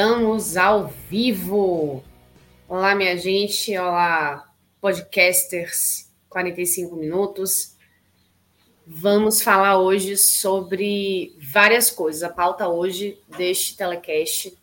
Estamos ao vivo. Olá, minha gente. Olá, podcasters 45 minutos. Vamos falar hoje sobre várias coisas. A pauta hoje deste telecast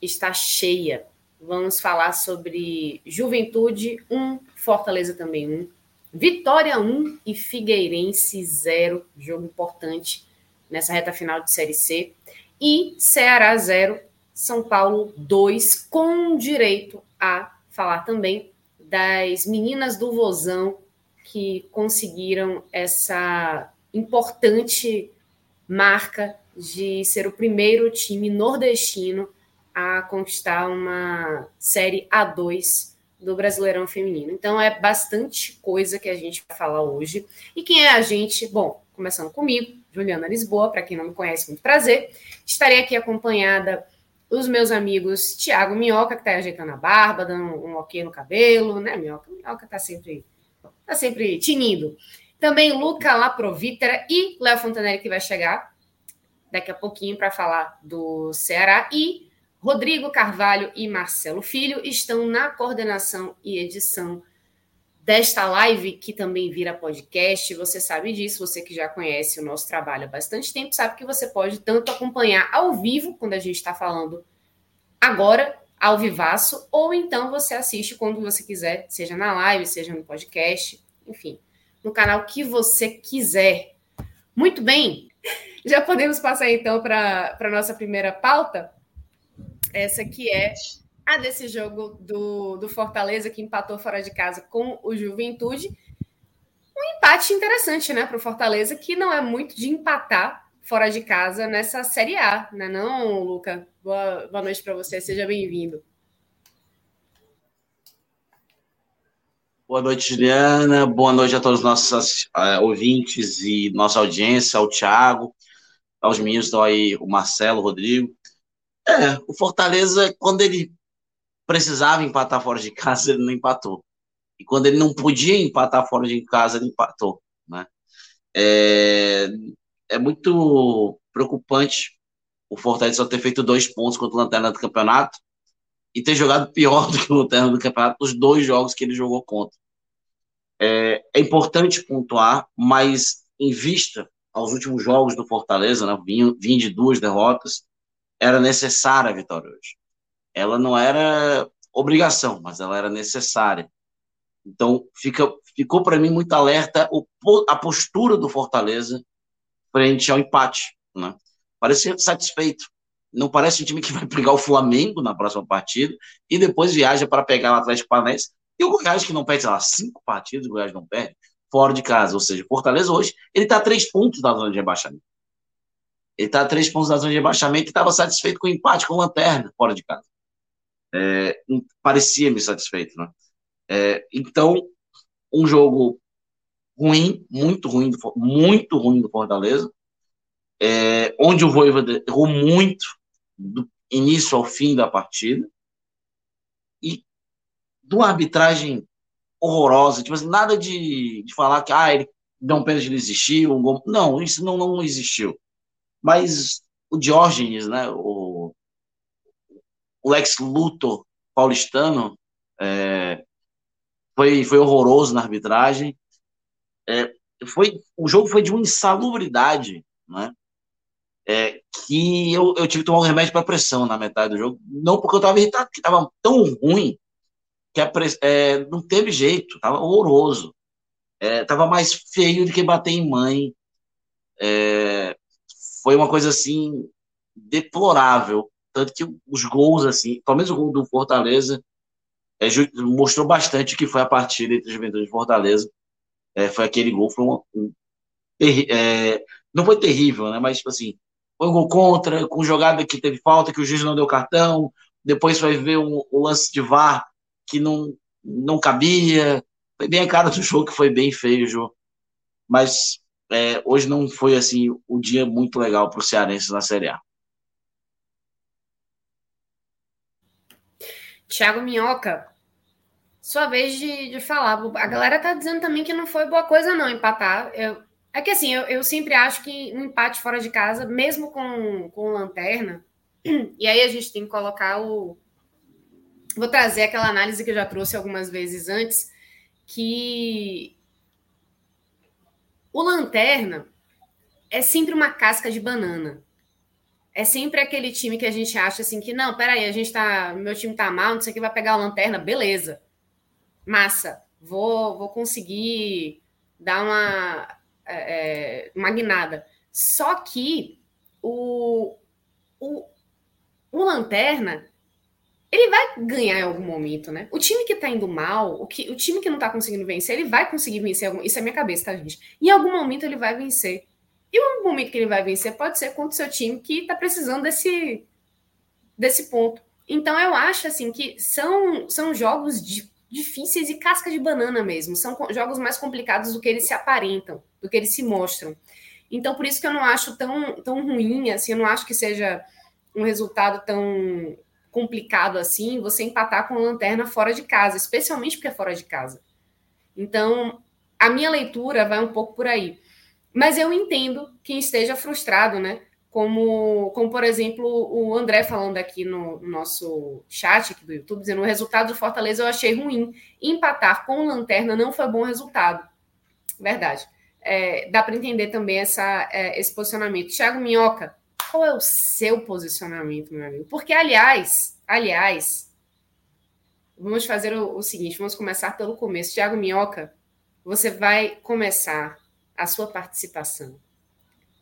está cheia. Vamos falar sobre Juventude 1, Fortaleza também 1, Vitória 1 e Figueirense 0, jogo importante nessa reta final de Série C. E Ceará 0, São Paulo 2, com direito a falar também das meninas do Vozão que conseguiram essa importante marca de ser o primeiro time nordestino a conquistar uma série A2 do Brasileirão Feminino. Então é bastante coisa que a gente vai falar hoje. E quem é a gente? Bom, começando comigo, Juliana Lisboa, para quem não me conhece, muito prazer. Estarei aqui acompanhada dos meus amigos Tiago Minhoca, que está ajeitando a barba, dando um ok no cabelo, né, Minhoca? Minhoca está sempre Tá sempre tinindo. Também Luca Laprovítera e Léo Fontanelli, que vai chegar daqui a pouquinho para falar do Ceará. E Rodrigo Carvalho e Marcelo Filho estão na coordenação e edição desta live, que também vira podcast. Você sabe disso, você que já conhece o nosso trabalho há bastante tempo, sabe que você pode tanto acompanhar ao vivo, quando a gente está falando agora, ao vivaço, ou então você assiste quando você quiser, seja na live, seja no podcast, enfim, no canal que você quiser. Muito bem, já podemos passar então para a nossa primeira pauta. Essa que é a desse jogo do, do Fortaleza, que empatou fora de casa com o Juventude. Um empate interessante, né, para o Fortaleza, que não é muito de empatar fora de casa nessa Série A, né, não, Luca? Boa, boa noite para você, seja bem-vindo. Boa noite, Juliana. Boa noite a todos os nossos uh, ouvintes e nossa audiência, ao Thiago, aos meninos estão aí, o Marcelo, o Rodrigo. É, o Fortaleza, quando ele precisava empatar fora de casa, ele não empatou. E quando ele não podia empatar fora de casa, ele empatou. Né? É, é muito preocupante o Fortaleza só ter feito dois pontos contra o Lanterna do campeonato e ter jogado pior do que o Lanterna do campeonato nos dois jogos que ele jogou contra. É, é importante pontuar, mas em vista aos últimos jogos do Fortaleza, né, vim, vim de duas derrotas, era necessária a vitória hoje. Ela não era obrigação, mas ela era necessária. Então, fica, ficou para mim muito alerta o, a postura do Fortaleza frente ao empate. Né? Parece satisfeito. Não parece um time que vai pegar o Flamengo na próxima partida e depois viaja para pegar o Atlético Paranaense. E o Goiás, que não perde, sei lá, cinco partidas, o Goiás não perde, fora de casa. Ou seja, Fortaleza hoje, ele está a três pontos da zona de rebaixamento. Ele está a três pontos da zona de rebaixamento e estava satisfeito com o empate com o Lanterna, fora de casa. É, Parecia-me satisfeito, né? É, então, um jogo ruim, muito ruim, muito ruim do Fortaleza é, onde o Voivoda errou muito do início ao fim da partida e de uma arbitragem horrorosa, tipo assim, nada de, de falar que ah, ele deu um pênalti, não existiu, um gol. não, isso não, não existiu. Mas o Diógenes, né, o, o Lex Luthor paulistano, é, foi, foi horroroso na arbitragem. É, foi, o jogo foi de uma insalubridade, né? é, que eu, eu tive que tomar um remédio para pressão na metade do jogo. Não porque eu estava irritado, porque estava tão ruim que a é, não teve jeito, estava horroroso. Estava é, mais feio do que bater em mãe é, foi uma coisa assim deplorável. Tanto que os gols, assim, pelo menos o gol do Fortaleza, é, mostrou bastante que foi a partida entre Juventude e Fortaleza. É, foi aquele gol, foi um, um é, não foi terrível, né? Mas, tipo assim, foi um gol contra, com jogada que teve falta, que o juiz não deu cartão, depois vai ver um, um lance de VAR que não, não cabia. Foi bem a cara do jogo, que foi bem feio o jogo. Mas é, hoje não foi, assim, um dia muito legal para o Cearense na Série A. Thiago Minhoca, sua vez de, de falar. A galera tá dizendo também que não foi boa coisa não empatar. Eu, é que assim, eu, eu sempre acho que um empate fora de casa, mesmo com, com lanterna, e aí a gente tem que colocar o. Vou trazer aquela análise que eu já trouxe algumas vezes antes, que o lanterna é sempre uma casca de banana. É sempre aquele time que a gente acha assim que, não, peraí, a gente tá. Meu time tá mal, não sei o que vai pegar a lanterna, beleza. Massa. Vou, vou conseguir dar uma é, é, magnada. Só que o, o, o Lanterna ele vai ganhar em algum momento, né? O time que tá indo mal, o, que, o time que não tá conseguindo vencer, ele vai conseguir vencer. Isso é minha cabeça, tá, gente? Em algum momento ele vai vencer. E o momento que ele vai vencer pode ser contra o seu time que tá precisando desse, desse ponto. Então eu acho assim que são, são jogos de, difíceis e casca de banana mesmo. São jogos mais complicados do que eles se aparentam, do que eles se mostram. Então, por isso que eu não acho tão, tão ruim, assim, eu não acho que seja um resultado tão complicado assim, você empatar com a lanterna fora de casa, especialmente porque é fora de casa. Então, a minha leitura vai um pouco por aí. Mas eu entendo quem esteja frustrado, né? como, como por exemplo, o André falando aqui no, no nosso chat aqui do YouTube, dizendo o resultado do Fortaleza eu achei ruim. Empatar com Lanterna não foi bom resultado. Verdade. É, dá para entender também essa, é, esse posicionamento. Thiago Minhoca, qual é o seu posicionamento, meu amigo? Porque, aliás, aliás, vamos fazer o, o seguinte, vamos começar pelo começo. Thiago Minhoca, você vai começar a sua participação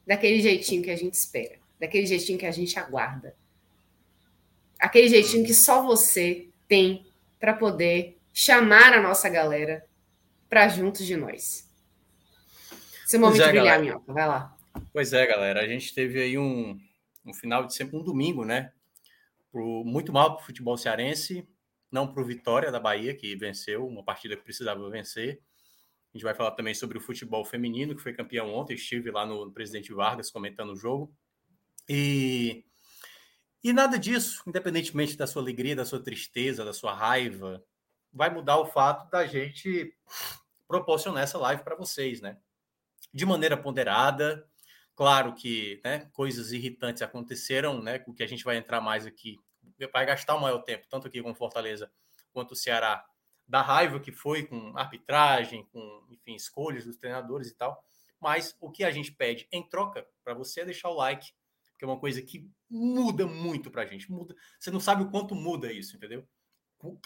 daquele jeitinho que a gente espera, daquele jeitinho que a gente aguarda. Aquele jeitinho que só você tem para poder chamar a nossa galera para juntos de nós. Seu momento é, de brilhar, Minhoca, vai lá. Pois é, galera, a gente teve aí um, um final de sempre um domingo, né? Pro, muito mal para o futebol cearense, não para o Vitória da Bahia, que venceu uma partida que precisava vencer. A gente vai falar também sobre o futebol feminino, que foi campeão ontem. Estive lá no, Presidente Vargas comentando o jogo. E, e nada disso, independentemente da sua alegria, da sua tristeza, da sua raiva, vai mudar o fato da gente proporcionar essa live para vocês, né? De maneira ponderada. Claro que né, coisas irritantes aconteceram, né? Com que a gente vai entrar mais aqui. Vai gastar o maior tempo, tanto aqui com Fortaleza quanto o Ceará, da raiva que foi com arbitragem, com, enfim, escolhas dos treinadores e tal. Mas o que a gente pede em troca para você é deixar o like, que é uma coisa que muda muito para a gente. Muda. Você não sabe o quanto muda isso, entendeu?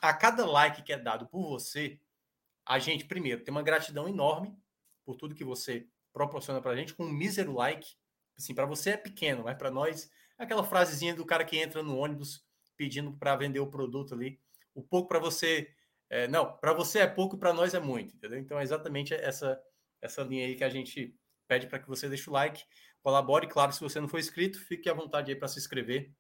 A cada like que é dado por você, a gente, primeiro, tem uma gratidão enorme por tudo que você proporciona para a gente, com um mísero like. Assim, para você é pequeno, mas para nós é aquela frasezinha do cara que entra no ônibus pedindo para vender o produto ali. O pouco para você é, não, para você é pouco, para nós é muito, entendeu? Então é exatamente essa, essa linha aí que a gente pede para que você deixe o like, colabore. Claro, se você não for inscrito, fique à vontade aí para se inscrever.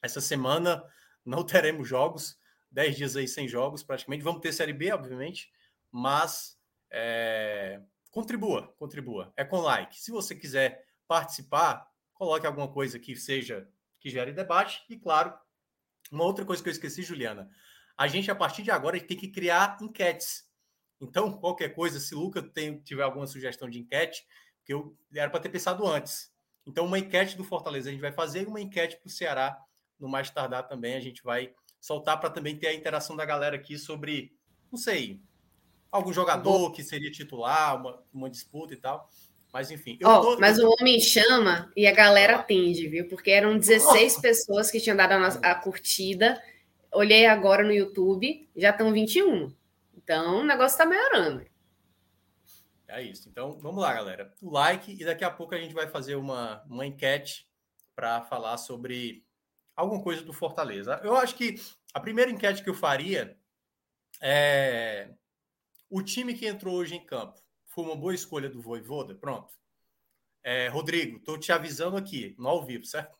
Essa semana não teremos jogos, 10 dias aí sem jogos, praticamente. Vamos ter Série B, obviamente, mas é, contribua, contribua. É com like. Se você quiser participar, coloque alguma coisa que seja que gere debate. E claro, uma outra coisa que eu esqueci, Juliana a gente, a partir de agora, tem que criar enquetes. Então, qualquer coisa, se o Luca tem, tiver alguma sugestão de enquete, que eu era para ter pensado antes. Então, uma enquete do Fortaleza a gente vai fazer e uma enquete para o Ceará no mais tardar também. A gente vai soltar para também ter a interação da galera aqui sobre, não sei, algum jogador que seria titular, uma, uma disputa e tal. Mas enfim. Oh, tô... Mas o homem chama e a galera atende, viu? Porque eram 16 oh. pessoas que tinham dado a, a curtida olhei agora no YouTube, já estão 21. Então o negócio está melhorando. É isso. Então, vamos lá, galera. O like e daqui a pouco a gente vai fazer uma, uma enquete para falar sobre alguma coisa do Fortaleza. Eu acho que a primeira enquete que eu faria é o time que entrou hoje em campo foi uma boa escolha do Voivoda? Pronto. É, Rodrigo, estou te avisando aqui, no ao vivo, certo?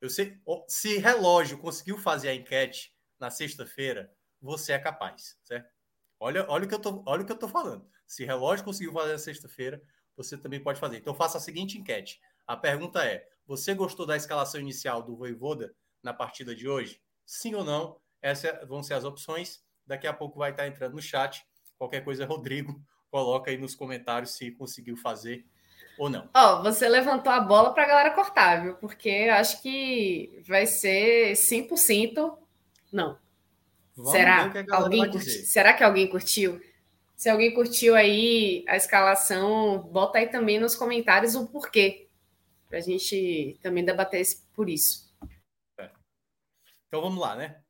Eu sei, se relógio conseguiu fazer a enquete na sexta-feira, você é capaz, certo? Olha, olha o que eu tô, olha o que eu tô falando. Se relógio conseguiu fazer na sexta-feira, você também pode fazer. Então faça a seguinte enquete. A pergunta é: você gostou da escalação inicial do Voivoda na partida de hoje? Sim ou não? Essas vão ser as opções. Daqui a pouco vai estar entrando no chat. Qualquer coisa, Rodrigo, coloca aí nos comentários se conseguiu fazer ou não. Ó, oh, você levantou a bola para a galera cortar, viu? Porque acho que vai ser 100% não. Vamos Será? Que alguém curti... Será que alguém curtiu? Se alguém curtiu aí a escalação, bota aí também nos comentários o porquê. Para a gente também debater por isso. É. Então vamos lá, né?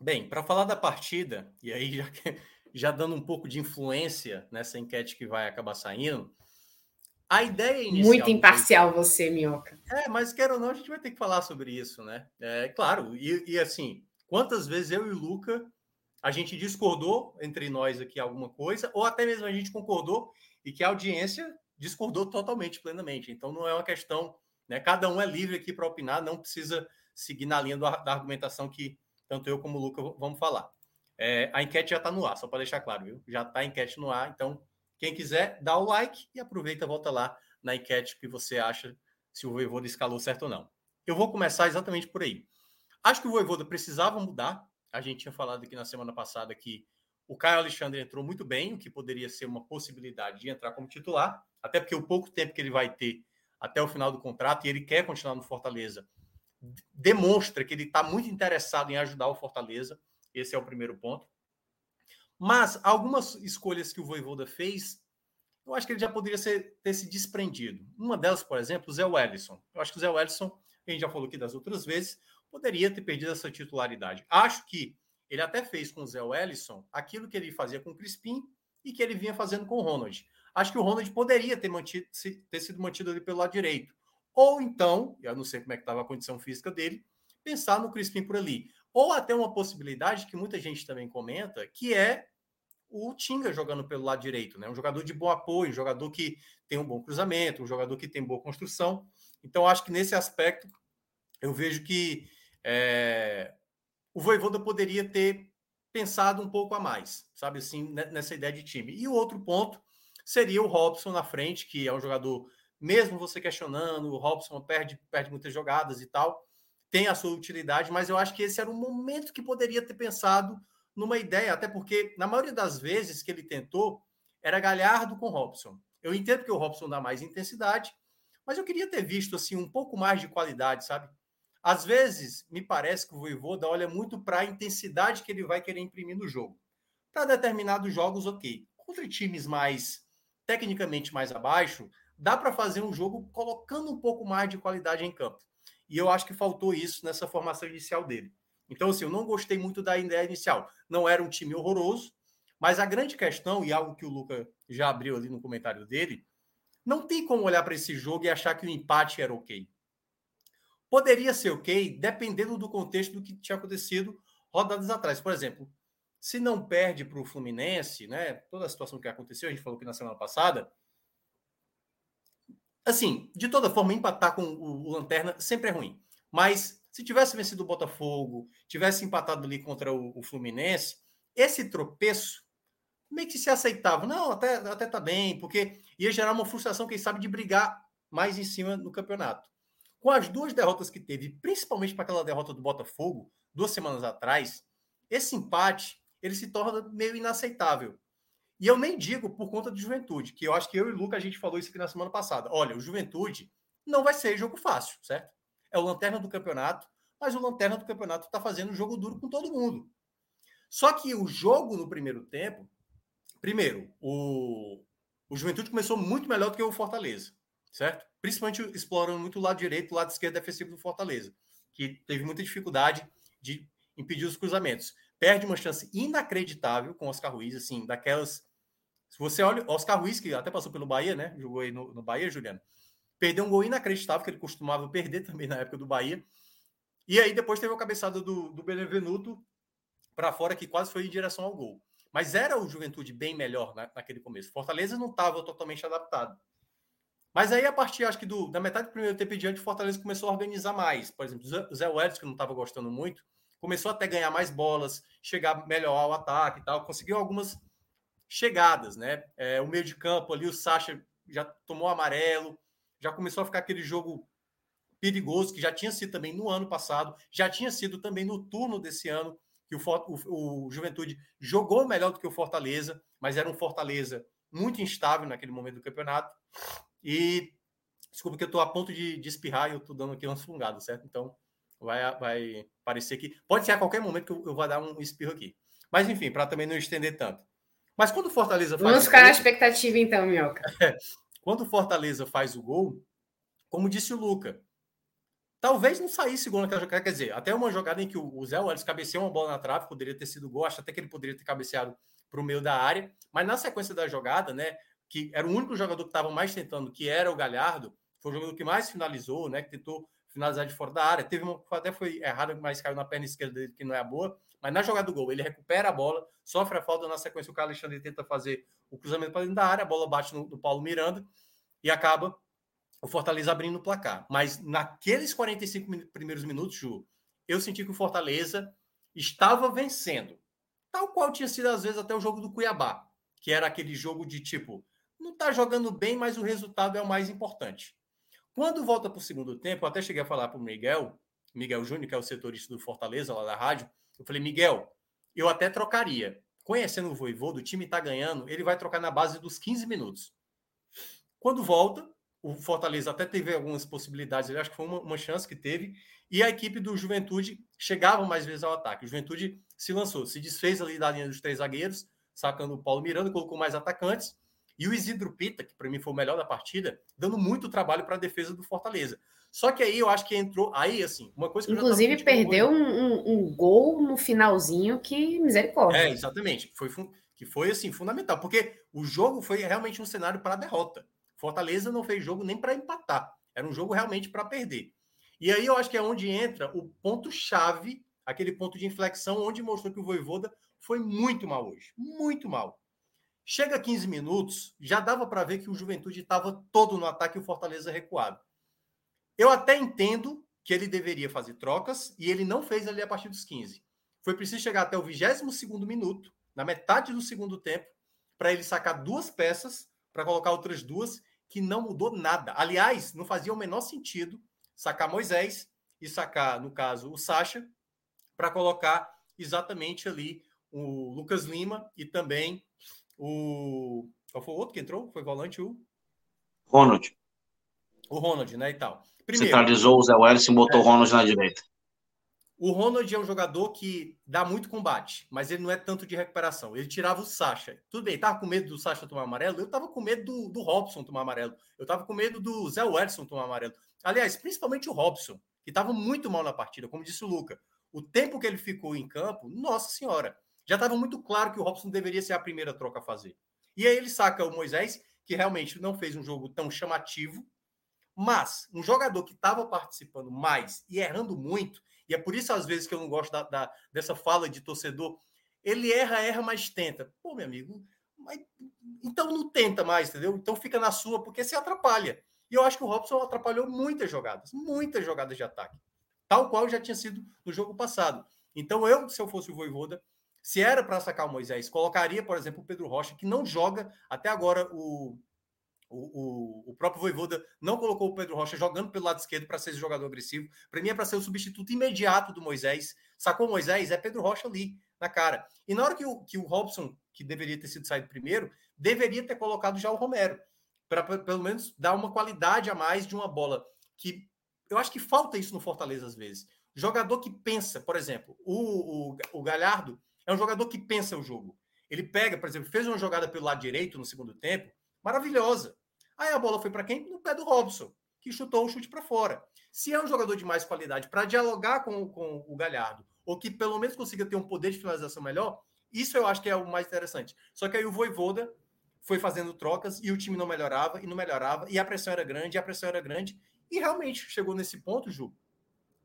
Bem, para falar da partida, e aí já, já dando um pouco de influência nessa enquete que vai acabar saindo, a ideia inicial. Muito imparcial foi... você, Minhoca. É, mas quero ou não, a gente vai ter que falar sobre isso, né? É claro, e, e assim, quantas vezes eu e o Luca a gente discordou entre nós aqui alguma coisa, ou até mesmo a gente concordou e que a audiência discordou totalmente, plenamente. Então não é uma questão, né? Cada um é livre aqui para opinar, não precisa seguir na linha da argumentação que tanto eu como o Luca vamos falar. É, a enquete já está no ar, só para deixar claro, viu? Já está a enquete no ar, então quem quiser, dá o like e aproveita, volta lá na enquete que você acha se o Voivoda escalou certo ou não. Eu vou começar exatamente por aí. Acho que o Voivoda precisava mudar. A gente tinha falado aqui na semana passada que o Caio Alexandre entrou muito bem, o que poderia ser uma possibilidade de entrar como titular, até porque o pouco tempo que ele vai ter até o final do contrato e ele quer continuar no Fortaleza, demonstra que ele está muito interessado em ajudar o Fortaleza. Esse é o primeiro ponto. Mas algumas escolhas que o Voivoda fez, eu acho que ele já poderia ser, ter se desprendido. Uma delas, por exemplo, o Zé Wellison. Eu acho que o Zé Wellison, a gente já falou aqui das outras vezes, poderia ter perdido essa titularidade. Acho que ele até fez com o Zé Wellison aquilo que ele fazia com o Crispim e que ele vinha fazendo com o Ronald. Acho que o Ronald poderia ter, mantido, ter sido mantido ali pelo lado direito. Ou então, eu não sei como é que estava a condição física dele, pensar no Crispim por ali. Ou até uma possibilidade que muita gente também comenta, que é o Tinga jogando pelo lado direito, né? Um jogador de bom apoio, um jogador que tem um bom cruzamento, um jogador que tem boa construção. Então, acho que nesse aspecto eu vejo que é, o Voivoda poderia ter pensado um pouco a mais, sabe assim, nessa ideia de time. E o outro ponto seria o Robson na frente, que é um jogador, mesmo você questionando, o Robson perde, perde muitas jogadas e tal, tem a sua utilidade, mas eu acho que esse era um momento que poderia ter pensado numa ideia, até porque na maioria das vezes que ele tentou, era Galhardo com Robson. Eu entendo que o Robson dá mais intensidade, mas eu queria ter visto assim um pouco mais de qualidade, sabe? Às vezes, me parece que o Voivoda olha muito para a intensidade que ele vai querer imprimir no jogo. Para determinados jogos, ok. Contra times mais tecnicamente mais abaixo, dá para fazer um jogo colocando um pouco mais de qualidade em campo. E eu acho que faltou isso nessa formação inicial dele. Então, assim, eu não gostei muito da ideia inicial. Não era um time horroroso, mas a grande questão, e algo que o Luca já abriu ali no comentário dele, não tem como olhar para esse jogo e achar que o empate era ok. Poderia ser ok, dependendo do contexto do que tinha acontecido rodadas atrás. Por exemplo, se não perde para o Fluminense, né? Toda a situação que aconteceu, a gente falou aqui na semana passada, Assim, de toda forma, empatar com o, o Lanterna sempre é ruim. Mas se tivesse vencido o Botafogo, tivesse empatado ali contra o, o Fluminense, esse tropeço meio que se aceitava. Não, até, até tá bem, porque ia gerar uma frustração, quem sabe, de brigar mais em cima no campeonato. Com as duas derrotas que teve, principalmente para aquela derrota do Botafogo, duas semanas atrás, esse empate ele se torna meio inaceitável. E eu nem digo por conta do Juventude, que eu acho que eu e o Luca a gente falou isso aqui na semana passada. Olha, o Juventude não vai ser jogo fácil, certo? É o lanterna do campeonato, mas o lanterna do campeonato está fazendo um jogo duro com todo mundo. Só que o jogo no primeiro tempo, primeiro, o, o Juventude começou muito melhor do que o Fortaleza, certo? Principalmente explorando muito o lado direito, o lado esquerdo defensivo do Fortaleza, que teve muita dificuldade de impedir os cruzamentos. Perde uma chance inacreditável com Oscar Ruiz, assim, daquelas Se você olha, Oscar Ruiz, que até passou pelo Bahia, né? Jogou aí no, no Bahia, Juliano. Perdeu um gol inacreditável, que ele costumava perder também na época do Bahia. E aí depois teve a cabeçada do, do Benevenuto para fora, que quase foi em direção ao gol. Mas era o Juventude bem melhor na, naquele começo. Fortaleza não estava totalmente adaptado. Mas aí, a partir, acho que do, da metade do primeiro tempo em diante, o Fortaleza começou a organizar mais. Por exemplo, o Zé Welles, que não estava gostando muito, começou até a ganhar mais bolas, chegar melhor ao ataque e tal, conseguiu algumas chegadas, né? É, o meio de campo ali, o Sacha já tomou amarelo, já começou a ficar aquele jogo perigoso, que já tinha sido também no ano passado, já tinha sido também no turno desse ano, que o, o, o Juventude jogou melhor do que o Fortaleza, mas era um Fortaleza muito instável naquele momento do campeonato. E desculpa que eu estou a ponto de, de espirrar e eu estou dando aqui umas fungadas, certo? Então vai, vai parecer que. Pode ser a qualquer momento que eu, eu vou dar um espirro aqui. Mas enfim, para também não estender tanto. Mas quando o Fortaleza faz. Vamos ficar na expectativa então, Minhoca. quando o Fortaleza faz o gol, como disse o Luca, talvez não saísse gol naquela jogada. Quer dizer, até uma jogada em que o Zé Welles cabeceou uma bola na trave, poderia ter sido gol, acho até que ele poderia ter cabeceado para o meio da área, mas na sequência da jogada, né, que era o único jogador que estava mais tentando, que era o Galhardo, foi o jogador que mais finalizou, né? Que tentou finalizar de fora da área. Teve uma até foi errado, mas caiu na perna esquerda dele, que não é a boa. Mas na jogada do gol, ele recupera a bola, sofre a falta na sequência. O Carlos Alexandre tenta fazer o cruzamento para dentro da área, a bola bate no, no Paulo Miranda e acaba o Fortaleza abrindo o placar. Mas naqueles 45 primeiros minutos, Ju, eu senti que o Fortaleza estava vencendo. Tal qual tinha sido, às vezes, até o jogo do Cuiabá, que era aquele jogo de tipo, não está jogando bem, mas o resultado é o mais importante. Quando volta para o segundo tempo, eu até cheguei a falar para o Miguel, Miguel Júnior, que é o setorista do Fortaleza, lá da rádio, eu falei, Miguel, eu até trocaria. Conhecendo o Voivô, do time está ganhando, ele vai trocar na base dos 15 minutos. Quando volta, o Fortaleza até teve algumas possibilidades, acho que foi uma, uma, chance que teve, e a equipe do Juventude chegava mais vezes ao ataque. O Juventude se lançou, se desfez ali da linha dos três zagueiros, sacando o Paulo Miranda, colocou mais atacantes, e o Isidro Pita, que para mim foi o melhor da partida, dando muito trabalho para a defesa do Fortaleza. Só que aí eu acho que entrou. Aí, assim, uma coisa que Inclusive, perdeu um, um, um, gol no finalzinho que misericórdia. É, exatamente. Foi, que foi assim, fundamental. Porque o jogo foi realmente um cenário para derrota. Fortaleza não fez jogo nem para empatar. Era um jogo realmente para perder. E aí eu acho que é onde entra o ponto-chave, aquele ponto de inflexão, onde mostrou que o Voivoda foi muito mal hoje. Muito mal. Chega 15 minutos, já dava para ver que o Juventude estava todo no ataque e o Fortaleza recuado. Eu até entendo que ele deveria fazer trocas e ele não fez ali a partir dos 15. Foi preciso chegar até o 22 minuto, na metade do segundo tempo, para ele sacar duas peças, para colocar outras duas, que não mudou nada. Aliás, não fazia o menor sentido sacar Moisés e sacar, no caso, o Sacha, para colocar exatamente ali o Lucas Lima e também o. Qual foi o outro que entrou? Foi volante o. Ronald. O Ronald, né? E tal. Primeiro, Centralizou o Zé Welles e botou é, o Ronald na direita. O Ronald é um jogador que dá muito combate, mas ele não é tanto de recuperação. Ele tirava o Sacha. Tudo bem, tava com medo do Sacha tomar amarelo? Eu tava com medo do, do Robson tomar amarelo. Eu tava com medo do Zé Wellison tomar amarelo. Aliás, principalmente o Robson, que tava muito mal na partida, como disse o Luca. O tempo que ele ficou em campo, nossa senhora já estava muito claro que o Robson deveria ser a primeira troca a fazer. E aí ele saca o Moisés, que realmente não fez um jogo tão chamativo, mas um jogador que estava participando mais e errando muito, e é por isso às vezes que eu não gosto da, da, dessa fala de torcedor, ele erra, erra, mas tenta. Pô, meu amigo, mas, então não tenta mais, entendeu? Então fica na sua, porque se atrapalha. E eu acho que o Robson atrapalhou muitas jogadas, muitas jogadas de ataque, tal qual já tinha sido no jogo passado. Então eu, se eu fosse o Voivoda, se era para sacar o Moisés, colocaria, por exemplo, o Pedro Rocha, que não joga até agora o. O, o, próprio Voivoda não colocou o Pedro Rocha jogando pelo lado esquerdo para ser esse jogador agressivo. Para mim é para ser o substituto imediato do Moisés. Sacou o Moisés? É Pedro Rocha ali na cara. E na hora que o, que o Robson, que deveria ter sido saído primeiro, deveria ter colocado já o Romero. Para pelo menos dar uma qualidade a mais de uma bola. Que eu acho que falta isso no Fortaleza às vezes. Jogador que pensa, por exemplo, o, o, o Galhardo é um jogador que pensa o jogo. Ele pega, por exemplo, fez uma jogada pelo lado direito no segundo tempo, maravilhosa. Aí a bola foi para quem? No pé do Robson, que chutou o chute para fora. Se é um jogador de mais qualidade para dialogar com, com o Galhardo, ou que pelo menos consiga ter um poder de finalização melhor, isso eu acho que é o mais interessante. Só que aí o Voivoda foi fazendo trocas e o time não melhorava e não melhorava, e a pressão era grande, e a pressão era grande, e realmente chegou nesse ponto, Ju,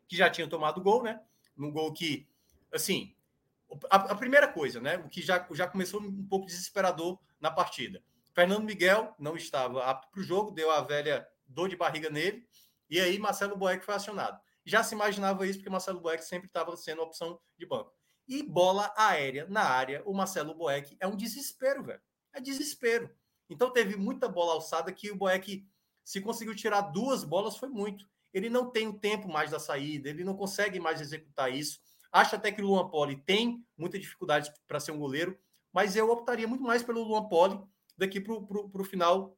que já tinha tomado gol, né? Num gol que, assim, a, a, primeira coisa, né? O que já, já começou um pouco desesperador na partida. Fernando Miguel não estava apto para o jogo, deu a velha dor de barriga nele, e aí Marcelo Boeck foi acionado. Já se imaginava isso, porque Marcelo Boeck sempre estava sendo opção de banco. E bola aérea na área, o Marcelo Boeck é um desespero, velho é desespero. Então teve muita bola alçada que o Boeck, se conseguiu tirar duas bolas, foi muito. Ele não tem o tempo mais da saída, ele não consegue mais executar isso. Acho até que o Luan Poli tem muita dificuldade para ser um goleiro, mas eu optaria muito mais pelo Luan Poli daqui para o final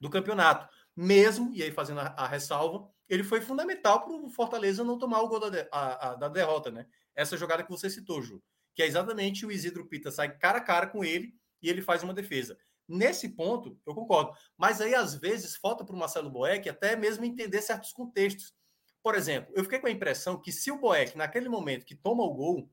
do campeonato. Mesmo, e aí fazendo a, a ressalva, ele foi fundamental para o Fortaleza não tomar o gol da, de, a, a, da derrota, né? Essa jogada que você citou, Ju, que é exatamente o Isidro Pita sai cara a cara com ele e ele faz uma defesa. Nesse ponto, eu concordo. Mas aí, às vezes, falta para o Marcelo Boeck até mesmo entender certos contextos. Por exemplo, eu fiquei com a impressão que se o Boeck, naquele momento que toma o gol,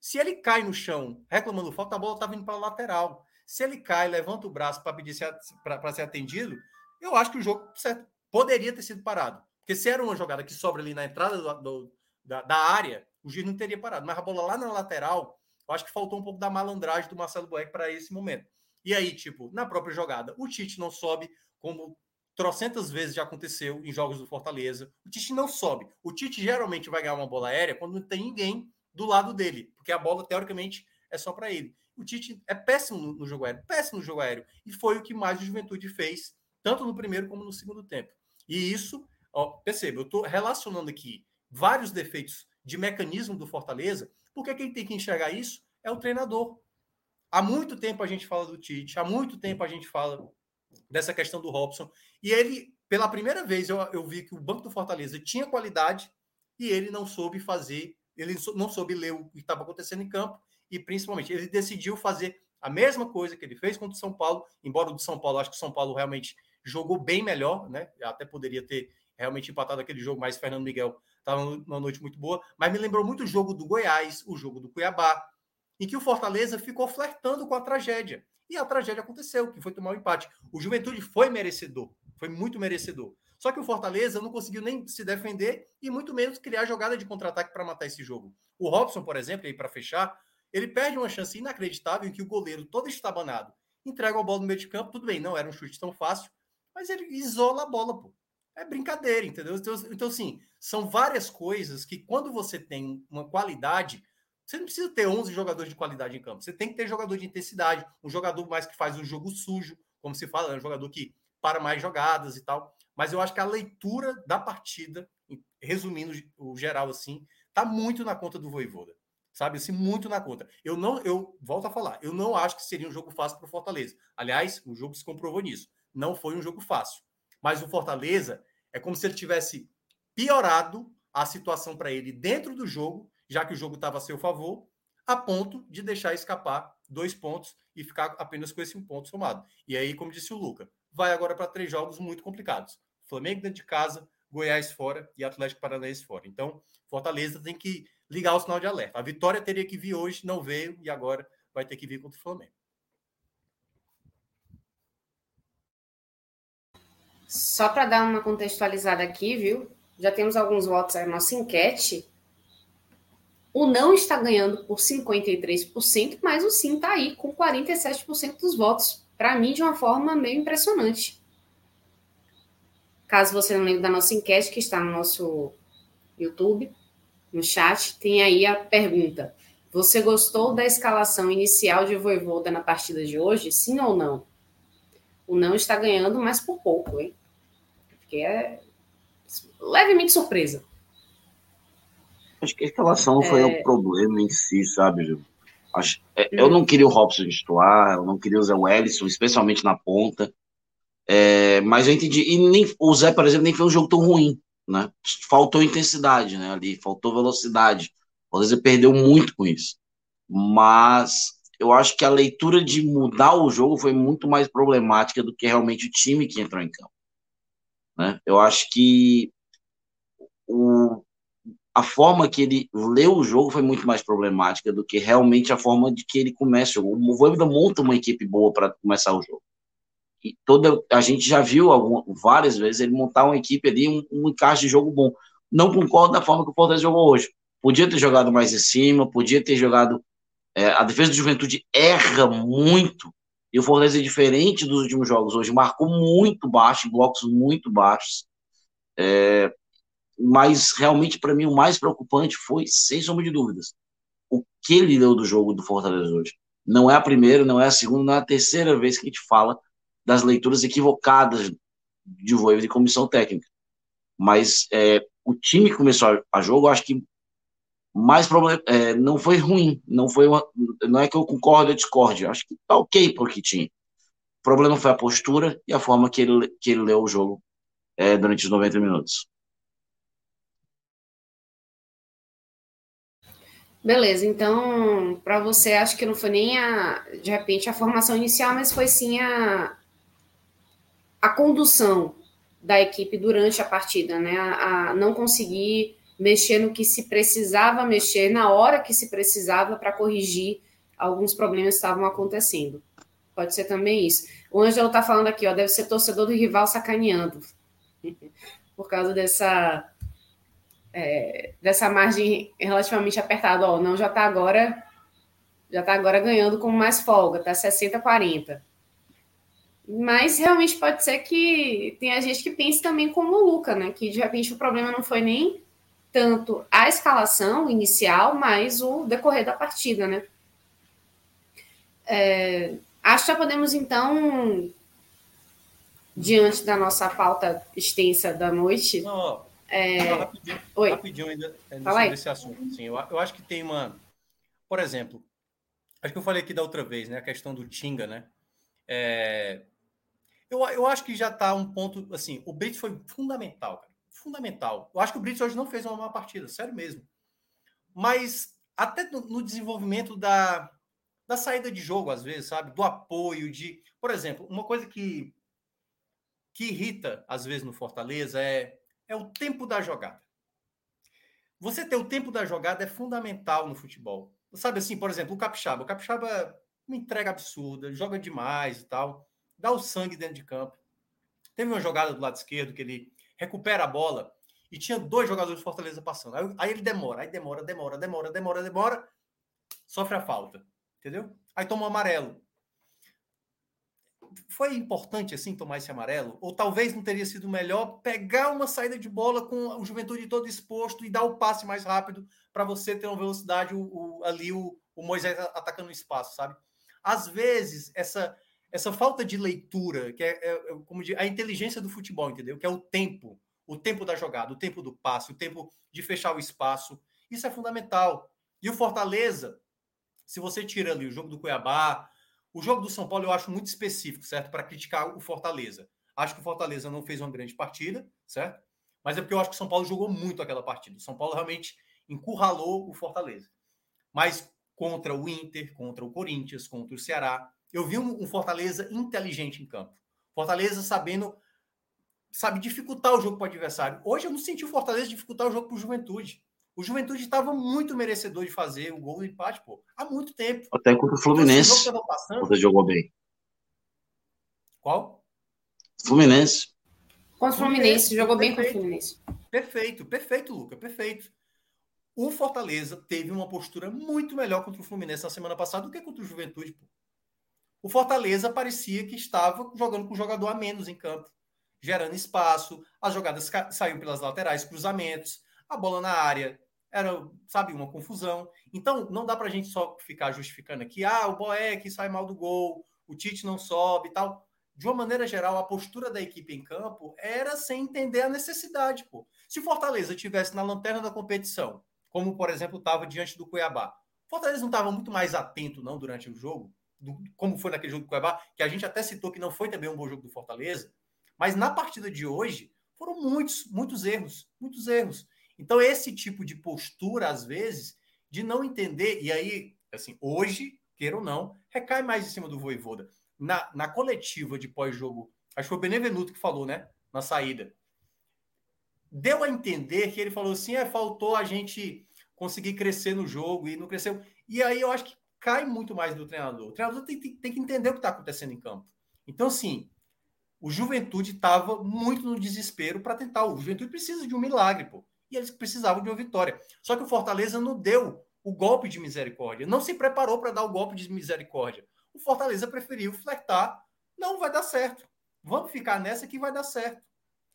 se ele cai no chão reclamando falta, a bola estava indo para a lateral. Se ele cai, levanta o braço para pedir para ser atendido, eu acho que o jogo certo, poderia ter sido parado. Porque se era uma jogada que sobra ali na entrada do, do, da, da, área, o juiz não teria parado. Mas a bola lá na lateral, eu acho que faltou um pouco da malandragem do Marcelo Boeck para esse momento. E aí, tipo, na própria jogada, o Tite não sobe, como trocentas vezes já aconteceu em jogos do Fortaleza. O Tite não sobe. O Tite geralmente vai ganhar uma bola aérea quando não tem ninguém do lado dele, porque a bola, teoricamente, é só para ele. O Tite é péssimo no, no, jogo aéreo, péssimo no jogo aéreo. E foi o que mais o Juventude fez, tanto no primeiro como no segundo tempo. E isso, ó, perceba, eu estou relacionando aqui vários defeitos de mecanismo do Fortaleza porque quem tem que enxergar isso é o treinador. Há muito tempo a gente fala do Tite, há muito tempo a gente fala dessa questão do Robson. E ele, pela primeira vez, eu, eu vi que o Banco do Fortaleza tinha qualidade e ele não soube fazer, ele não soube ler o que estava acontecendo em campo e, principalmente, ele decidiu fazer a mesma coisa que ele fez contra o São Paulo, embora o do São Paulo, acho que o São Paulo realmente jogou bem melhor, né? Até poderia ter realmente empatado aquele jogo, mas Fernando Miguel estava numa noite muito boa. Mas me lembrou muito o jogo do Goiás, o jogo do Cuiabá, em que o Fortaleza ficou flertando com a tragédia. E a tragédia aconteceu, que foi tomar o um empate. O Juventude foi merecedor, foi muito merecedor. Só que o Fortaleza não conseguiu nem se defender e muito menos criar jogada de contra-ataque para matar esse jogo. O Robson, por exemplo, aí para fechar, ele perde uma chance inacreditável em que o goleiro todo estabanado entrega a bola no meio de campo, tudo bem, não era um chute tão fácil, mas ele isola a bola, pô é brincadeira, entendeu? Então, então, assim, são várias coisas que quando você tem uma qualidade, você não precisa ter 11 jogadores de qualidade em campo. Você tem que ter jogador de intensidade, um jogador mais que faz um jogo sujo, como se fala, é um jogador que para mais jogadas e tal. Mas eu acho que a leitura da partida, resumindo o geral assim, tá muito na conta do Voivoda. Sabe, assim, muito na conta. Eu não, eu volto a falar, eu não acho que seria um jogo fácil para o Fortaleza. Aliás, o jogo se comprovou nisso. Não foi um jogo fácil. Mas o Fortaleza é como se ele tivesse piorado a situação para ele dentro do jogo, já que o jogo estava a seu favor, a ponto de deixar escapar dois pontos e ficar apenas com esse um ponto somado. E aí, como disse o Luca, vai agora para três jogos muito complicados: Flamengo dentro de casa, Goiás fora e Atlético Paranaense fora. Então, Fortaleza tem que ligar o sinal de alerta. A vitória teria que vir hoje, não veio e agora vai ter que vir contra o Flamengo. Só para dar uma contextualizada aqui, viu? Já temos alguns votos na nossa enquete. O não está ganhando por 53%, mas o sim está aí com 47% dos votos. Para mim, de uma forma meio impressionante. Caso você não lembre da nossa enquete, que está no nosso YouTube, no chat, tem aí a pergunta. Você gostou da escalação inicial de Voivoda na partida de hoje? Sim ou não? O não está ganhando, mas por pouco, hein? Fiquei é levemente surpresa. Acho que a escalação é... foi o problema em si, sabe? Acho, é, Eu não queria o Robson titular, eu não queria o Zé Wellison, especialmente na ponta. É, mas eu entendi. E nem, o Zé, por exemplo, nem foi um jogo tão ruim. Né? Faltou intensidade né, ali, faltou velocidade. O Zé perdeu muito com isso. Mas eu acho que a leitura de mudar o jogo foi muito mais problemática do que realmente o time que entrou em campo. Né? Eu acho que o, a forma que ele leu o jogo foi muito mais problemática do que realmente a forma de que ele começa o jogo. O Voivoda monta uma equipe boa para começar o jogo. E toda a gente já viu algumas, várias vezes ele montar uma equipe ali, um, um encaixe de jogo bom. Não concordo da forma que o Fortaleza jogou hoje. Podia ter jogado mais em cima, podia ter jogado. É, a defesa do Juventude erra muito. E o Fortaleza é diferente dos últimos jogos hoje. Marcou muito baixo, blocos muito baixos. É, mas realmente, para mim, o mais preocupante foi, sem sombra de dúvidas, o que ele deu do jogo do Fortaleza hoje. Não é a primeira, não é a segunda, não é a terceira vez que a gente fala das leituras equivocadas de Voivoda de comissão técnica. Mas é, o time que começou a jogo, acho que mais problema é, não foi ruim, não foi uma, não é que eu concordo ou discorde, acho que tá ok porque tinha. O problema foi a postura e a forma que ele, que ele leu o jogo é, durante os 90 minutos. Beleza, então, para você, acho que não foi nem a, de repente, a formação inicial, mas foi sim a, a condução da equipe durante a partida, né? A, a não conseguir mexer no que se precisava mexer na hora que se precisava para corrigir alguns problemas que estavam acontecendo. Pode ser também isso. O Ângelo está falando aqui, ó, deve ser torcedor do rival sacaneando. Por causa dessa é, dessa margem relativamente apertada. Ó, não já está agora já está agora ganhando com mais folga, está 60 40. Mas realmente pode ser que tenha gente que pense também como o Luca, né? Que de repente o problema não foi nem tanto a escalação inicial, mas o decorrer da partida, né? É, acho que já podemos então, diante da nossa pauta extensa da noite. Não, é... Não, rapidinho, Oi. rapidinho ainda é, sobre esse assunto. Sim, eu, eu acho que tem uma. Por exemplo, acho que eu falei aqui da outra vez, né? A questão do Tinga, né? É, eu, eu acho que já está um ponto. Assim, o Brits foi fundamental, cara. Fundamental. Eu acho que o Brits hoje não fez uma má partida, sério mesmo. Mas até no, no desenvolvimento da, da saída de jogo, às vezes, sabe? Do apoio, de. Por exemplo, uma coisa que, que irrita, às vezes, no Fortaleza é é o tempo da jogada. Você ter o tempo da jogada é fundamental no futebol. Sabe assim, por exemplo, o Capixaba. O Capixaba é uma entrega absurda, joga demais e tal, dá o sangue dentro de campo. Teve uma jogada do lado esquerdo que ele recupera a bola e tinha dois jogadores de Fortaleza passando. Aí, aí ele demora, aí demora, demora, demora, demora, demora, sofre a falta. Entendeu? Aí toma um amarelo foi importante assim tomar esse amarelo? Ou talvez não teria sido melhor pegar uma saída de bola com o Juventude todo exposto e dar o passe mais rápido para você ter uma velocidade o, o, ali o, o Moisés atacando o espaço, sabe? Às vezes essa essa falta de leitura, que é, é, é como de, a inteligência do futebol, entendeu? Que é o tempo, o tempo da jogada, o tempo do passe, o tempo de fechar o espaço. Isso é fundamental. E o Fortaleza, se você tira ali o jogo do Cuiabá, o jogo do São Paulo eu acho muito específico, certo? Para criticar o Fortaleza. Acho que o Fortaleza não fez uma grande partida, certo? Mas é porque eu acho que o São Paulo jogou muito aquela partida. O São Paulo realmente encurralou o Fortaleza. Mas contra o Inter, contra o Corinthians, contra o Ceará, eu vi um, Fortaleza inteligente em campo. Fortaleza sabendo, sabe, dificultar o jogo para o adversário. Hoje eu não senti o Fortaleza dificultar o jogo para o Juventude. O Juventude estava muito merecedor de fazer o gol do empate, pô, há muito tempo. Até contra o então, Fluminense. Então, passando... Você jogou bem. Qual? Fluminense. Contra o Fluminense, jogou bem com o Fluminense. Perfeito, perfeito, Luca, perfeito. O Fortaleza teve uma postura muito melhor contra o Fluminense na semana passada do que contra o Juventude, pô. O Fortaleza parecia que estava jogando com um jogador a menos em campo, gerando espaço, as jogadas saíam pelas laterais, cruzamentos, a bola na área era, sabe, uma confusão. Então, não dá para a gente só ficar justificando aqui, ah, o Boeck sai mal do gol, o Tite não sobe e tal. De uma maneira geral, a postura da equipe em campo era sem entender a necessidade, pô. Se Fortaleza tivesse na lanterna da competição, como, por exemplo, estava diante do Cuiabá, Fortaleza não estava muito mais atento, não, durante o jogo, do, como foi naquele jogo do Cuiabá, que a gente até citou que não foi também um bom jogo do Fortaleza, mas na partida de hoje foram muitos, muitos erros, muitos erros. Então, esse tipo de postura, às vezes, de não entender, e aí, assim, hoje, queira ou não, recai mais em cima do Voivoda. Na, na coletiva de pós-jogo, acho que foi o Benevenuto que falou, né? Na saída. deu a entender que ele falou assim: é, faltou a gente conseguir crescer no jogo e não cresceu. E aí eu acho que cai muito mais do treinador. O treinador tem, tem, tem que entender o que está acontecendo em campo. Então, assim, o Juventude estava muito no desespero para tentar. O Juventude precisa de um milagre, pô. E eles precisavam de uma vitória. Só que o Fortaleza não deu o golpe de misericórdia. Não se preparou para dar o golpe de misericórdia. O Fortaleza preferiu flertar. Não vai dar certo. Vamos ficar nessa que vai dar certo.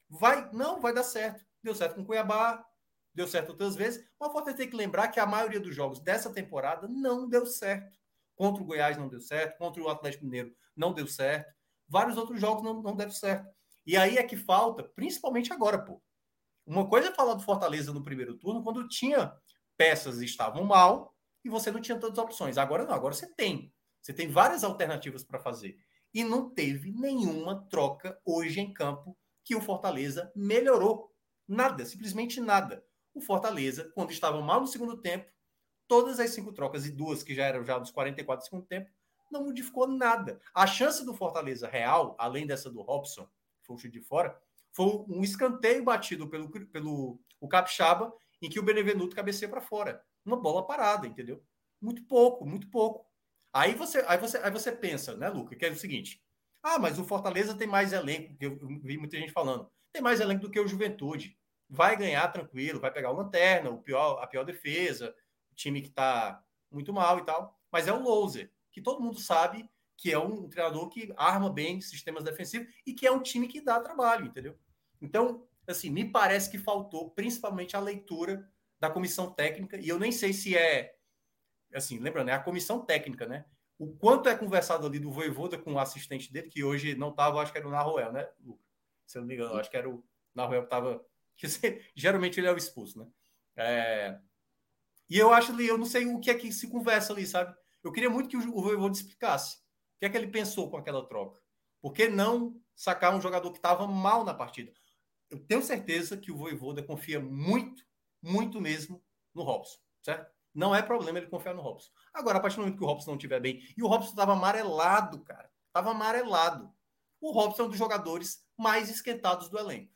Vai, não vai dar certo. Deu certo com Cuiabá, deu certo outras vezes. Mas o Fortaleza tem que lembrar que a maioria dos jogos dessa temporada não deu certo. Contra o Goiás não deu certo, contra o Atlético Mineiro não deu certo. Vários outros jogos não, não deram certo. E aí é que falta, principalmente agora, pô. Uma coisa é falar do Fortaleza no primeiro turno, quando tinha peças estavam mal e você não tinha tantas opções. Agora não, agora você tem. Você tem várias alternativas para fazer. E não teve nenhuma troca hoje em campo que o Fortaleza melhorou. Nada, simplesmente nada. O Fortaleza, quando estava mal no segundo tempo, todas as cinco trocas e duas que já eram já dos 44 do segundo tempo, não modificou nada. A chance do Fortaleza real, além dessa do Robson, foi o chute de fora, foi um escanteio batido pelo, pelo o Capixaba, em que o Benevenuto cabeceia para fora. Uma bola parada, entendeu? Muito pouco, muito pouco. Aí você, aí você, aí você pensa, né, Luca, que é o seguinte: ah, mas o Fortaleza tem mais elenco, que eu vi muita gente falando, tem mais elenco do que o Juventude. Vai ganhar tranquilo, vai pegar o Lanterna, o pior, a pior defesa, o time que está muito mal e tal. Mas é o Loser, que todo mundo sabe que é um treinador que arma bem sistemas defensivos e que é um time que dá trabalho, entendeu? Então, assim, me parece que faltou principalmente a leitura da comissão técnica, e eu nem sei se é, assim, lembrando, é a comissão técnica, né? O quanto é conversado ali do Voivoda com o assistente dele, que hoje não estava, acho que era o Naruel, né, Luca? Se eu não me engano, acho que era o Naruel que estava. Geralmente ele é o expulso, né? É... E eu acho ali, eu não sei o que é que se conversa ali, sabe? Eu queria muito que o Voivoda explicasse o que é que ele pensou com aquela troca. Por que não sacar um jogador que estava mal na partida? Eu tenho certeza que o Voivoda confia muito, muito mesmo no Robson, certo? Não é problema ele confiar no Robson. Agora, a partir do momento que o Robson não estiver bem, e o Robson estava amarelado, cara, estava amarelado. O Robson é um dos jogadores mais esquentados do elenco.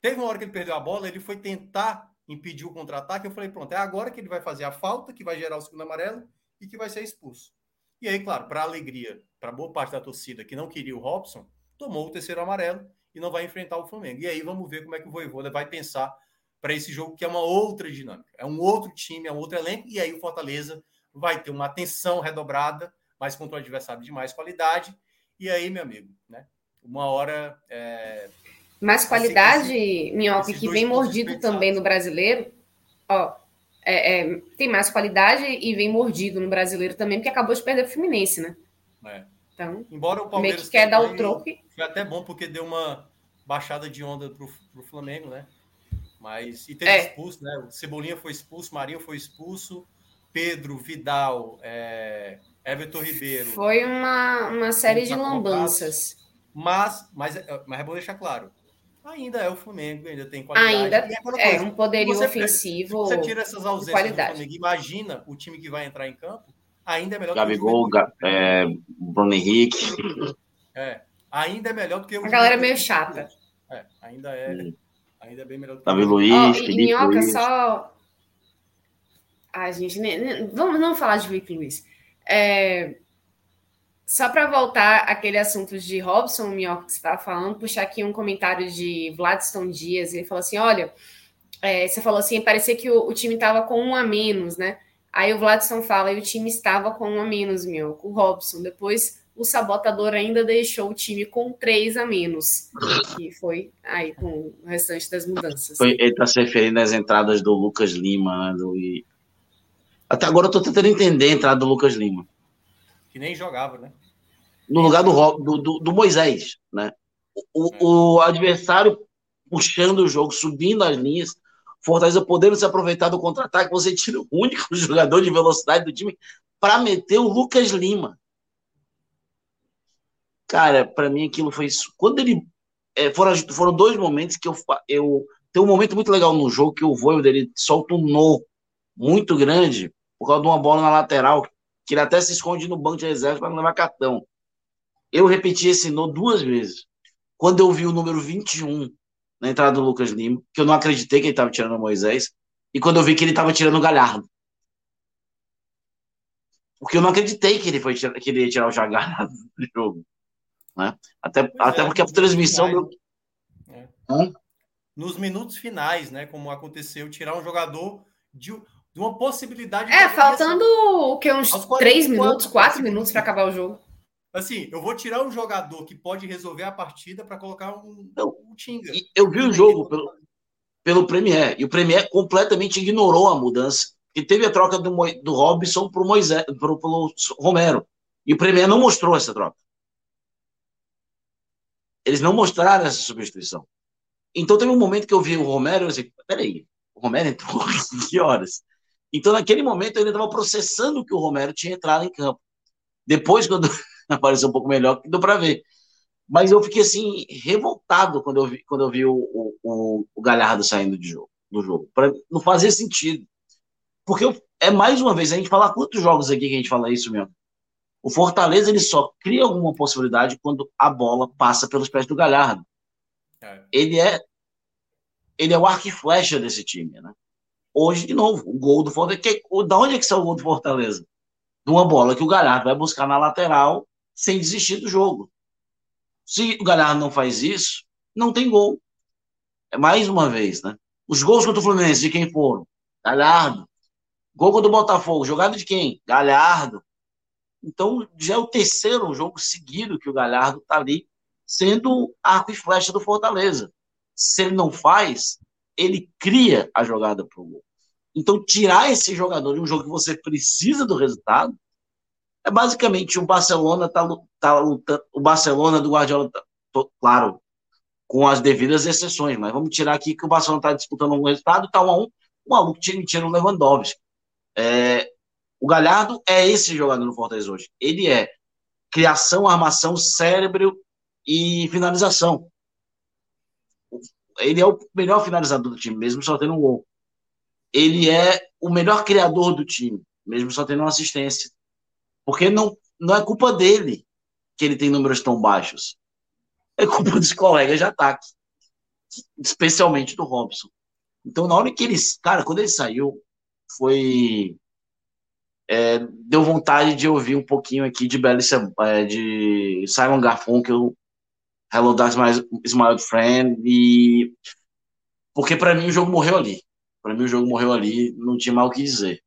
Teve uma hora que ele perdeu a bola, ele foi tentar impedir o contra-ataque. Eu falei, pronto, é agora que ele vai fazer a falta, que vai gerar o segundo amarelo e que vai ser expulso. E aí, claro, para alegria, para boa parte da torcida que não queria o Robson, tomou o terceiro amarelo e não vai enfrentar o Flamengo. E aí vamos ver como é que o Voivoda vai pensar para esse jogo, que é uma outra dinâmica. É um outro time, é um outro elenco, e aí o Fortaleza vai ter uma atenção redobrada, mas contra o adversário de mais qualidade. E aí, meu amigo, né? Uma hora. É... Mais qualidade, esse, Minhoca, que vem mordido também no brasileiro. Ó, é, é, tem mais qualidade e vem mordido no brasileiro também, porque acabou de perder o Fluminense, né? É. Então, Embora o Palmeiras que quer dar o troco. Foi até bom porque deu uma baixada de onda pro, pro Flamengo, né? Mas e teve é. expulso, né? O Cebolinha foi expulso, Marinho foi expulso, Pedro, Vidal, é, Everton Ribeiro. Foi uma, uma série de lambanças. Mas, mas, mas é bom deixar claro. Ainda é o Flamengo, ainda tem qualidade. Ainda é, é um poderio você, ofensivo. Você tira essas ausências do Flamengo. Imagina o time que vai entrar em campo ainda é melhor Gabigol, que o é, Bruno Henrique. É, ainda é melhor do que o. A galera é meio chata. É, ainda é, hum. ainda é bem melhor do que Davi Luiz, oh, Felipe Minhoca, Luiz. só. Ai, gente, nem, nem, vamos não falar de Felipe Luiz. É, só para voltar aquele assunto de Robson, Minhoca, que você estava falando, puxar aqui um comentário de Vladson Dias. Ele falou assim: olha, é, você falou assim, parecia que o, o time estava com um a menos, né? Aí o Vladson fala, e o time estava com um a menos, meu, com o Robson. Depois o sabotador ainda deixou o time com três a menos. Que foi aí com o restante das mudanças. Foi, ele está se referindo às entradas do Lucas Lima. Né, do, e... Até agora eu estou tentando entender a entrada do Lucas Lima. Que nem jogava, né? No lugar do, do, do, do Moisés, né? O, o adversário puxando o jogo, subindo as linhas, Fortaleza podendo se aproveitar do contra-ataque, você tira o único jogador de velocidade do time para meter o Lucas Lima. Cara, para mim aquilo foi isso. Quando ele. É, foram, foram dois momentos que eu, eu. Tem um momento muito legal no jogo que o Voivoda dele solta um no muito grande por causa de uma bola na lateral, que ele até se esconde no banco de reserva para não levar cartão. Eu repeti esse no duas vezes. Quando eu vi o número 21 na entrada do Lucas Lima, que eu não acreditei que ele estava tirando o Moisés, e quando eu vi que ele estava tirando o Galhardo. Porque eu não acreditei que ele, foi, que ele ia tirar o Galhardo do jogo. Né? Até, até é, porque a transmissão. Meu... É. Nos minutos finais, né? Como aconteceu, tirar um jogador de, de uma possibilidade. É, faltando o que? Uns três minutos, quatro minutos para acabar o jogo. Assim, eu vou tirar um jogador que pode resolver a partida para colocar um, um Tinga. Eu vi o jogo pelo, pelo Premier, e o Premier completamente ignorou a mudança. E teve a troca do, do Robson para o Moisés, pro, pro Romero. E o Premier não mostrou essa troca. Eles não mostraram essa substituição. Então teve um momento que eu vi o Romero e eu disse, peraí, o Romero entrou que horas? Então naquele momento eu ainda estava processando que o Romero tinha entrado em campo. Depois, quando apareceu um pouco melhor, deu para ver. Mas eu fiquei assim, revoltado quando eu vi, quando eu vi o, o, o Galhardo saindo de jogo, do jogo. Pra, não fazia sentido. Porque eu, é mais uma vez, a gente fala quantos jogos aqui que a gente fala isso mesmo. O Fortaleza ele só cria alguma possibilidade quando a bola passa pelos pés do Galhardo. É. Ele é ele é o arco e flecha desse time, né? Hoje, de novo, o gol do Fortaleza. Que, da onde é que saiu o gol do Fortaleza? De uma bola que o Galhardo vai buscar na lateral sem desistir do jogo. Se o Galhardo não faz isso, não tem gol. É mais uma vez, né? Os gols contra o Fluminense, de quem foram? Galhardo. Gol contra o Botafogo, jogado de quem? Galhardo. Então, já é o terceiro jogo seguido que o Galhardo está ali sendo arco e flecha do Fortaleza. Se ele não faz, ele cria a jogada para o gol. Então, tirar esse jogador de um jogo que você precisa do resultado é basicamente o Barcelona tá, tá lutando, o Barcelona do Guardiola, tá, tô, claro, com as devidas exceções, mas vamos tirar aqui que o Barcelona está disputando um resultado, tá um a um, o maluco tira, tira o Lewandowski. É, o Galhardo é esse jogador no Fortaleza hoje. Ele é criação, armação, cérebro e finalização. Ele é o melhor finalizador do time, mesmo só tendo um gol. Ele é o melhor criador do time, mesmo só tendo uma assistência. Porque não, não é culpa dele que ele tem números tão baixos. É culpa dos colegas de ataque, especialmente do Robson. Então, na hora que ele. Cara, quando ele saiu, foi. É, deu vontade de ouvir um pouquinho aqui de Belly, é, de Simon Garfunkel, Hello Dark's My Friend, e porque para mim o jogo morreu ali. Para mim o jogo morreu ali, não tinha mal o que dizer.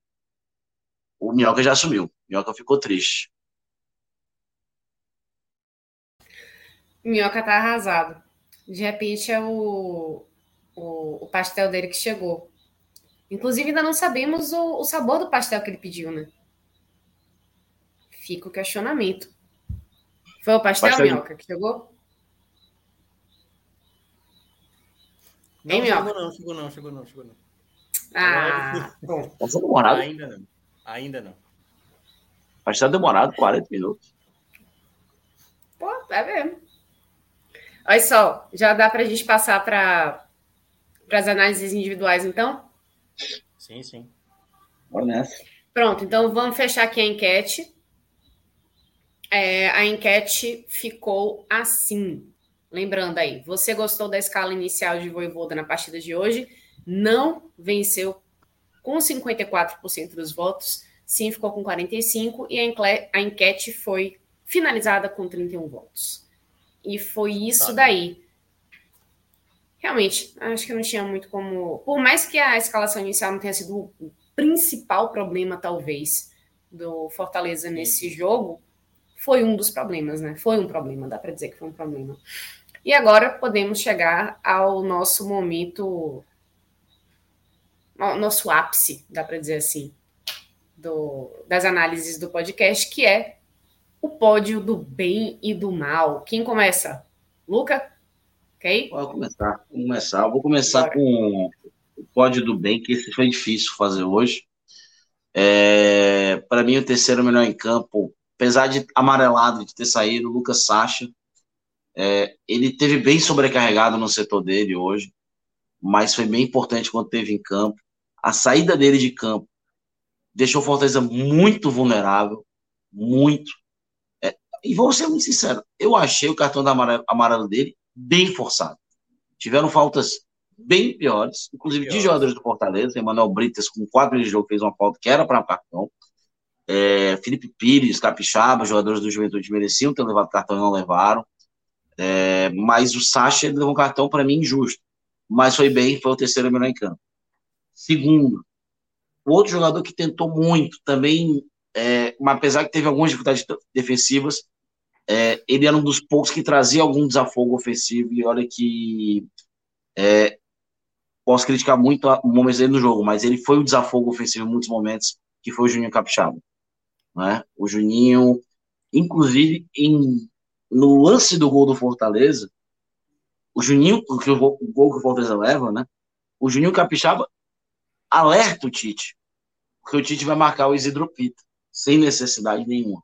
O Minhoca já assumiu. Minhoca ficou triste. Minhoca tá arrasado. De repente é o, o, o, pastel dele que chegou. Inclusive, ainda não sabemos o, o sabor do pastel que ele pediu, né? Fica o questionamento. Foi o pastel, pastel Minhoca, que chegou? Não, chegou não, chegou não, chegou não, chegou não. Ah, bom. Tá Ainda não. Ainda não. Mas tá demorado 40 minutos. Pô, é mesmo. Olha só, já dá para a gente passar para as análises individuais, então? Sim, sim. Bora nessa. Pronto, então vamos fechar aqui a enquete. É, a enquete ficou assim. Lembrando aí, você gostou da escala inicial de Voivoda na partida de hoje? Não venceu com 54% dos votos, sim ficou com 45% e a enquete foi finalizada com 31 votos. E foi isso tá. daí. Realmente, acho que não tinha muito como. Por mais que a escalação inicial não tenha sido o principal problema, talvez, do Fortaleza nesse jogo, foi um dos problemas, né? Foi um problema, dá para dizer que foi um problema. E agora podemos chegar ao nosso momento nosso ápice, dá para dizer assim, do, das análises do podcast, que é o pódio do bem e do mal. Quem começa? Luca? Ok? Vou começar. Vou começar. vou começar Bora. com o pódio do bem, que esse foi difícil fazer hoje. É, para mim, o terceiro melhor em campo, apesar de amarelado de ter saído, o Lucas Sacha. É, ele teve bem sobrecarregado no setor dele hoje, mas foi bem importante quando teve em campo a saída dele de campo deixou o Fortaleza muito vulnerável, muito. É, e vou ser muito sincero, eu achei o cartão da amarelo, amarelo dele bem forçado. Tiveram faltas bem piores, inclusive de jogadores do Fortaleza. Emanuel Brites, com quatro minutos de jogo, fez uma falta que era para cartão. É, Felipe Pires, Capixaba, jogadores do Juventude mereciam ter levado cartão e não levaram. É, mas o Sacha levou um cartão para mim injusto. Mas foi bem, foi o terceiro melhor em campo. Segundo, o outro jogador que tentou muito, também, é, apesar que teve algumas dificuldades defensivas, é, ele era um dos poucos que trazia algum desafogo ofensivo. E olha que é, posso criticar muito o momento dele no jogo, mas ele foi o desafogo ofensivo em muitos momentos, que foi o Juninho Capixaba. Né? O Juninho, inclusive, em, no lance do gol do Fortaleza, o Juninho, o, o gol que o Fortaleza leva, né? O Juninho Capixaba alerta o Tite, porque o Tite vai marcar o Isidro Pita, sem necessidade nenhuma.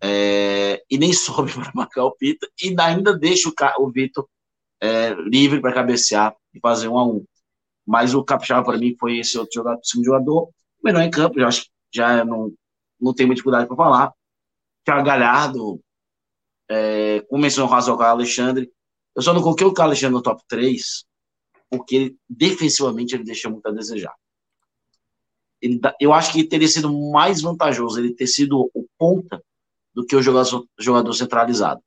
É, e nem sobe para marcar o Pita, e ainda deixa o, o Vitor é, livre para cabecear e fazer um a um. Mas o Capixaba, para mim, foi esse outro jogador, segundo jogador, melhor em campo, já acho que já não, não tem muita dificuldade para falar. Thiago Galhardo, é, com menção o Alexandre. Eu só não coloquei o Alexandre no top 3, porque ele, defensivamente ele deixa muito a desejar. Ele, eu acho que teria sido mais vantajoso ele ter sido o ponta do que o jogador, jogador centralizado.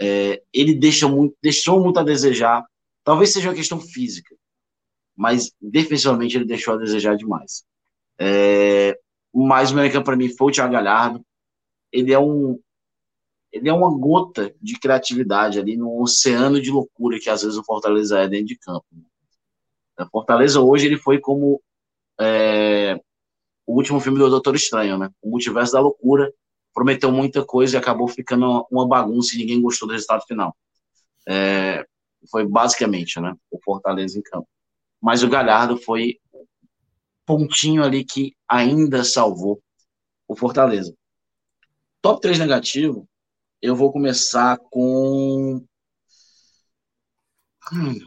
É, ele deixa muito, deixou muito a desejar. Talvez seja uma questão física, mas defensivamente ele deixou a desejar demais. É, o Americano para mim foi o Thiago Galhardo. Ele é um ele é uma gota de criatividade ali no oceano de loucura que às vezes o Fortaleza é dentro de campo. O Fortaleza hoje ele foi como é, o último filme do Doutor Estranho, né? O Multiverso da Loucura, prometeu muita coisa e acabou ficando uma bagunça e ninguém gostou do resultado final. É, foi basicamente né, o Fortaleza em campo. Mas o Galhardo foi pontinho ali que ainda salvou o Fortaleza. Top 3 negativo, eu vou começar com. Hum,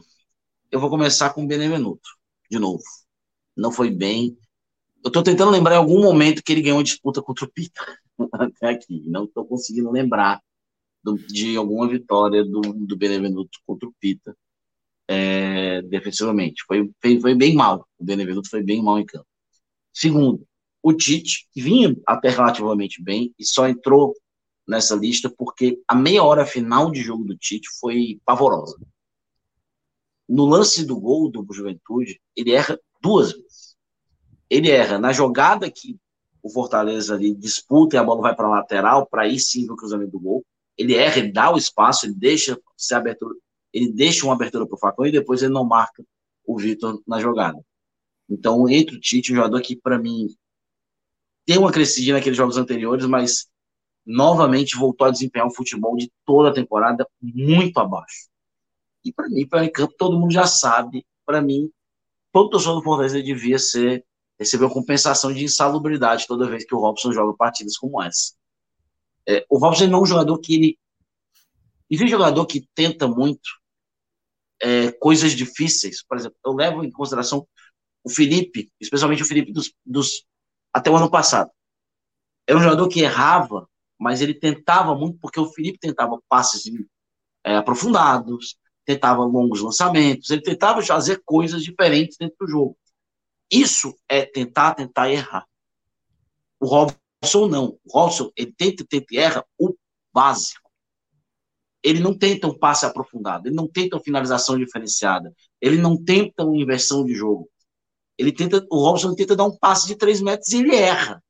eu vou começar com Benevenuto, de novo. Não foi bem. Eu estou tentando lembrar em algum momento que ele ganhou uma disputa contra o Pita até aqui. Não estou conseguindo lembrar do, de alguma vitória do, do Benevenuto contra o Pita é, defensivamente. Foi, foi, foi, bem mal. O Benevenuto foi bem mal em campo. Segundo, o Tite, que vinha até relativamente bem e só entrou nessa lista porque a meia hora final de jogo do Tite foi pavorosa. No lance do gol do Juventude, ele erra duas vezes. Ele erra na jogada que o Fortaleza ali disputa e a bola vai para a lateral, para aí sim o cruzamento do gol. Ele erra, ele dá o espaço, ele deixa se abertura, ele deixa uma abertura para o Facão e depois ele não marca o Vitor na jogada. Então, entre o Tite, um jogador que, para mim, tem uma crescidinha naqueles jogos anteriores, mas novamente voltou a desempenhar um futebol de toda a temporada muito abaixo. E para mim, para em campo, todo mundo já sabe. Para mim, todo torcedor do Fortaleza devia ser recebeu compensação de insalubridade toda vez que o Robson joga partidas como essa. É, o Robson não é um jogador que ele. Existe jogador que tenta muito é, coisas difíceis. Por exemplo, eu levo em consideração o Felipe, especialmente o Felipe dos, dos até o ano passado. Era um jogador que errava, mas ele tentava muito, porque o Felipe tentava passes é, aprofundados, tentava longos lançamentos, ele tentava fazer coisas diferentes dentro do jogo. Isso é tentar, tentar errar. O Robson não. O Robson, ele tenta, tenta e erra o básico. Ele não tenta um passe aprofundado, ele não tenta uma finalização diferenciada, ele não tenta uma inversão de jogo. Ele tenta, o Robson tenta dar um passe de três metros e ele erra.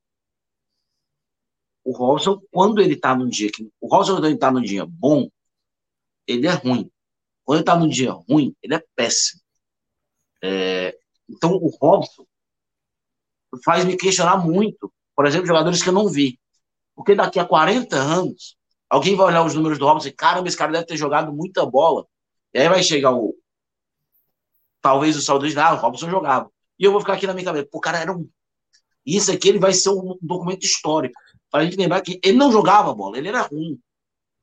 O Robson, quando ele tá num dia que. O Robson, quando ele tá num dia bom, ele é ruim. Quando ele tá num dia ruim, ele é péssimo. É, então, o Robson faz me questionar muito, por exemplo, jogadores que eu não vi. Porque daqui a 40 anos, alguém vai olhar os números do Robson e, caramba, esse cara deve ter jogado muita bola. E aí vai chegar o. Talvez o saudosismo, ah, o Robson jogava. E eu vou ficar aqui na minha cabeça, pô, cara era um. Isso aqui ele vai ser um documento histórico. Para a gente lembrar que ele não jogava bola, ele era ruim.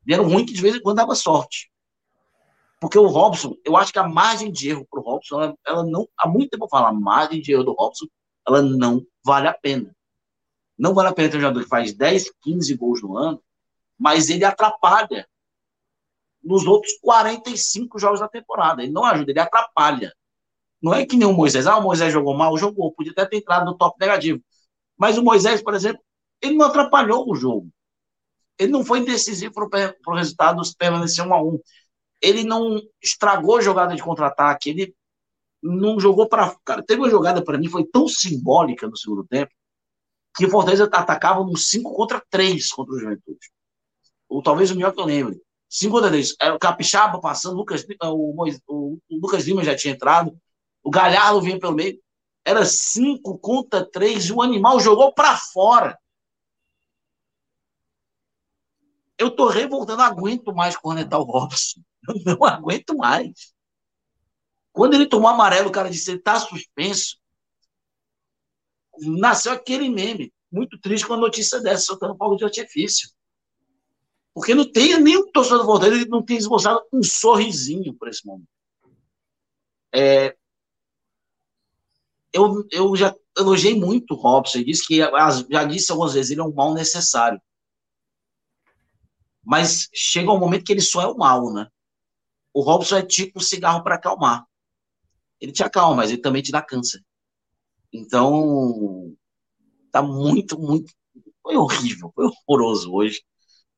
Ele era ruim que de vez em quando dava sorte. Porque o Robson, eu acho que a margem de erro para o Robson, ela, ela, não. Há muito tempo eu falo, a margem de erro do Robson, ela não vale a pena. Não vale a pena ter um jogador que faz 10, 15 gols no ano, mas ele atrapalha nos outros 45 jogos da temporada. Ele não ajuda, ele atrapalha. Não é que nem o Moisés. Ah, o Moisés jogou mal, jogou. Podia até ter entrado no top negativo. Mas o Moisés, por exemplo, ele não atrapalhou o jogo. Ele não foi decisivo para o resultado permanecer 1 a 1 Ele não estragou a jogada de contra-ataque. Ele não jogou para. Cara, teve uma jogada para mim, foi tão simbólica no segundo tempo, que o Fortaleza atacava nos 5 contra 3 contra o Juventude. Ou talvez o melhor que eu lembre. 5 contra 3. Era o Capixaba passando, Lucas, o, o, o Lucas Lima já tinha entrado, o Galhardo vinha pelo meio. Era 5 contra 3 e o animal jogou para fora. Eu tô revoltando, não aguento mais cornetar o Robson. Eu não aguento mais. Quando ele tomou amarelo, o cara disse: ele tá suspenso. Nasceu aquele meme. Muito triste com a notícia dessa, soltando fogo de artifício. Porque não tem nenhum torcedor do Fortaleza que não tenha esboçado um sorrisinho por esse momento. É, eu, eu já elogiei muito o Robson, disse que já disse algumas vezes, ele é um mal necessário. Mas chega um momento que ele só é o mal, né? O Robson é tipo um cigarro para acalmar. Ele te acalma, mas ele também te dá câncer. Então, tá muito, muito. Foi horrível, foi horroroso hoje.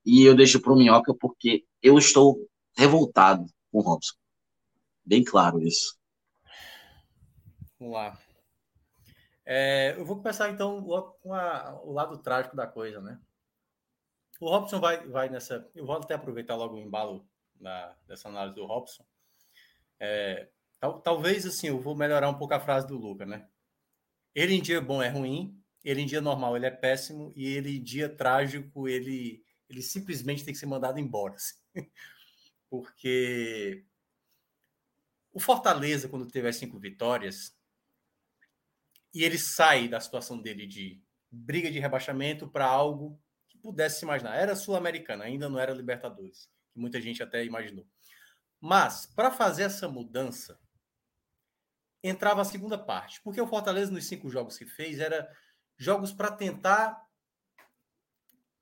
E eu deixo pro Minhoca porque eu estou revoltado com o Robson. Bem claro isso. Vamos lá. É, eu vou começar então com a, o lado trágico da coisa, né? O Robson vai, vai nessa. Eu vou até aproveitar logo o embalo na, dessa análise do Robson. É, tal, talvez assim, eu vou melhorar um pouco a frase do Luca, né? Ele em dia bom é ruim, ele em dia normal ele é péssimo, e ele em dia trágico ele, ele simplesmente tem que ser mandado embora. Assim. Porque o Fortaleza, quando teve as cinco vitórias, e ele sai da situação dele de briga de rebaixamento para algo pudesse se imaginar. Era Sul-Americana, ainda não era Libertadores, que muita gente até imaginou. Mas, para fazer essa mudança, entrava a segunda parte. Porque o Fortaleza, nos cinco jogos que fez, era jogos para tentar,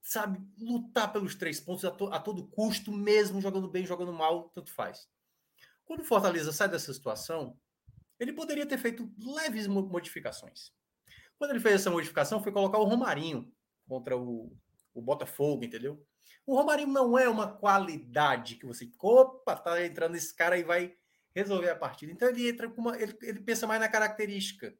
sabe, lutar pelos três pontos a, to a, todo custo, mesmo jogando bem, jogando mal, tanto faz. Quando o Fortaleza sai dessa situação, ele poderia ter feito leves modificações. Quando ele fez essa modificação, foi colocar o Romarinho contra o, o Botafogo, entendeu? O Romarinho não é uma qualidade que você, opa, tá entrando esse cara e vai resolver a partida. Então ele entra com uma, ele, ele pensa mais na característica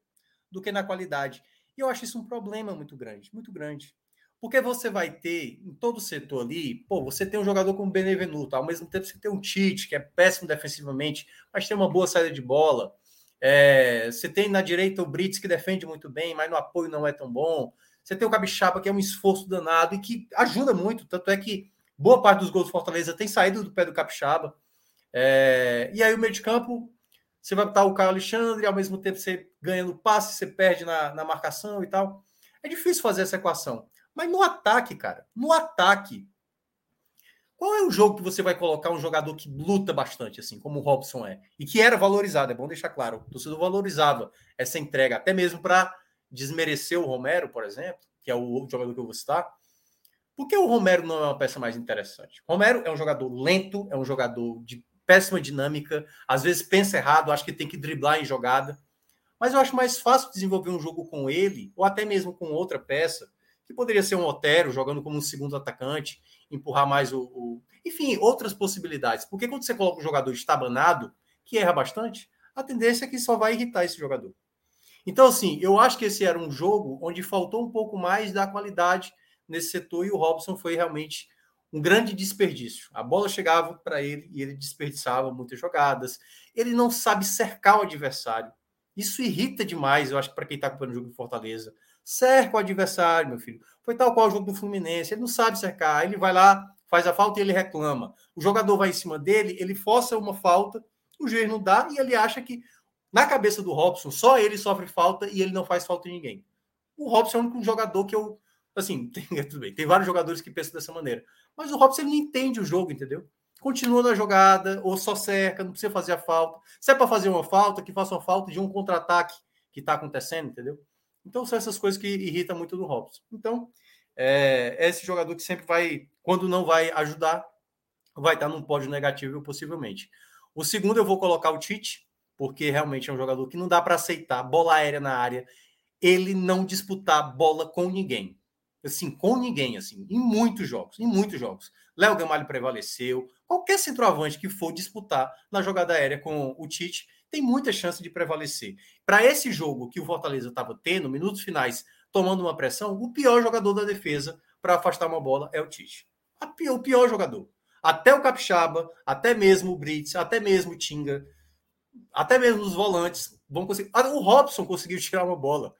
do que na qualidade. E eu acho isso um problema muito grande, muito grande. Porque você vai ter em todo o setor ali, pô, você tem um jogador como Benevenuto, ao mesmo tempo você tem um Tite, que é péssimo defensivamente, mas tem uma boa saída de bola. É, você tem na direita o Brits, que defende muito bem, mas no apoio não é tão bom. Você tem o Capixaba, que é um esforço danado e que ajuda muito. Tanto é que boa parte dos gols do Fortaleza tem saído do pé do Capixaba. É... E aí o meio de campo, você vai botar o Caio Alexandre, ao mesmo tempo você ganha no passe, você perde na, na marcação e tal. É difícil fazer essa equação. Mas no ataque, cara, no ataque, qual é o jogo que você vai colocar um jogador que luta bastante, assim, como o Robson é? E que era valorizado, é bom deixar claro. O torcedor valorizava essa entrega, até mesmo para desmerecer o Romero, por exemplo, que é o jogador que eu vou citar, por que o Romero não é uma peça mais interessante? Romero é um jogador lento, é um jogador de péssima dinâmica, às vezes pensa errado, acho que tem que driblar em jogada, mas eu acho mais fácil desenvolver um jogo com ele, ou até mesmo com outra peça, que poderia ser um Otero jogando como um segundo atacante, empurrar mais o, o... Enfim, outras possibilidades. Porque quando você coloca um jogador estabanado, que erra bastante, a tendência é que só vai irritar esse jogador. Então, assim, eu acho que esse era um jogo onde faltou um pouco mais da qualidade nesse setor e o Robson foi realmente um grande desperdício. A bola chegava para ele e ele desperdiçava muitas jogadas. Ele não sabe cercar o adversário. Isso irrita demais, eu acho, para quem está acompanhando o jogo do Fortaleza. Cerca o adversário, meu filho. Foi tal qual o jogo do Fluminense. Ele não sabe cercar. Ele vai lá, faz a falta e ele reclama. O jogador vai em cima dele, ele força uma falta, o juiz não dá e ele acha que na cabeça do Robson, só ele sofre falta e ele não faz falta em ninguém. O Robson é o único jogador que eu. Assim, tem, tudo bem, tem vários jogadores que pensam dessa maneira. Mas o Robson ele não entende o jogo, entendeu? Continua na jogada, ou só cerca, não precisa fazer a falta. Se é para fazer uma falta, que faça uma falta de um contra-ataque que está acontecendo, entendeu? Então são essas coisas que irritam muito do Robson. Então, é, é esse jogador que sempre vai, quando não vai ajudar, vai estar num pódio negativo possivelmente. O segundo eu vou colocar o Tite, porque realmente é um jogador que não dá para aceitar bola aérea na área, ele não disputar bola com ninguém. Assim, com ninguém, assim, em muitos jogos, em muitos jogos. Léo Gamalho prevaleceu. Qualquer centroavante que for disputar na jogada aérea com o Tite tem muita chance de prevalecer. Para esse jogo que o Fortaleza estava tendo, minutos finais, tomando uma pressão, o pior jogador da defesa para afastar uma bola é o Tite. o pior jogador. Até o Capixaba, até mesmo o Brits, até mesmo o Tinga, até mesmo os volantes vão conseguir. Ah, o Robson conseguiu tirar uma bola,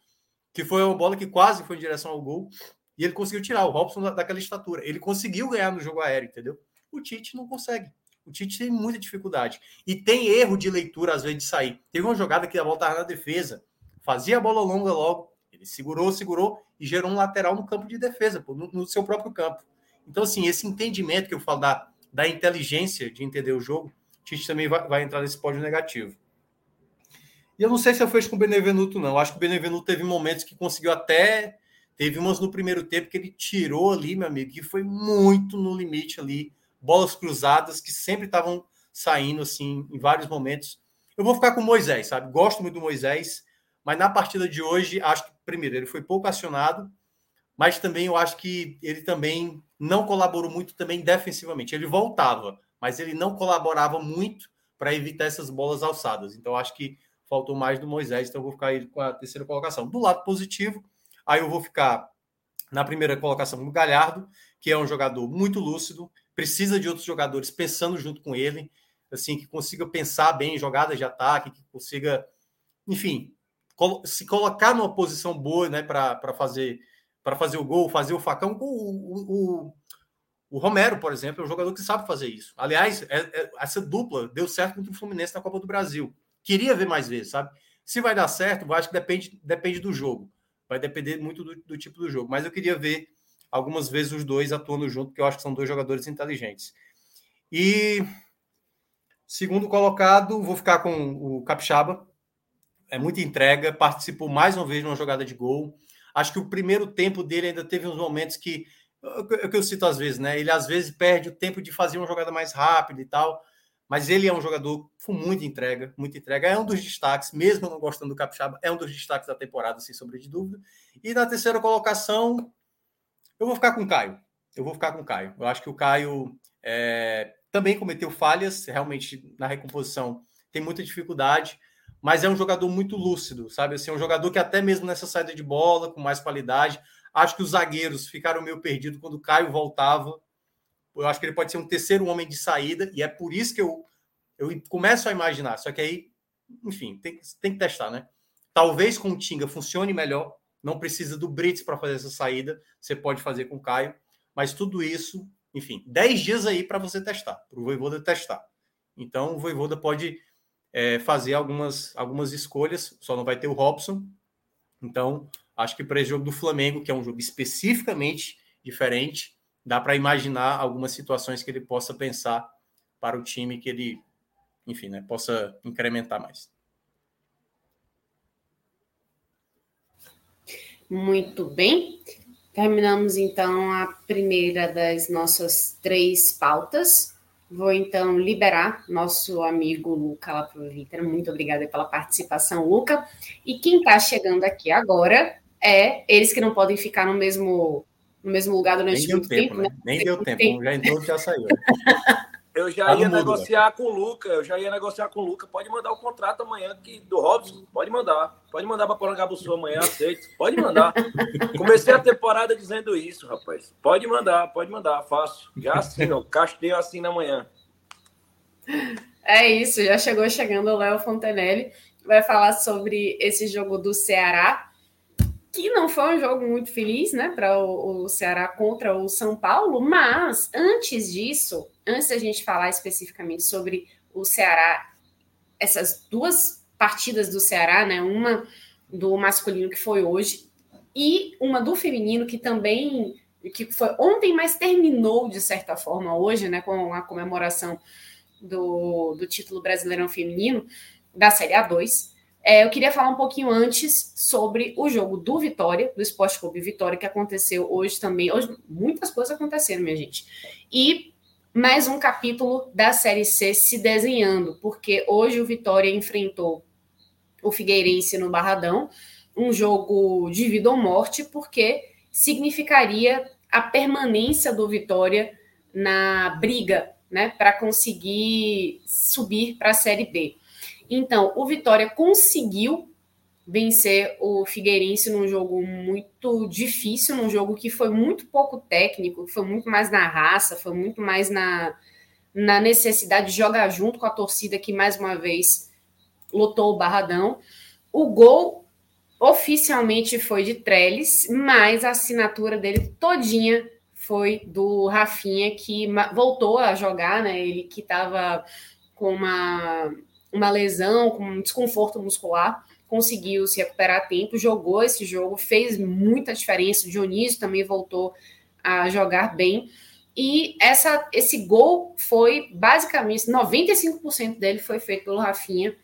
que foi uma bola que quase foi em direção ao gol, e ele conseguiu tirar o Robson daquela estatura. Ele conseguiu ganhar no jogo aéreo, entendeu? O Tite não consegue. O Tite tem muita dificuldade. E tem erro de leitura, às vezes, de sair. Teve uma jogada que a bola estava na defesa, fazia a bola longa logo, ele segurou, segurou e gerou um lateral no campo de defesa, no, no seu próprio campo. Então, assim, esse entendimento que eu falo da, da inteligência de entender o jogo, Tite também vai, vai entrar nesse pódio negativo. E eu não sei se eu fiz com o Benevenuto, não. Acho que o Benevenuto teve momentos que conseguiu até. Teve umas no primeiro tempo que ele tirou ali, meu amigo, que foi muito no limite ali. Bolas cruzadas que sempre estavam saindo, assim, em vários momentos. Eu vou ficar com o Moisés, sabe? Gosto muito do Moisés, mas na partida de hoje, acho que, primeiro, ele foi pouco acionado, mas também eu acho que ele também não colaborou muito também defensivamente. Ele voltava, mas ele não colaborava muito para evitar essas bolas alçadas. Então, acho que faltou mais do Moisés, então vou ficar aí com a terceira colocação. Do lado positivo, aí eu vou ficar na primeira colocação com o Galhardo, que é um jogador muito lúcido, precisa de outros jogadores pensando junto com ele, assim, que consiga pensar bem em jogadas de ataque, que consiga, enfim, se colocar numa posição boa, né, para fazer para fazer o gol, fazer o facão. O, o, o, o, Romero, por exemplo, é um jogador que sabe fazer isso. Aliás, é, é, essa dupla deu certo contra o Fluminense na Copa do Brasil. Queria ver mais vezes, sabe? Se vai dar certo, eu acho que depende, depende do jogo. Vai depender muito do, do tipo do jogo. Mas eu queria ver algumas vezes os dois atuando junto, porque eu acho que são dois jogadores inteligentes. E segundo colocado, vou ficar com o Capixaba. É muita entrega, participou mais uma vez de uma jogada de gol. Acho que o primeiro tempo dele ainda teve uns momentos que o que eu cito às vezes, né? Ele às vezes perde o tempo de fazer uma jogada mais rápida e tal, mas ele é um jogador com muita entrega, muita entrega. É um dos destaques, mesmo não gostando do Capixaba, é um dos destaques da temporada, sem sombra de dúvida. E na terceira colocação, eu vou ficar com o Caio. Eu vou ficar com o Caio. Eu acho que o Caio é, também cometeu falhas, realmente na recomposição tem muita dificuldade, mas é um jogador muito lúcido, sabe? Assim, é um jogador que até mesmo nessa saída de bola, com mais qualidade, acho que os zagueiros ficaram meio perdidos quando o Caio voltava. Eu acho que ele pode ser um terceiro homem de saída, e é por isso que eu, eu começo a imaginar. Só que aí, enfim, tem, tem que testar, né? Talvez com o Tinga funcione melhor, não precisa do Brits para fazer essa saída, você pode fazer com o Caio, mas tudo isso, enfim, 10 dias aí para você testar, para o Voivoda testar. Então, o Voivoda pode é, fazer algumas, algumas escolhas, só não vai ter o Robson. Então, acho que para esse jogo do Flamengo, que é um jogo especificamente diferente, dá para imaginar algumas situações que ele possa pensar para o time que ele, enfim, né, possa incrementar mais. Muito bem. Terminamos então a primeira das nossas três pautas. Vou então liberar nosso amigo Luca Twitter. Muito obrigada pela participação, Luca. E quem está chegando aqui agora é eles que não podem ficar no mesmo, no mesmo lugar durante muito tempo. tempo né? né? Nem deu tempo, tempo. já entrou já saiu. Eu já tá ia negociar com o Luca, eu já ia negociar com o Luca. Pode mandar o contrato amanhã que, do Robson, pode mandar. Pode mandar para Porangabuçu amanhã, aceito. Pode mandar. Comecei a temporada dizendo isso, rapaz. Pode mandar, pode mandar, fácil. Já assino, casteio assina amanhã. É isso, já chegou chegando o Léo Fontenelle. Vai falar sobre esse jogo do Ceará, que não foi um jogo muito feliz, né, para o, Ceará contra o São Paulo, mas antes disso, antes da gente falar especificamente sobre o Ceará, essas duas partidas do Ceará, né? Uma do masculino que foi hoje e uma do feminino que também que foi ontem, mas terminou de certa forma hoje, né, com a comemoração do, do título brasileirão feminino da Série A2. É, eu queria falar um pouquinho antes sobre o jogo do Vitória, do Esporte Clube Vitória, que aconteceu hoje também. Hoje muitas coisas aconteceram, minha gente. E mais um capítulo da Série C se desenhando, porque hoje o Vitória enfrentou o Figueirense no Barradão, um jogo de vida ou morte, porque significaria a permanência do Vitória na briga, né, para conseguir subir para a Série B. Então, o Vitória conseguiu vencer o Figueirense num jogo muito difícil, num jogo que foi muito pouco técnico, foi muito mais na raça, foi muito mais na, na necessidade de jogar junto com a torcida que mais uma vez lotou o Barradão. O gol oficialmente foi de Trellis, mas a assinatura dele todinha foi do Rafinha, que voltou a jogar, né? Ele que estava com uma, uma lesão, com um desconforto muscular, conseguiu se recuperar a tempo, jogou esse jogo, fez muita diferença. O Dionísio também voltou a jogar bem. E essa, esse gol foi basicamente 95% dele foi feito pelo Rafinha.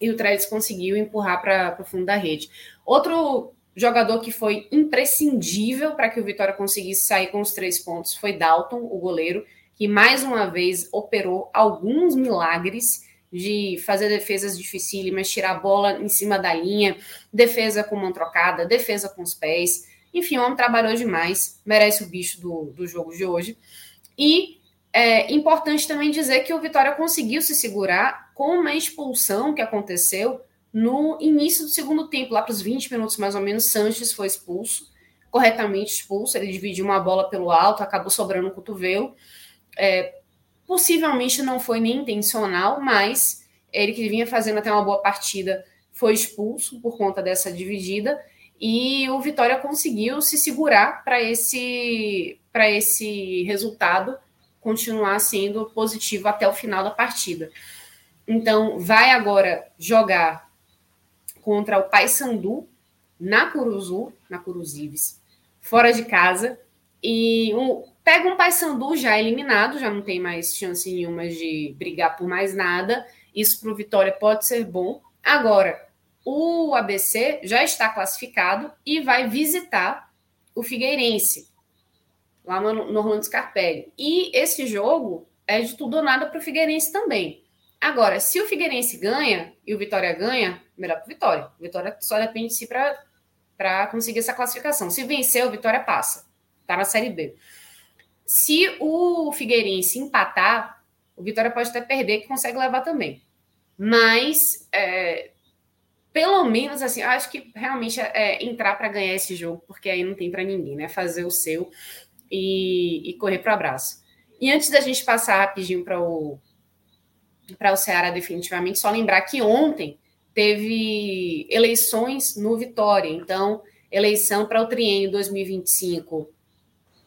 E o Trellis conseguiu empurrar para o fundo da rede. Outro jogador que foi imprescindível para que o Vitória conseguisse sair com os três pontos foi Dalton, o goleiro, que mais uma vez operou alguns milagres de fazer defesas dificílimas, tirar a bola em cima da linha, defesa com mão trocada, defesa com os pés. Enfim, o homem trabalhou demais, merece o bicho do, do jogo de hoje. E é importante também dizer que o Vitória conseguiu se segurar com uma expulsão que aconteceu no início do segundo tempo, lá para os 20 minutos mais ou menos, Sanches foi expulso, corretamente expulso. Ele dividiu uma bola pelo alto, acabou sobrando o cotovelo. É, possivelmente não foi nem intencional, mas ele que vinha fazendo até uma boa partida foi expulso por conta dessa dividida e o Vitória conseguiu se segurar para esse para esse resultado continuar sendo positivo até o final da partida. Então, vai agora jogar contra o Paysandu na Curuzu, na Curuzives, fora de casa. E um, pega um Paysandu já eliminado, já não tem mais chance nenhuma de brigar por mais nada. Isso para o Vitória pode ser bom. Agora, o ABC já está classificado e vai visitar o Figueirense, lá no, Orlando Scarpelli. E esse jogo é de tudo ou nada para o Figueirense também. Agora, se o Figueirense ganha e o Vitória ganha, melhor para o Vitória. O Vitória só depende de si para conseguir essa classificação. Se vencer, o Vitória passa. Está na Série B. Se o Figueirense empatar, o Vitória pode até perder, que consegue levar também. Mas, é, pelo menos, assim, acho que realmente é entrar para ganhar esse jogo, porque aí não tem para ninguém, né? Fazer o seu e, e correr para o abraço. E antes da gente passar rapidinho para o para o Ceará definitivamente. Só lembrar que ontem teve eleições no Vitória, então eleição para o triênio 2025,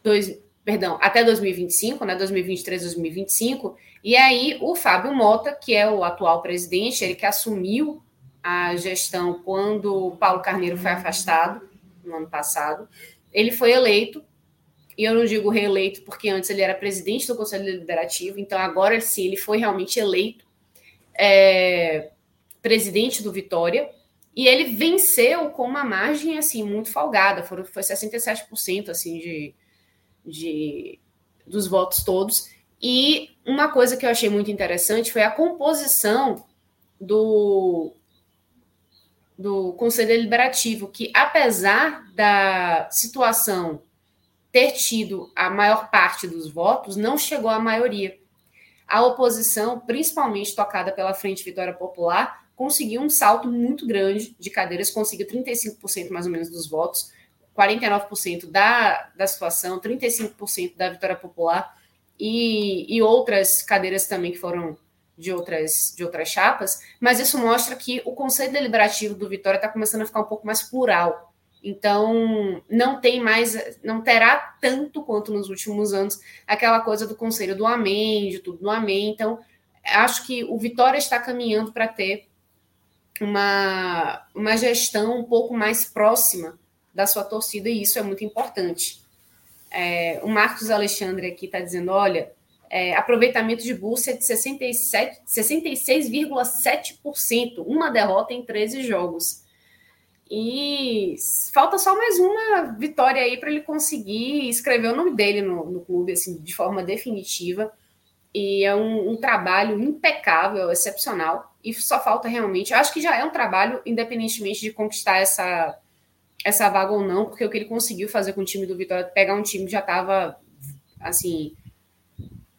dois, perdão, até 2025, né, 2023, 2025. E aí o Fábio Mota, que é o atual presidente, ele que assumiu a gestão quando Paulo Carneiro foi afastado no ano passado, ele foi eleito e eu não digo reeleito porque antes ele era presidente do Conselho Deliberativo, então agora sim ele foi realmente eleito é, presidente do Vitória, e ele venceu com uma margem assim muito folgada, foram, foi 67% assim de, de dos votos todos. E uma coisa que eu achei muito interessante foi a composição do, do Conselho Deliberativo, que apesar da situação ter tido a maior parte dos votos, não chegou à maioria. A oposição, principalmente tocada pela Frente Vitória Popular, conseguiu um salto muito grande de cadeiras, conseguiu 35% mais ou menos dos votos, 49% da, da situação, 35% da Vitória Popular e, e outras cadeiras também que foram de outras, de outras chapas, mas isso mostra que o Conselho Deliberativo do Vitória está começando a ficar um pouco mais plural, então, não tem mais, não terá tanto quanto nos últimos anos aquela coisa do conselho do amém, de tudo no amém. Então, acho que o Vitória está caminhando para ter uma, uma gestão um pouco mais próxima da sua torcida, e isso é muito importante. É, o Marcos Alexandre aqui está dizendo: olha, é, aproveitamento de Bússia é de 66,7%, uma derrota em 13 jogos. E falta só mais uma vitória aí para ele conseguir escrever o nome dele no, no, clube assim, de forma definitiva. E é um, um, trabalho impecável, excepcional. E só falta realmente. Eu acho que já é um trabalho, independentemente de conquistar essa, essa vaga ou não, porque o que ele conseguiu fazer com o time do Vitória, pegar um time que já estava assim,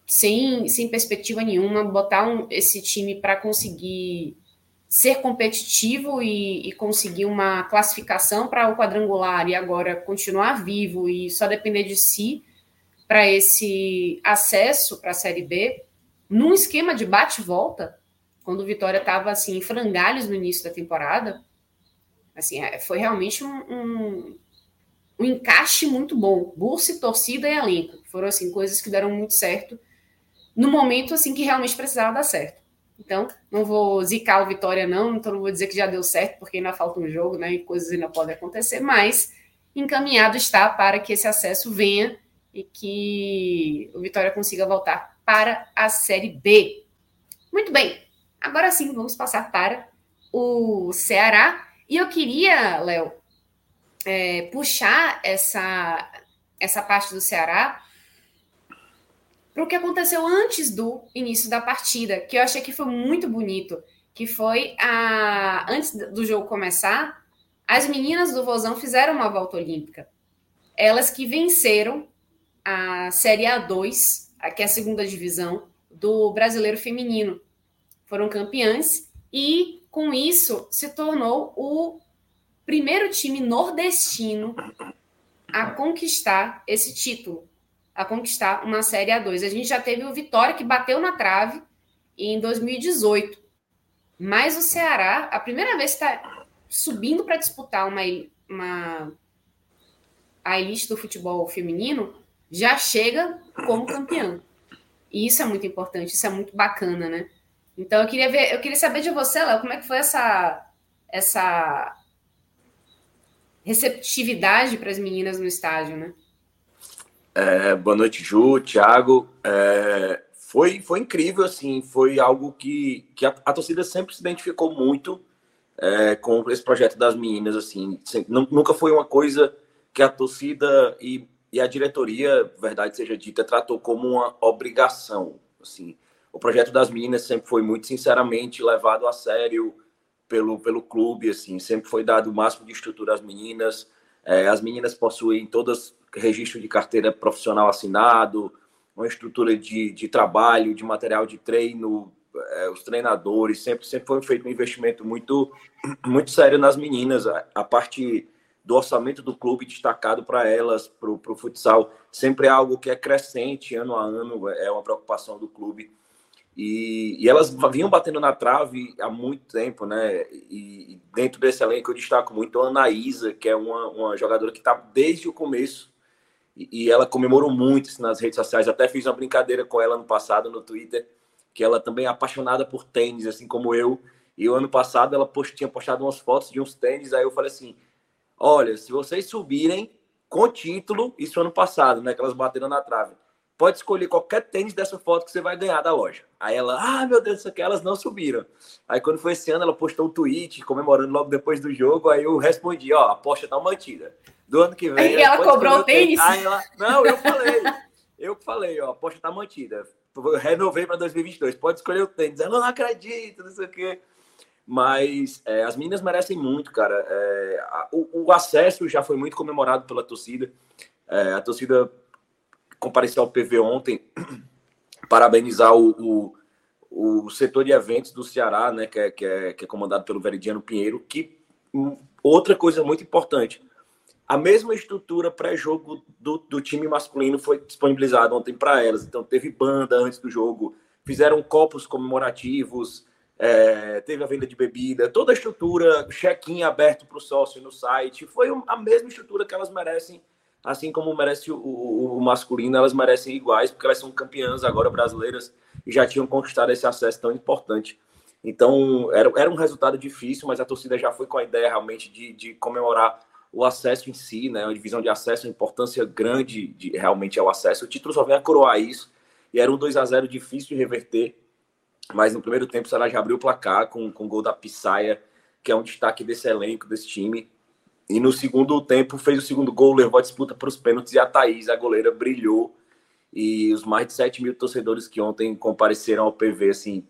sem, sem perspectiva nenhuma, botar um, esse time para conseguir ser competitivo e, e, conseguir uma classificação para o quadrangular e agora continuar vivo e só depender de si para esse acesso para a Série B, num esquema de bate-volta, quando o Vitória estava assim, em frangalhos no início da temporada, assim, é, foi realmente um, um, um encaixe muito bom. Bursa, torcida e elenco. Foram assim, coisas que deram muito certo no momento assim que realmente precisava dar certo. Então, não vou zicar o Vitória, não, então não vou dizer que já deu certo, porque ainda falta um jogo, né? E coisas ainda podem acontecer, mas encaminhado está para que esse acesso venha e que o Vitória consiga voltar para a Série B. Muito bem, agora sim vamos passar para o Ceará. E eu queria, Léo, é, puxar essa, essa parte do Ceará para o que aconteceu antes do início da partida, que eu achei que foi muito bonito, que foi a antes do jogo começar, as meninas do Vozão fizeram uma volta olímpica. Elas que venceram a Série A2, que é a segunda divisão do Brasileiro Feminino. Foram campeãs e com isso se tornou o primeiro time nordestino a conquistar esse título a conquistar uma Série A2. A gente já teve o Vitória que bateu na trave em 2018. Mas o Ceará, a primeira vez que está subindo para disputar uma, uma a elite do futebol feminino, já chega como campeão. E isso é muito importante, isso é muito bacana, né? Então eu queria ver, eu queria saber de você, Léo, como é que foi essa essa receptividade para as meninas no estádio, né? É, boa noite, Ju, Thiago. É, foi, foi incrível, assim, foi algo que, que a, a torcida sempre se identificou muito é, com esse projeto das meninas, assim, sempre, nunca foi uma coisa que a torcida e, e a diretoria, verdade seja dita, tratou como uma obrigação, assim. O projeto das meninas sempre foi muito sinceramente levado a sério pelo, pelo clube, assim, sempre foi dado o máximo de estrutura às meninas. É, as meninas possuem todas registro de carteira profissional assinado, uma estrutura de, de trabalho, de material de treino, é, os treinadores, sempre, sempre foi feito um investimento muito, muito sério nas meninas. A, a parte do orçamento do clube destacado para elas, para o futsal, sempre é algo que é crescente ano a ano, é uma preocupação do clube. E, e, elas vinham batendo na trave há muito tempo, né? E, e dentro desse elenco eu destaco muito a Anaísa, que é uma, uma jogadora que está desde o começo e, ela comemorou muito nas redes sociais. Até fiz uma brincadeira com ela no passado no Twitter, que ela também é apaixonada por tênis, assim como eu. E o ano passado ela post, tinha postado umas fotos de uns tênis. Aí eu falei assim: olha, se vocês subirem com título, isso ano passado, né? Que elas bateram na trave. Pode escolher qualquer tênis dessa foto que você vai ganhar da loja. Aí ela, ah, meu Deus, isso aqui elas não subiram. Aí quando foi esse ano, ela postou um tweet comemorando logo depois do jogo. Aí eu respondi: ó, a aposta tá mantida do ano que vem. E ela cobrou o tênis? Aí ela, não, eu falei. eu falei, ó, a aposta tá mantida. Eu renovei para 2022. Pode escolher o tênis. Ela não acredita, não sei o quê. Mas é, as meninas merecem muito, cara. É, a, o, o, acesso já foi muito comemorado pela torcida. É, a torcida compareceu ao PV ontem parabenizar o, o, o, setor de eventos do Ceará, né, que é, que é, que é comandado pelo Veridiano Pinheiro, que hum, outra coisa muito importante, a mesma estrutura pré-jogo do, do, time masculino foi disponibilizada ontem para elas. Então, teve banda antes do jogo, fizeram copos comemorativos, é, teve a venda de bebida, toda a estrutura, check-in aberto para o sócio no site. Foi a mesma estrutura que elas merecem, assim como merece o, o, o, masculino, elas merecem iguais, porque elas são campeãs agora brasileiras e já tinham conquistado esse acesso tão importante. Então, era, era um resultado difícil, mas a torcida já foi com a ideia realmente de, de comemorar o acesso em si, né? A divisão de acesso, a importância grande de, realmente é o acesso. O título só vem a coroar isso. E era um 2 a 0 difícil de reverter. Mas no primeiro tempo, o Ceará já abriu o placar com, com o gol da Pissaia, que é um destaque desse elenco, desse time. E no segundo tempo fez o segundo gol, levou a disputa para os pênaltis e a Thaís, a goleira, brilhou. E os mais de 7 mil torcedores que ontem compareceram ao PV, assim,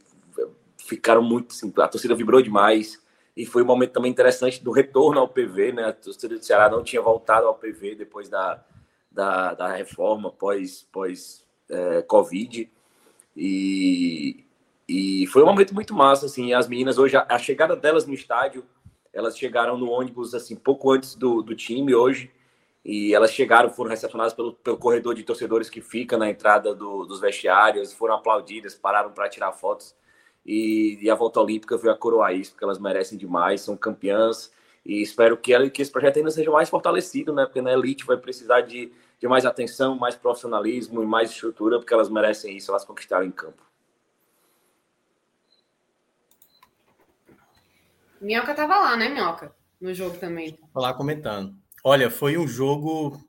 ficaram muito. Assim, a torcida vibrou demais. E foi um momento também interessante do retorno ao PV, né? A torcida do Ceará não tinha voltado ao PV depois da, da, da reforma pós, pós é, Covid. E, e foi um momento muito massa, assim. As meninas hoje, a, a chegada delas no estádio, elas chegaram no ônibus, assim, pouco antes do, do time hoje. E elas chegaram, foram recepcionadas pelo, pelo corredor de torcedores que fica na entrada do, dos vestiários, foram aplaudidas, pararam para tirar fotos. E, e, a volta olímpica veio a coroar isso, porque elas merecem demais, são campeãs. E espero que, ela, que esse projeto ainda seja mais fortalecido, né? Porque na elite vai precisar de, de mais atenção, mais profissionalismo e mais estrutura, porque elas merecem isso, elas conquistaram em campo. Minhoca tava lá, né, Minhoca? No jogo também. Tava lá comentando. Olha, foi um jogo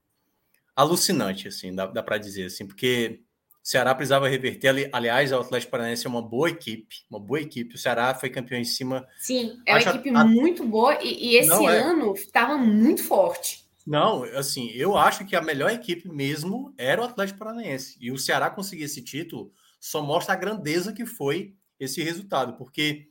alucinante, assim, dá, dá para dizer, assim, porque o Ceará precisava reverter. Ali, aliás, o Atlético Paranaense é uma boa equipe, uma boa equipe. O Ceará foi campeão em cima. Sim, é uma equipe a... muito boa e, e esse Não, é. ano estava muito forte. Não, assim, eu acho que a melhor equipe mesmo era o Atlético Paranaense. E o Ceará conseguir esse título só mostra a grandeza que foi esse resultado, porque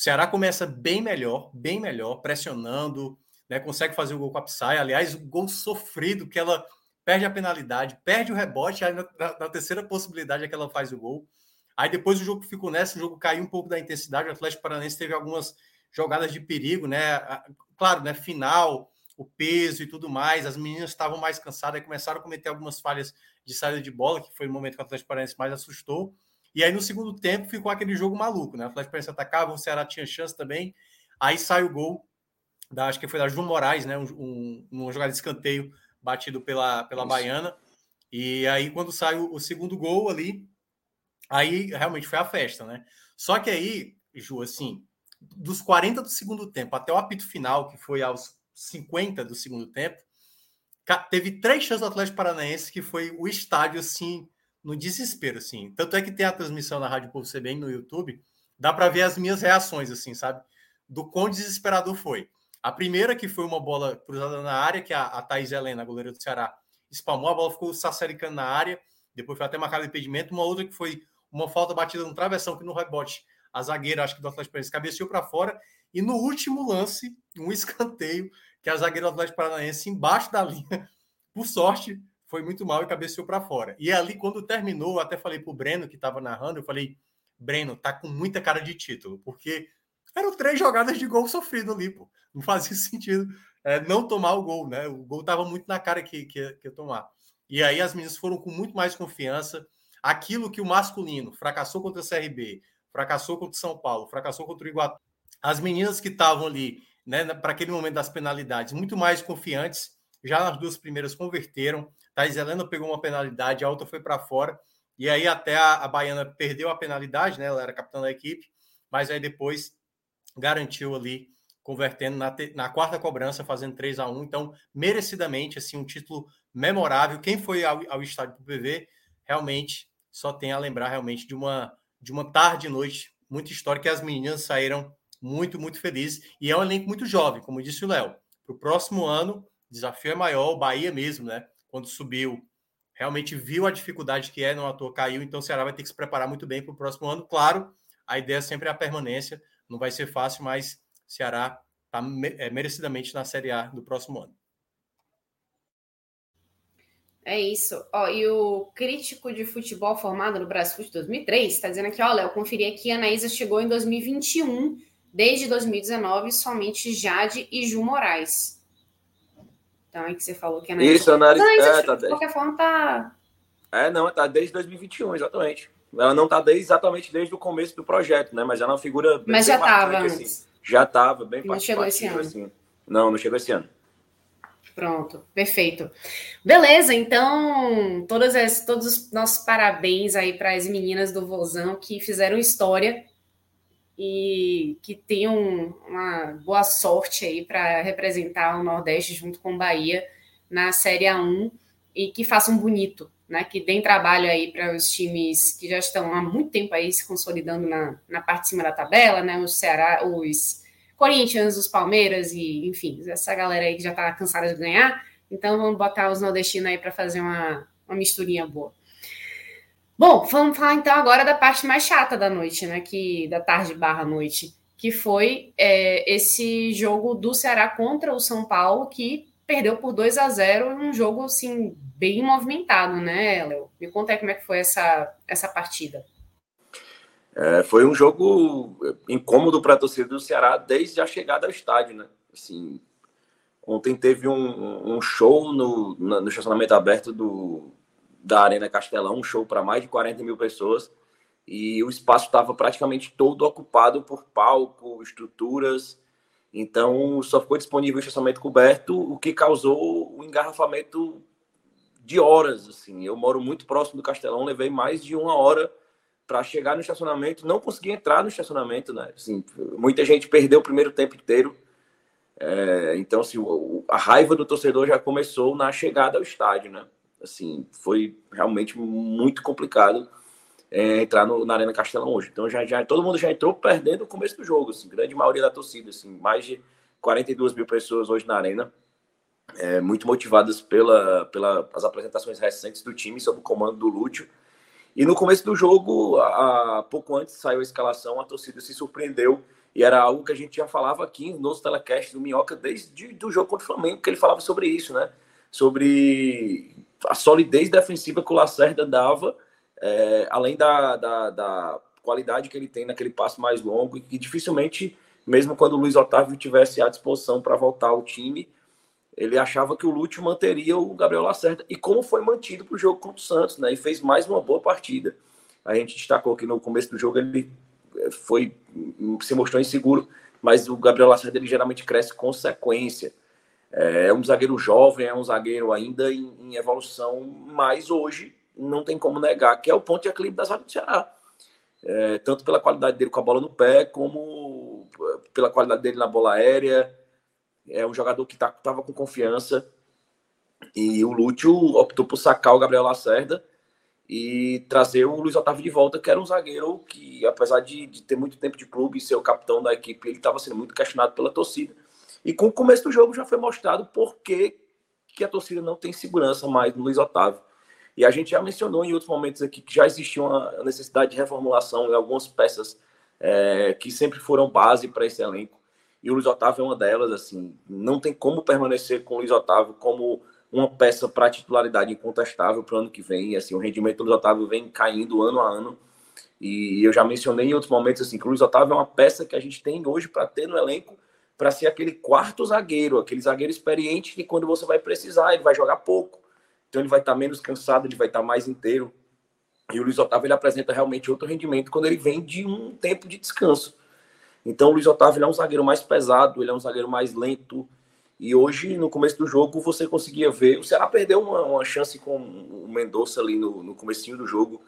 o Ceará começa bem melhor, bem melhor, pressionando, né, consegue fazer o gol com a Psy. Aliás, o gol sofrido, que ela perde a penalidade, perde o rebote, aí na, na, terceira possibilidade é que ela faz o gol. Aí depois o jogo ficou nessa, o jogo caiu um pouco da intensidade, o Atlético Paranaense teve algumas jogadas de perigo, né? Claro, né? Final, o peso e tudo mais, as meninas estavam mais cansadas e começaram a cometer algumas falhas de saída de bola, que foi o momento que o Atlético Paranaense mais assustou. E aí no segundo tempo ficou aquele jogo maluco, né? O Atlético Paranaense atacava, o Ceará tinha chance também. Aí sai o gol da, acho que foi da João Moraes, né? Um, um, uma jogada de escanteio batido pela, pela Baiana. E aí, quando sai o, o, segundo gol ali, aí realmente foi a festa, né? Só que aí, Ju, assim, dos 40 do segundo tempo até o apito final, que foi aos 50 do segundo tempo, teve três chances do Atlético Paranaense que foi o estádio, assim, no desespero, assim. Tanto é que tem a transmissão na Rádio Povo CBN no YouTube, dá para ver as minhas reações, assim, sabe? Do quão desesperador foi. A primeira, que foi uma bola cruzada na área, que a, a Thaís Helena, goleira do Ceará, espalmou, a bola ficou sacericando na área, depois foi até marcado impedimento. Uma outra que foi uma falta batida no travessão, que no rebote a zagueira, acho que do Atlético Paranaense, cabeceou para fora. E no último lance, um escanteio, que a zagueira do Atlético Paranaense, embaixo da linha, por sorte, foi muito mal e cabeceou para fora. E ali, quando terminou, eu até falei para o Breno, que estava narrando, eu falei, Breno, tá com muita cara de título, porque eram três jogadas de gol sofrido ali, pô. Não fazia sentido é, não tomar o gol, né? O gol estava muito na cara que, que, que ia tomar. E aí as meninas foram com muito mais confiança. Aquilo que o masculino fracassou contra o CRB, fracassou contra o São Paulo, fracassou contra o Iguatu. As meninas que estavam ali, né, para aquele momento das penalidades, muito mais confiantes, já nas duas primeiras converteram. Thais Helena pegou uma penalidade, a outra foi para fora. E aí até a, a Baiana perdeu a penalidade, né? Ela era capitã da equipe, mas aí depois garantiu ali, convertendo na, te, na quarta cobrança, fazendo 3 a 1 Então, merecidamente, assim, um título memorável. Quem foi ao, ao estádio do PV, realmente só tem a lembrar realmente de uma, de uma tarde e noite muito histórica que as meninas saíram muito, muito felizes. E é um elenco muito jovem, como disse o Léo. Para o próximo ano, desafio é maior, o Bahia mesmo, né? Quando subiu, realmente viu a dificuldade que é, não ator caiu, então o Ceará vai ter que se preparar muito bem para o próximo ano. Claro, a ideia sempre é a permanência, não vai ser fácil, mas Ceará está é, merecidamente na Série A do próximo ano. É isso. Ó, e o crítico de futebol formado no Brasil de 2003 está dizendo aqui, olha, eu conferi aqui, a Anaísa chegou em 2021, desde 2019, somente Jade e Ju Moraes. Então, é que você falou que a Anaísa... Isso, a Anaísa, é, tá de qualquer forma, tá... É, não, tá desde 2021, exatamente. Ela não está exatamente desde o começo do projeto, né? Mas ela é uma figura. Mas já estava assim. antes. Já estava, bem Não chegou esse ano. Assim. Não, não chegou esse ano. Pronto, perfeito. Beleza, então, todas as, todos os nossos parabéns aí para as meninas do Vozão que fizeram história e que tenham uma boa sorte aí para representar o Nordeste junto com Bahia na Série A1 e que façam bonito, né, que deem trabalho aí para os times que já estão há muito tempo aí se consolidando na, na parte de cima da tabela, né, os Ceará, os Corinthians, os Palmeiras e, enfim, essa galera aí que já tá cansada de ganhar. Então vamos botar os nordestinos aí para fazer uma, uma misturinha boa. Bom, vamos falar então agora da parte mais chata da noite, né? Que da tarde barra noite, que foi é, esse jogo do Ceará contra o São Paulo, que perdeu por 2 a 0 um jogo assim bem movimentado, né, Léo? Me conta aí como é que foi essa, essa partida. É, foi um jogo incômodo para a torcida do Ceará desde a chegada ao estádio, né? Assim, ontem teve um, um show no, no estacionamento aberto do, da Arena Castelão, um show para mais de 40 mil pessoas, e o espaço estava praticamente todo ocupado por palco, estruturas, então só ficou disponível o estacionamento coberto, o que causou o um engarrafamento de horas. Assim, eu moro muito próximo do Castelão, levei mais de uma hora para chegar no estacionamento, não consegui entrar no estacionamento, né? Assim, muita gente perdeu o primeiro tempo inteiro. É, então, assim, a raiva do torcedor já começou na chegada ao estádio, né? Assim, foi realmente muito complicado é, entrar no, na Arena Castelão hoje. Então, já, já, todo mundo já entrou perdendo o começo do jogo, assim, grande maioria da torcida, assim, mais de 42 mil pessoas hoje na Arena, é, muito motivadas pelas pela, apresentações recentes do time sob o comando do Lúcio. E no começo do jogo, a, pouco antes saiu a escalação, a torcida se surpreendeu e era algo que a gente já falava aqui nos telecasts do Minhoca desde o jogo contra o Flamengo, que ele falava sobre isso, né? Sobre a solidez defensiva que o Lacerda dava, é, além da, da, da, qualidade que ele tem naquele passo mais longo, e que dificilmente, mesmo quando o Luiz Otávio tivesse à disposição para voltar ao time, ele achava que o Lúcio manteria o Gabriel Lacerda, e como foi mantido para o jogo contra o Santos, né? E fez mais uma boa partida. A gente destacou que no começo do jogo ele é, foi se mostrou inseguro, mas o Gabriel Lacerda ele geralmente cresce com sequência. É, é um zagueiro jovem, é um zagueiro ainda em, em, evolução, mas hoje não tem como negar que é o ponto de equilíbrio da zaga do Ceará. É, tanto pela qualidade dele com a bola no pé, como pela qualidade dele na bola aérea. É um jogador que estava tá, com confiança. E o Lúcio optou por sacar o Gabriel Lacerda e trazer o Luiz Otávio de volta, que era um zagueiro que, apesar de, de ter muito tempo de clube e ser o capitão da equipe, ele estava sendo muito questionado pela torcida. E com o começo do jogo já foi mostrado por que, que a torcida não tem segurança mais no Luiz Otávio. E a gente já mencionou em outros momentos aqui que já existia uma necessidade de reformulação em algumas peças é, que sempre foram base para esse elenco. E o Luiz Otávio é uma delas, assim, não tem como permanecer com o Luiz Otávio como uma peça para titularidade incontestável para o ano que vem. Assim, o rendimento do Luiz Otávio vem caindo ano a ano. E eu já mencionei em outros momentos assim, que o Luiz Otávio é uma peça que a gente tem hoje para ter no elenco para ser aquele quarto zagueiro, aquele zagueiro experiente que quando você vai precisar, ele vai jogar pouco. Então ele vai estar tá menos cansado, ele vai estar tá mais inteiro. E o Luiz Otávio ele apresenta realmente outro rendimento quando ele vem de um tempo de descanso. Então o Luiz Otávio é um zagueiro mais pesado, ele é um zagueiro mais lento. E hoje, no começo do jogo, você conseguia ver. O Ceará perdeu uma, uma chance com o Mendonça ali no, no comecinho do jogo.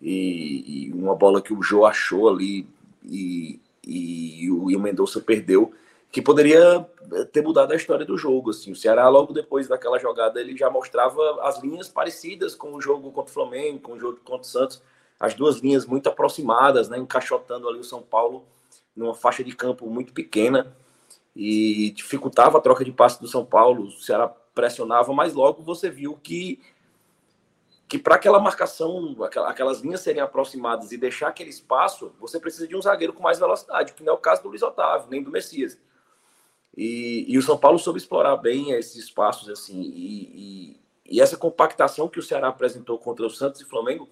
E, e, uma bola que o Jô achou ali e, e, e o Mendonça perdeu que poderia eh, ter mudado a história do jogo. Assim. O Ceará, logo depois daquela jogada, ele já mostrava as linhas parecidas com o jogo contra o Flamengo, com o jogo contra o Santos, as duas linhas muito aproximadas, né, encaixotando ali o São Paulo numa faixa de campo muito pequena e dificultava a troca de passe do São Paulo. O Ceará pressionava, mas logo você viu que que para aquela marcação, aquelas linhas serem aproximadas e deixar aquele espaço, você precisa de um zagueiro com mais velocidade, que não é o caso do Luiz Otávio, nem do Messias. E, e o São Paulo soube explorar bem esses espaços, assim, e, e, e, essa compactação que o Ceará apresentou contra o Santos e Flamengo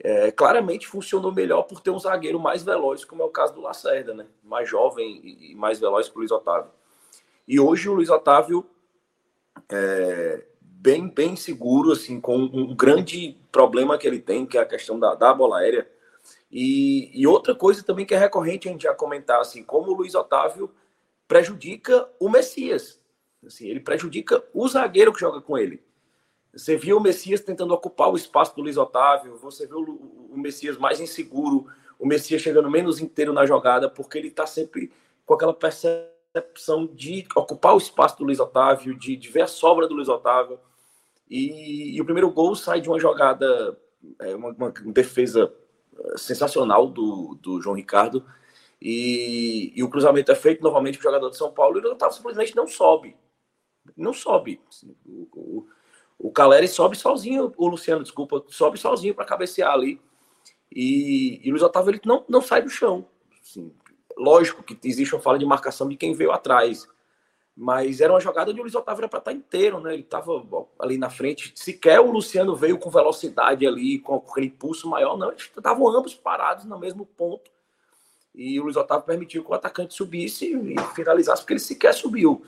é, claramente funcionou melhor por ter um zagueiro mais veloz, como é o caso do Lacerda, né? Mais jovem e mais veloz que o Luiz Otávio. E hoje o Luiz Otávio é bem, bem seguro, assim, com um grande problema que ele tem, que é a questão da, da bola aérea. E, e outra coisa também que é recorrente a gente já comentar, assim, como o Luiz Otávio prejudica o Messias. Assim, ele prejudica o zagueiro que joga com ele. Você viu o Messias tentando ocupar o espaço do Luiz Otávio, você viu o, Messias mais inseguro, o Messias chegando menos inteiro na jogada, porque ele está sempre com aquela percepção de ocupar o espaço do Luiz Otávio, de, de ver a sobra do Luiz Otávio. E, e o primeiro gol sai de uma jogada, é, uma, uma defesa sensacional do, do João Ricardo, E, e o cruzamento é feito novamente para o jogador de São Paulo e o Otávio simplesmente não sobe. Não sobe. O, o, o Caleri sobe sozinho, o Luciano, desculpa, sobe sozinho para cabecear ali. E, e o Luiz Otávio ele não, não sai do chão. Assim, lógico que existe uma fala de marcação de quem veio atrás. Mas era uma jogada onde o Luiz Otávio era para estar tá inteiro, né? Ele estava ali na frente. Sequer o Luciano veio com velocidade ali, com aquele impulso maior, não. Eles estavam ambos parados no mesmo ponto. E o Luiz Otávio permitiu que o atacante subisse e finalizasse, porque ele sequer subiu.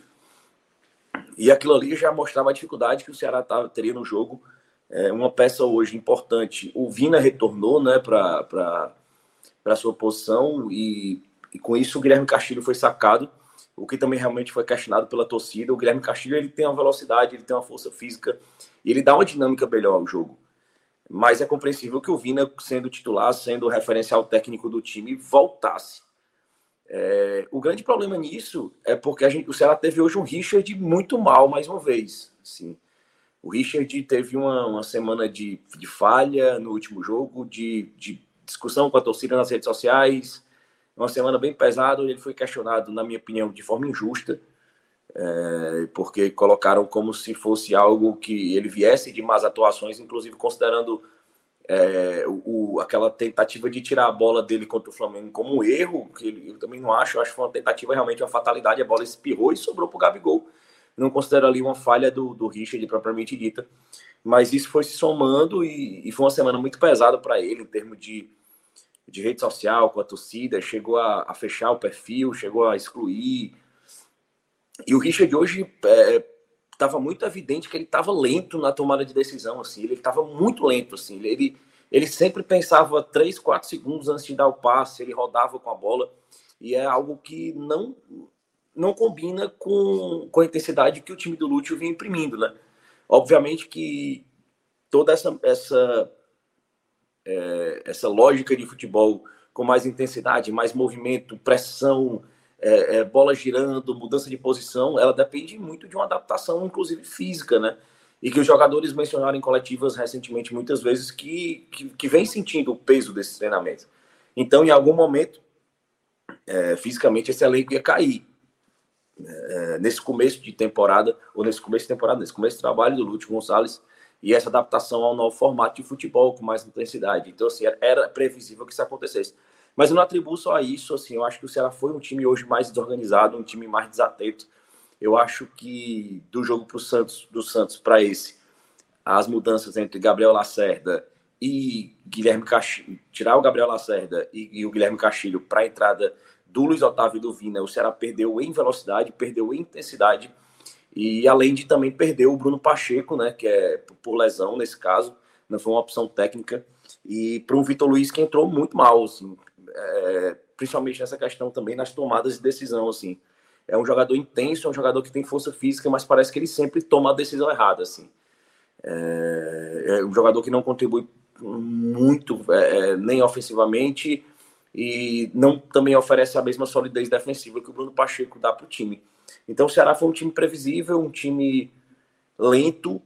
E aquilo ali já mostrava a dificuldade que o Ceará tava, teria no jogo. É, uma peça hoje importante. O Vina retornou né, para a sua posição e, e com isso o Guilherme Castilho foi sacado o que também realmente foi questionado pela torcida. O Guilherme Castilho ele tem uma velocidade, ele tem uma força física e ele dá uma dinâmica melhor ao jogo. Mas é compreensível que o Vina, sendo titular, sendo referencial técnico do time, voltasse. É, o grande problema nisso é porque gente, o Ceará teve hoje um Richard muito mal, mais uma vez. Assim, o Richard teve uma, uma semana de, de falha no último jogo, de, de discussão com a torcida nas redes sociais, uma semana bem pesada, ele foi questionado, na minha opinião, de forma injusta, é, porque colocaram como se fosse algo que ele viesse de más atuações, inclusive considerando é, o, aquela tentativa de tirar a bola dele contra o Flamengo como um erro, que eu também não acho, eu acho que foi uma tentativa realmente uma fatalidade, a bola espirrou e sobrou para o Gabigol. Não considero ali uma falha do, do Richard propriamente dita, mas isso foi se somando e, e foi uma semana muito pesada para ele em termos de de rede social com a torcida, chegou a, a fechar o perfil, chegou a excluir. E o Richard hoje estava é, muito evidente que ele estava lento na tomada de decisão, assim, ele estava muito lento, assim, ele, ele sempre pensava 3, 4 segundos antes de dar o passe, ele rodava com a bola, e é algo que não não combina com, com a intensidade que o time do Lúcio vinha imprimindo, né? Obviamente que toda essa, essa é, essa lógica de futebol com mais intensidade, mais movimento, pressão, é, é, bola girando, mudança de posição, ela depende muito de uma adaptação, inclusive física, né? E que os jogadores mencionaram em coletivas recentemente, muitas vezes, que, que, que vem sentindo o peso desses treinamentos. Então, em algum momento, é, fisicamente, esse elenco ia cair. É, nesse começo de temporada, ou nesse começo de temporada, nesse começo de trabalho do Lúcio Gonçalves, e essa adaptação ao novo formato de futebol com mais intensidade. Então, assim, era previsível que isso acontecesse. Mas eu não atribuo só a isso, assim, eu acho que o Ceará foi um time hoje mais desorganizado, um time mais desatento. Eu acho que do jogo pro Santos, do Santos para esse, as mudanças entre Gabriel Lacerda e Guilherme Castilho, tirar o Gabriel Lacerda e, e o Guilherme Castilho para a entrada do Luiz Otávio e do Vina, o Ceará perdeu em velocidade, perdeu em intensidade e além de também perder o Bruno Pacheco, né, que é por lesão nesse caso, não foi uma opção técnica, e para um Vitor Luiz que entrou muito mal, assim, é, principalmente nessa questão também nas tomadas de decisão, assim. É um jogador intenso, é um jogador que tem força física, mas parece que ele sempre toma a decisão errada, assim. É, é um jogador que não contribui muito, é, é nem ofensivamente, e não também oferece a mesma solidez defensiva que o Bruno Pacheco dá para o time. Então o Ceará foi um time previsível, um time lento,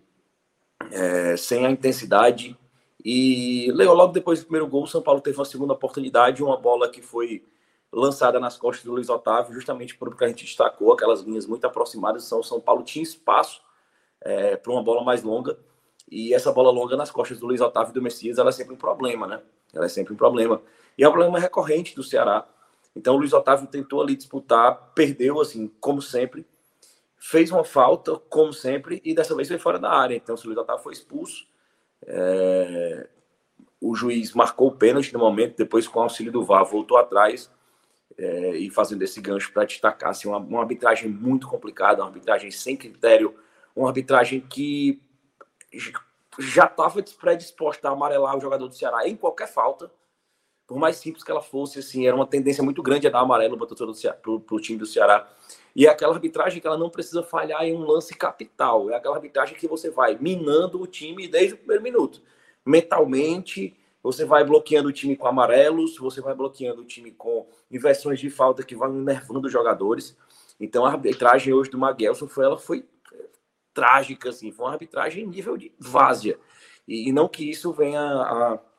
é, sem a intensidade. E logo depois do primeiro gol, o São Paulo teve uma segunda oportunidade, uma bola que foi lançada nas costas do Luiz Otávio, justamente por que a gente destacou, aquelas linhas muito aproximadas. Então, o São Paulo tinha espaço é, para uma bola mais longa. E essa bola longa nas costas do Luiz Otávio e do Messias, ela é sempre um problema, né? Ela é sempre um problema. E é um problema recorrente do Ceará. Então o Luiz Otávio tentou ali disputar, perdeu, assim, como sempre, fez uma falta, como sempre, e dessa vez foi fora da área. Então, se o Luiz Otávio foi expulso, é... o juiz marcou o pênalti no momento, depois, com o auxílio do VAR, voltou atrás é... e fazendo esse gancho para destacar assim, uma, uma arbitragem muito complicada, uma arbitragem sem critério, uma arbitragem que já estava predisposta a amarelar o jogador do Ceará em qualquer falta por mais simples que ela fosse, assim, era uma tendência muito grande a dar amarelo para o time do Ceará. E é aquela arbitragem que ela não precisa falhar em um lance capital. É aquela arbitragem que você vai minando o time desde o primeiro minuto. Mentalmente, você vai bloqueando o time com amarelos, você vai bloqueando o time com inversões de falta que vão enervando os jogadores. Então a arbitragem hoje do Maguelson foi, ela foi trágica, assim, foi uma arbitragem nível de várzea. E, e não que isso venha a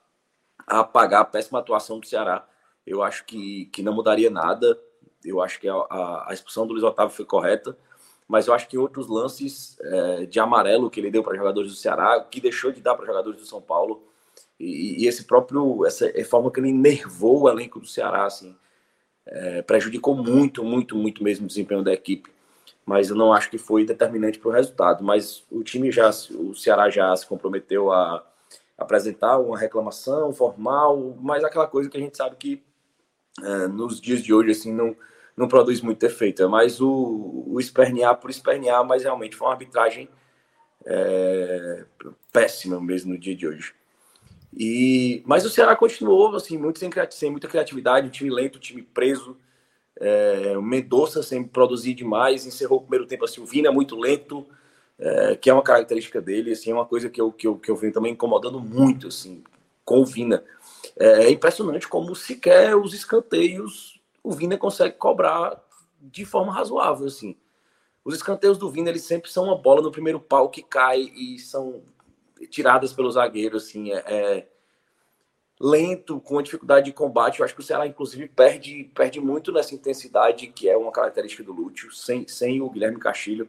a apagar a péssima atuação do Ceará Eu acho que, que não mudaria nada. Eu acho que a, a, a expulsão do Luiz Otávio foi correta. Mas eu acho que outros lances é, de amarelo que ele deu para jogadores do Ceará, que deixou de dar para jogadores do São Paulo, e, e, esse próprio, essa forma que ele enervou o elenco do Ceará, assim, é, prejudicou muito, muito, muito mesmo o desempenho da equipe. Mas eu não acho que foi determinante para o resultado. Mas o time já, o Ceará já se comprometeu a apresentar uma reclamação formal, mas aquela coisa que a gente sabe que é, nos dias de hoje assim não não produz muito efeito. É mais o, o espernear por espernear, mas realmente foi uma arbitragem é, péssima mesmo no dia de hoje. E, mas o Ceará continuou assim, muito sem, sem muita criatividade, um time lento, um time preso. É, o Mendonça sem produzir demais, encerrou o primeiro tempo assim, o Vina muito lento, é, que é uma característica dele, assim, é uma coisa que eu, que eu, que eu venho também incomodando muito assim, com o Vina. É, é impressionante como sequer os escanteios o Vina consegue cobrar de forma razoável, assim. Os escanteios do Vina, eles sempre são uma bola no primeiro pau que cai e são tiradas pelo zagueiro, assim, é, é lento, com dificuldade de combate. Eu acho que o Ceará, inclusive, perde, perde muito nessa intensidade, que é uma característica do Lúcio, sem, sem o Guilherme Castilho.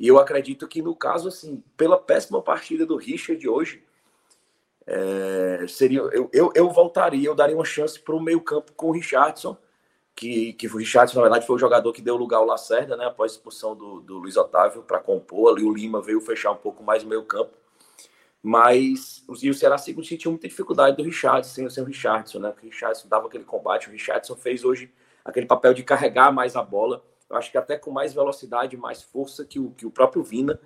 E eu acredito que, no caso, assim, pela péssima partida do Richard hoje, é, seria, eu, eu, eu voltaria, eu daria uma chance para o meio-campo com o Richardson que, que o Richardson, na verdade, foi o jogador que deu lugar ao Lacerda, né, após a expulsão do, do Luiz Otávio para compor. Ali o Lima veio fechar um pouco mais o meio campo. Mas e o sempre sentiu muita dificuldade do Richardson, sem, o Richardson, né? o Richardson dava aquele combate. O Richardson fez hoje aquele papel de carregar mais a bola. Eu acho que até com mais velocidade, mais força que o, que o próprio Vina.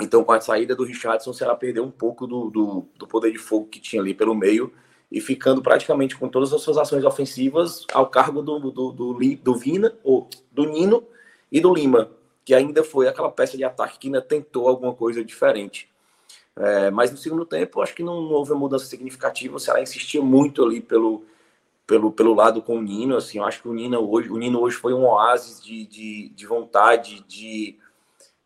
Então, com a saída do Richardson, o Ceará perdeu um pouco do, do, do poder de fogo que tinha ali pelo meio e ficando praticamente com todas as suas ações ofensivas ao cargo do, do, do, do Vina, ou do Nino e do Lima, que ainda foi aquela peça de ataque que ainda tentou alguma coisa diferente. É, mas no segundo tempo, acho que não, não, houve uma mudança significativa. O Ceará insistia muito ali pelo, pelo, pelo lado com o Nino. Assim, eu acho que o Nino hoje, o Nino hoje foi um oásis de, de, de vontade, de,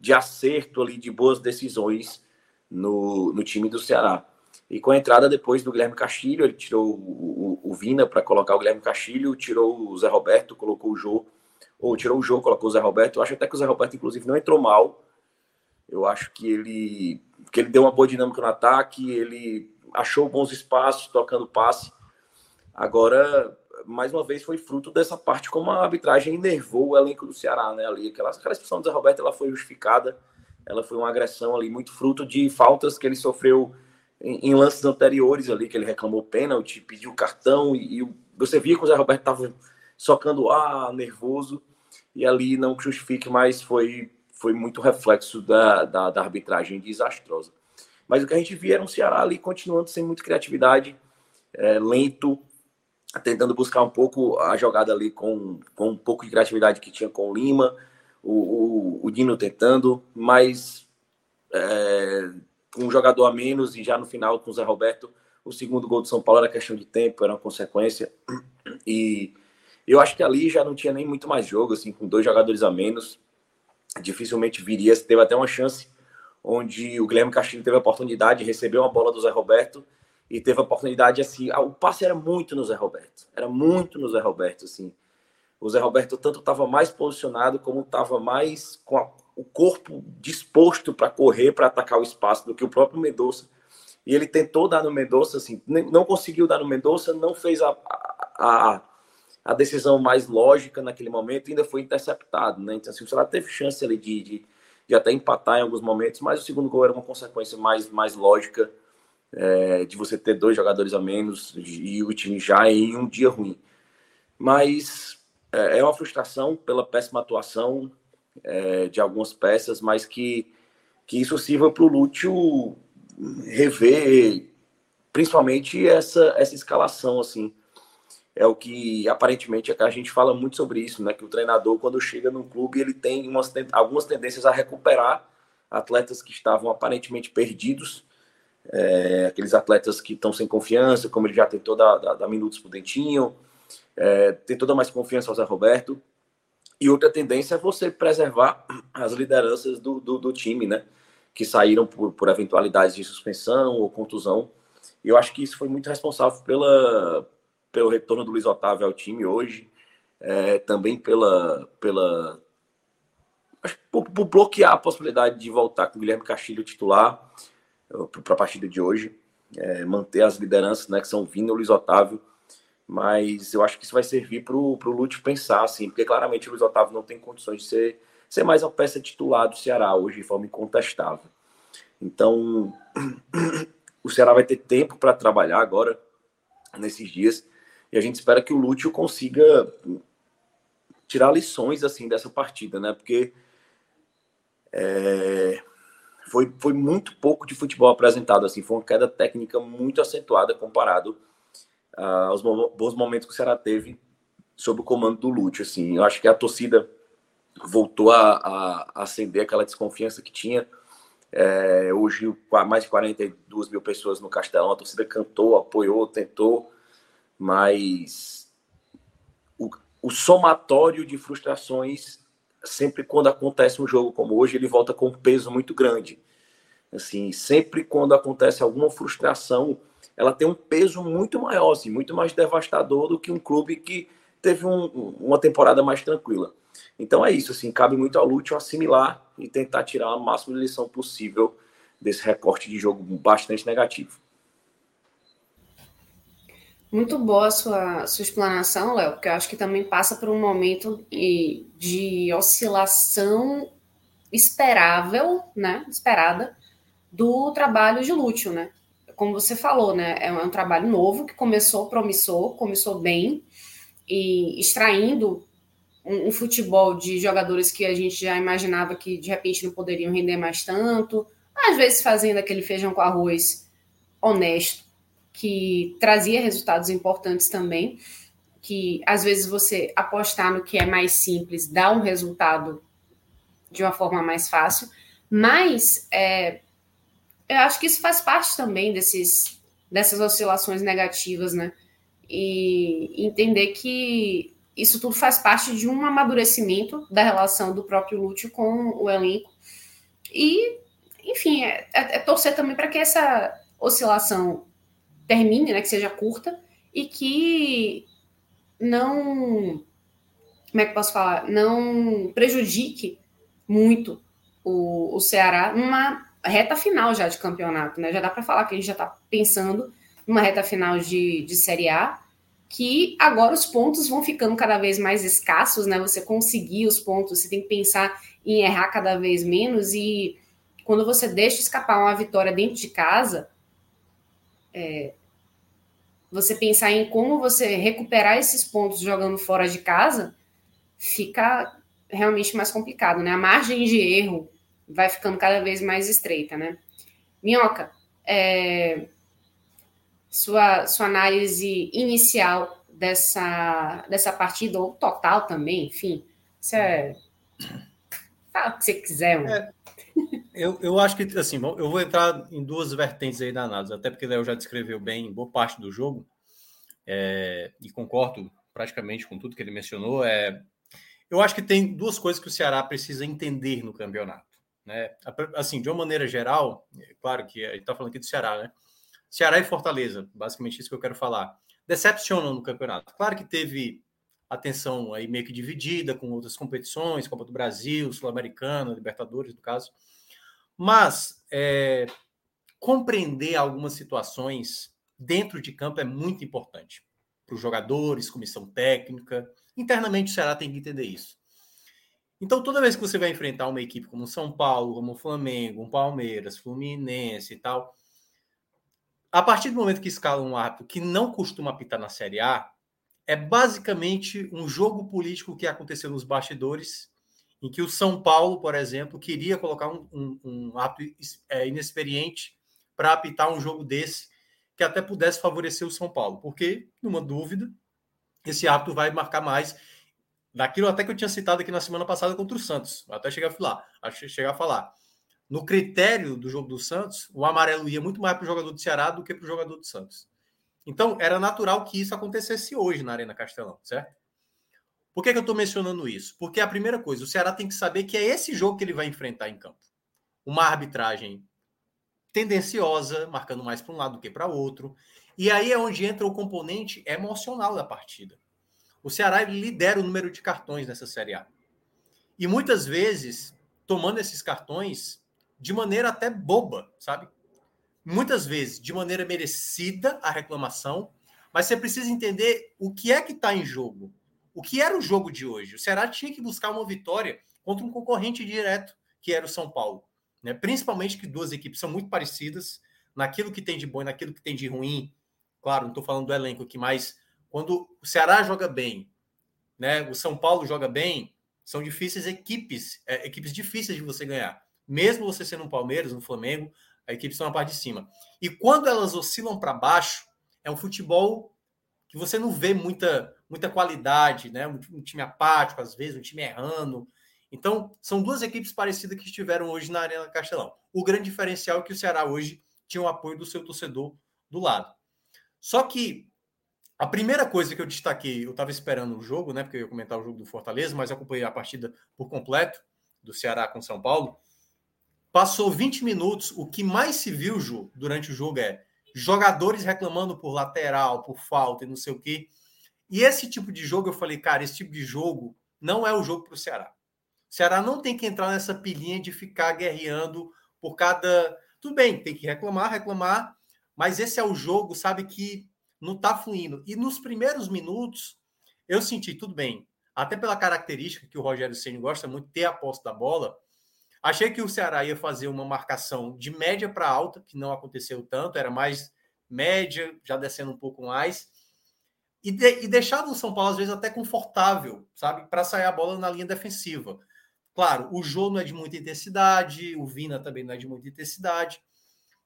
de acerto ali, de boas decisões no, no time do Ceará. E com a entrada depois do Guilherme Castilho, ele tirou o, o, o Vina para colocar o Guilherme Castilho, tirou o Zé Roberto, colocou o Jô, ou tirou o Jô, colocou o Zé Roberto. Eu acho até que o Zé Roberto, inclusive, não entrou mal. Eu acho que ele, que ele deu uma boa dinâmica no ataque, ele achou bons espaços, tocando passe. Agora, mais uma vez, foi fruto dessa parte como a arbitragem enervou o elenco do Ceará, né? Ali, aquela, aquela expulsão do Zé Roberto, ela foi justificada, ela foi uma agressão ali, muito fruto de faltas que ele sofreu em, em, lances anteriores ali, que ele reclamou pênalti, pediu cartão, e, e você via que o Zé Roberto estava socando ar, nervoso, e ali não justifique, mas foi, foi muito reflexo da, da, da, arbitragem desastrosa. Mas o que a gente via era um Ceará ali continuando sem muita criatividade, é, lento, tentando buscar um pouco a jogada ali com, com um pouco de criatividade que tinha com o Lima, o, o, o Dino tentando, mas é, com um jogador a menos e já no final com o Zé Roberto, o segundo gol do São Paulo era questão de tempo, era uma consequência. E eu acho que ali já não tinha nem muito mais jogo, assim, com dois jogadores a menos, dificilmente viria. Teve até uma chance onde o Guilherme Castilho teve a oportunidade, recebeu uma bola do Zé Roberto e teve a oportunidade, assim, o passe era muito no Zé Roberto, era muito no Zé Roberto, assim. O Zé Roberto tanto estava mais posicionado como estava mais com a, o corpo disposto para correr, para atacar o espaço do que o próprio Mendonça. E ele tentou dar no Mendonça, assim, não conseguiu dar no Mendonça, não fez a, a, a decisão mais lógica naquele momento, ainda foi interceptado, né? Então, assim, o Ceará teve chance ali de, de, de, até empatar em alguns momentos, mas o segundo gol era uma consequência mais, mais lógica é, de você ter dois jogadores a menos e o time já em um dia ruim. Mas é, é uma frustração pela péssima atuação, é, de algumas peças, mas que, que isso sirva para o Lúcio rever principalmente essa, essa escalação, assim. É o que aparentemente é a gente fala muito sobre isso, né? Que o treinador, quando chega no clube, ele tem umas, algumas tendências a recuperar atletas que estavam aparentemente perdidos, é, aqueles atletas que estão sem confiança, como ele já tentou dar, dar, dar minutos pro Dentinho, é, tem toda mais confiança ao Zé Roberto, e outra tendência é você preservar as lideranças do, do, do time, né? Que saíram por, por eventualidades de suspensão ou contusão. E eu acho que isso foi muito responsável pela, pelo retorno do Luiz Otávio ao time hoje, é, também pela, pela por, por, bloquear a possibilidade de voltar com o Guilherme Castilho titular para a partida de hoje, é, manter as lideranças, né, que são Vina e Luiz Otávio, mas eu acho que isso vai servir para o Lúcio pensar, assim, porque claramente o Luiz Otávio não tem condições de ser, ser mais uma peça titular do Ceará hoje de forma incontestável. Então, o Ceará vai ter tempo para trabalhar agora, nesses dias, e a gente espera que o Lúcio consiga tirar lições assim dessa partida, né? Porque é, foi, foi muito pouco de futebol apresentado, assim, foi uma queda técnica muito acentuada comparado uh, aos bons momentos que o Ceará teve sob o comando do Lúcio, assim, eu acho que a torcida voltou a, a, acender aquela desconfiança que tinha, é, hoje mais de 42 mil pessoas no Castelão, a torcida cantou, apoiou, tentou, mas o, o somatório de frustrações sempre quando acontece um jogo como hoje, ele volta com um peso muito grande. Assim, sempre quando acontece alguma frustração, ela tem um peso muito maior, assim, muito mais devastador do que um clube que teve um, uma temporada mais tranquila. Então é isso, assim, cabe muito ao Lúcio assimilar e tentar tirar a máxima lição possível desse recorte de jogo bastante negativo. Muito boa a sua, sua explanação, Léo, porque eu acho que também passa por um momento de oscilação esperável, né? Esperada do trabalho de Lúcio, né? Como você falou, né? É um, é um trabalho novo que começou promissor, começou bem e extraindo um, um, futebol de jogadores que a gente já imaginava que de repente não poderiam render mais tanto, às vezes fazendo aquele feijão com arroz honesto que trazia resultados importantes também, que às vezes você apostar no que é mais simples dá um resultado de uma forma mais fácil, mas é, eu acho que isso faz parte também desses, dessas oscilações negativas, né? E entender que isso tudo faz parte de um amadurecimento da relação do próprio Lúcio com o elenco. E, enfim, é, é, é torcer também para que essa oscilação termine, né, que seja curta e que não, como é que posso falar, não prejudique muito o, o Ceará numa reta final já de campeonato, né? Já dá para falar que a gente já está pensando numa reta final de, de Série A, que agora os pontos vão ficando cada vez mais escassos, né? Você conseguir os pontos, você tem que pensar em errar cada vez menos e quando você deixa escapar uma vitória dentro de casa, é, você pensar em como você recuperar esses pontos jogando fora de casa, fica realmente mais complicado, né? A margem de erro vai ficando cada vez mais estreita, né? Minhoca, é, sua, sua análise inicial dessa, dessa partida, ou total também, enfim, é. Fala o que você quiser. É, eu, eu acho que, assim, eu vou entrar em duas vertentes aí da análise, até porque o Léo já descreveu bem boa parte do jogo, é, e concordo praticamente com tudo que ele mencionou. É, eu acho que tem duas coisas que o Ceará precisa entender no campeonato. Né? Assim, de uma maneira geral, é claro que a gente está falando aqui do Ceará, né? Ceará e Fortaleza, basicamente isso que eu quero falar. Decepcionam no campeonato. Claro que teve atenção aí meio que dividida com outras competições, Copa do Brasil, Sul-Americana, Libertadores, no caso. Mas é, compreender algumas situações dentro de campo é muito importante para os jogadores, comissão técnica. Internamente o Ceará tem que entender isso. Então, toda vez que você vai enfrentar uma equipe como São Paulo, como Flamengo, um Palmeiras, Fluminense e tal, a partir do momento que escala um árbitro que não costuma apitar na Série A, é basicamente um jogo político que aconteceu nos bastidores em que o São Paulo, por exemplo, queria colocar um, um, um ato é, inexperiente para apitar um jogo desse que até pudesse favorecer o São Paulo, porque, numa dúvida, esse ato vai marcar mais daquilo até que eu tinha citado aqui na semana passada contra o Santos, até chegar a falar, chegar a falar. No critério do jogo do Santos, o amarelo ia muito mais para o jogador do Ceará do que para o jogador do Santos. Então, era natural que isso acontecesse hoje na Arena Castelão, certo? Por que, que eu estou mencionando isso? Porque a primeira coisa, o Ceará tem que saber que é esse jogo que ele vai enfrentar em campo. Uma arbitragem tendenciosa, marcando mais para um lado do que para outro. E aí é onde entra o componente emocional da partida. O Ceará lidera o número de cartões nessa Série A. E muitas vezes, tomando esses cartões de maneira até boba, sabe? Muitas vezes, de maneira merecida, a reclamação, mas você precisa entender o que é que está em jogo. O que era o jogo de hoje? O Ceará tinha que buscar uma vitória contra um concorrente direto, que era o São Paulo. Né? Principalmente que duas equipes são muito parecidas naquilo que tem de bom e naquilo que tem de ruim. Claro, não estou falando do elenco aqui, mas quando o Ceará joga bem, né, o São Paulo joga bem, são difíceis equipes, é, equipes difíceis de você ganhar. Mesmo você sendo um Palmeiras, um Flamengo, a equipe está na parte de cima. E quando elas oscilam para baixo, é um futebol que você não vê muita, muita qualidade, né? Um, um, time apático, às vezes, um time errando. Então, são duas equipes parecidas que estiveram hoje na Arena Castelão. O grande diferencial é que o Ceará hoje tinha o apoio do seu torcedor do lado. Só que a primeira coisa que eu destaquei, eu estava esperando o jogo, né? Porque eu ia comentar o jogo do Fortaleza, mas acompanhei a partida por completo do Ceará com São Paulo. Passou 20 minutos, o que mais se viu, Ju, durante o jogo é jogadores reclamando por lateral, por falta e não sei o quê. E esse tipo de jogo, eu falei, cara, esse tipo de jogo não é o jogo para o Ceará. Ceará não tem que entrar nessa pilinha de ficar guerreando por cada. Tudo bem, tem que reclamar, reclamar, mas esse é o jogo, sabe, que não está fluindo. E nos primeiros minutos, eu senti, tudo bem, até pela característica que o Rogério Senna gosta muito, ter a posse da bola, Achei que o Ceará ia fazer uma marcação de média para alta, que não aconteceu tanto, era mais média, já descendo um pouco mais. E, de, e deixava o São Paulo, às vezes, até confortável, sabe? Para sair a bola na linha defensiva. Claro, o Jô não é de muita intensidade, o Vina também não é de muita intensidade.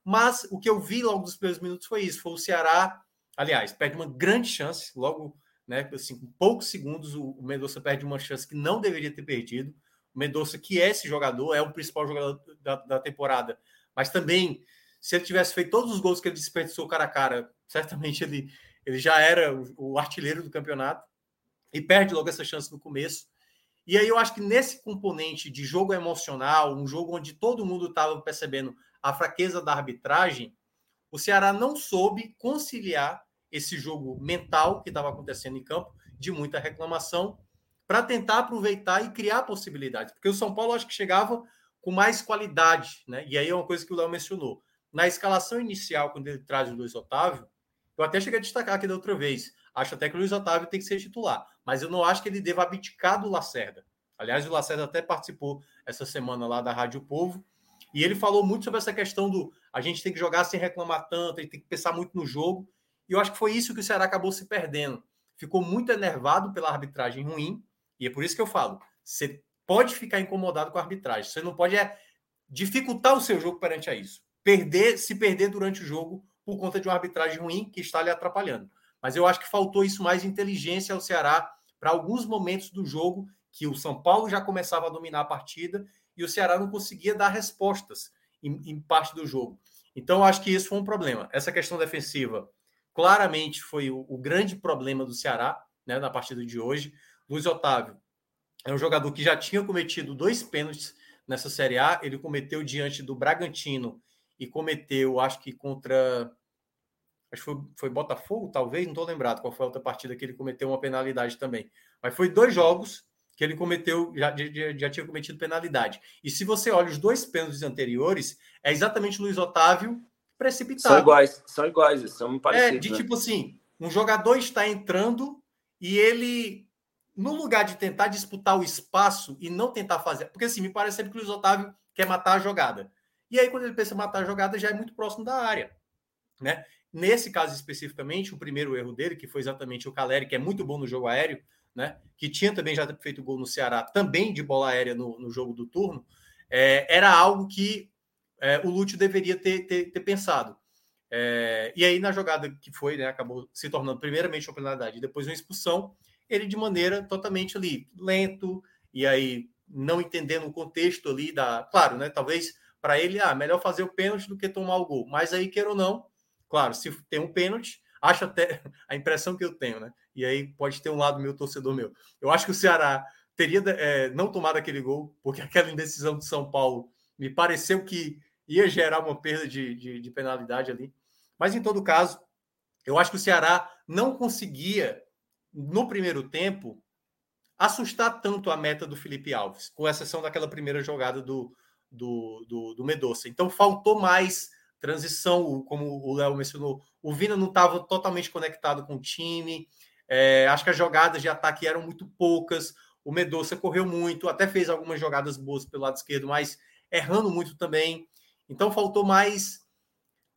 Mas o que eu vi logo nos primeiros minutos foi isso: foi o Ceará, aliás, perde uma grande chance, logo, né? Assim, com poucos segundos, o, o Mendonça perde uma chance que não deveria ter perdido. Mendonça, que é esse jogador, é o principal jogador da, da, temporada. Mas também, se ele tivesse feito todos os gols que ele desperdiçou cara a cara, certamente ele, ele já era o, o artilheiro do campeonato e perde logo essa chance no começo. E aí eu acho que nesse componente de jogo emocional, um jogo onde todo mundo estava percebendo a fraqueza da arbitragem, o Ceará não soube conciliar esse jogo mental que estava acontecendo em campo, de muita reclamação, para tentar aproveitar e criar possibilidades. Porque o São Paulo acho que chegava com mais qualidade, né? E aí é uma coisa que o Léo mencionou. Na escalação inicial, quando ele traz o Luiz Otávio, eu até cheguei a destacar aqui da outra vez. Acho até que o Luiz Otávio tem que ser titular, mas eu não acho que ele deva abdicar do Lacerda. Aliás, o Lacerda até participou essa semana lá da Rádio Povo e ele falou muito sobre essa questão do a gente tem que jogar sem reclamar tanto, a gente tem que pensar muito no jogo. E eu acho que foi isso que o Ceará acabou se perdendo. Ficou muito enervado pela arbitragem ruim e é por isso que eu falo: você pode ficar incomodado com a arbitragem, você não pode é, dificultar o seu jogo perante a isso. Perder, se perder durante o jogo por conta de uma arbitragem ruim que está lhe atrapalhando. Mas eu acho que faltou isso mais inteligência ao Ceará para alguns momentos do jogo que o São Paulo já começava a dominar a partida e o Ceará não conseguia dar respostas em, em parte do jogo. Então, eu acho que isso foi um problema. Essa questão defensiva claramente foi o, o grande problema do Ceará né, na partida de hoje. Luiz Otávio é um jogador que já tinha cometido dois pênaltis nessa Série A. Ele cometeu diante do Bragantino e cometeu, acho que contra. Acho que foi, foi Botafogo, talvez, não estou lembrado qual foi a outra partida que ele cometeu uma penalidade também. Mas foi dois jogos que ele cometeu, já, já, já tinha cometido penalidade. E se você olha os dois pênaltis anteriores, é exatamente o Luiz Otávio precipitado. São iguais, são iguais, são parecidos. É, de né? tipo assim, um jogador está entrando e ele no lugar de tentar disputar o espaço e não tentar fazer. Porque assim, me parece sempre que o Luiz Otávio quer matar a jogada. E aí, quando ele pensa em matar a jogada, já é muito próximo da área. Né? Nesse caso especificamente, o primeiro erro dele, que foi exatamente o Caleri, que é muito bom no jogo aéreo, né? que tinha também já feito gol no Ceará, também de bola aérea no, no jogo do turno, é, era algo que é, o Lúcio deveria ter, ter, ter pensado. É, e aí, na jogada que foi, né, acabou se tornando primeiramente uma penalidade e depois uma expulsão, ele de maneira totalmente ali, lento, e aí não entendendo o contexto ali da. Claro, né? Talvez para ele, ah, melhor fazer o pênalti do que tomar o gol. Mas aí, queira ou não, claro, se tem um pênalti, acho até a impressão que eu tenho, né? E aí pode ter um lado meu, torcedor meu. Eu acho que o Ceará teria é, não tomado aquele gol, porque aquela indecisão de São Paulo me pareceu que ia gerar uma perda de, de, de penalidade ali. Mas em todo caso, eu acho que o Ceará não conseguia, no primeiro tempo, assustar tanto a meta do Felipe Alves, com exceção daquela primeira jogada do, do, do, do Medoça. Então faltou mais transição, como o Léo mencionou. O Vina não estava totalmente conectado com o time. É, acho que as jogadas de ataque eram muito poucas. O Medoça correu muito, até fez algumas jogadas boas pelo lado esquerdo, mas errando muito também. Então faltou mais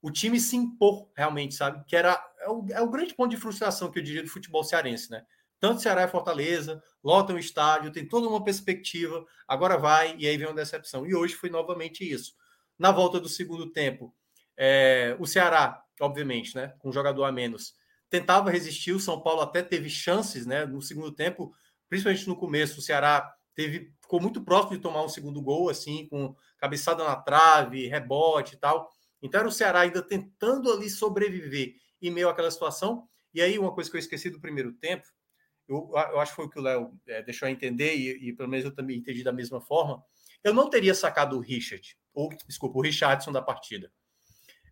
o time se impor realmente, sabe? Que era é o, é o grande ponto de frustração que eu diria do futebol cearense, né? Tanto Ceará e Fortaleza, lotam o estádio, tem toda uma perspectiva, agora vai, e aí vem uma decepção. E hoje foi novamente isso. Na volta do segundo tempo, é, o Ceará, obviamente, né, com um jogador a menos, tentava resistir, o São Paulo até teve chances né, no segundo tempo, principalmente no começo, o Ceará teve, ficou muito próximo de tomar um segundo gol, assim, com cabeçada na trave, rebote e tal. Então era o Ceará ainda tentando ali sobreviver em meio àquela situação. E aí, uma coisa que eu esqueci do primeiro tempo, eu, eu acho que foi o que o Léo é, deixou a entender, e, e, pelo menos eu também entendi da mesma forma, eu não teria sacado o Richard, ou, desculpa, o Richardson da partida.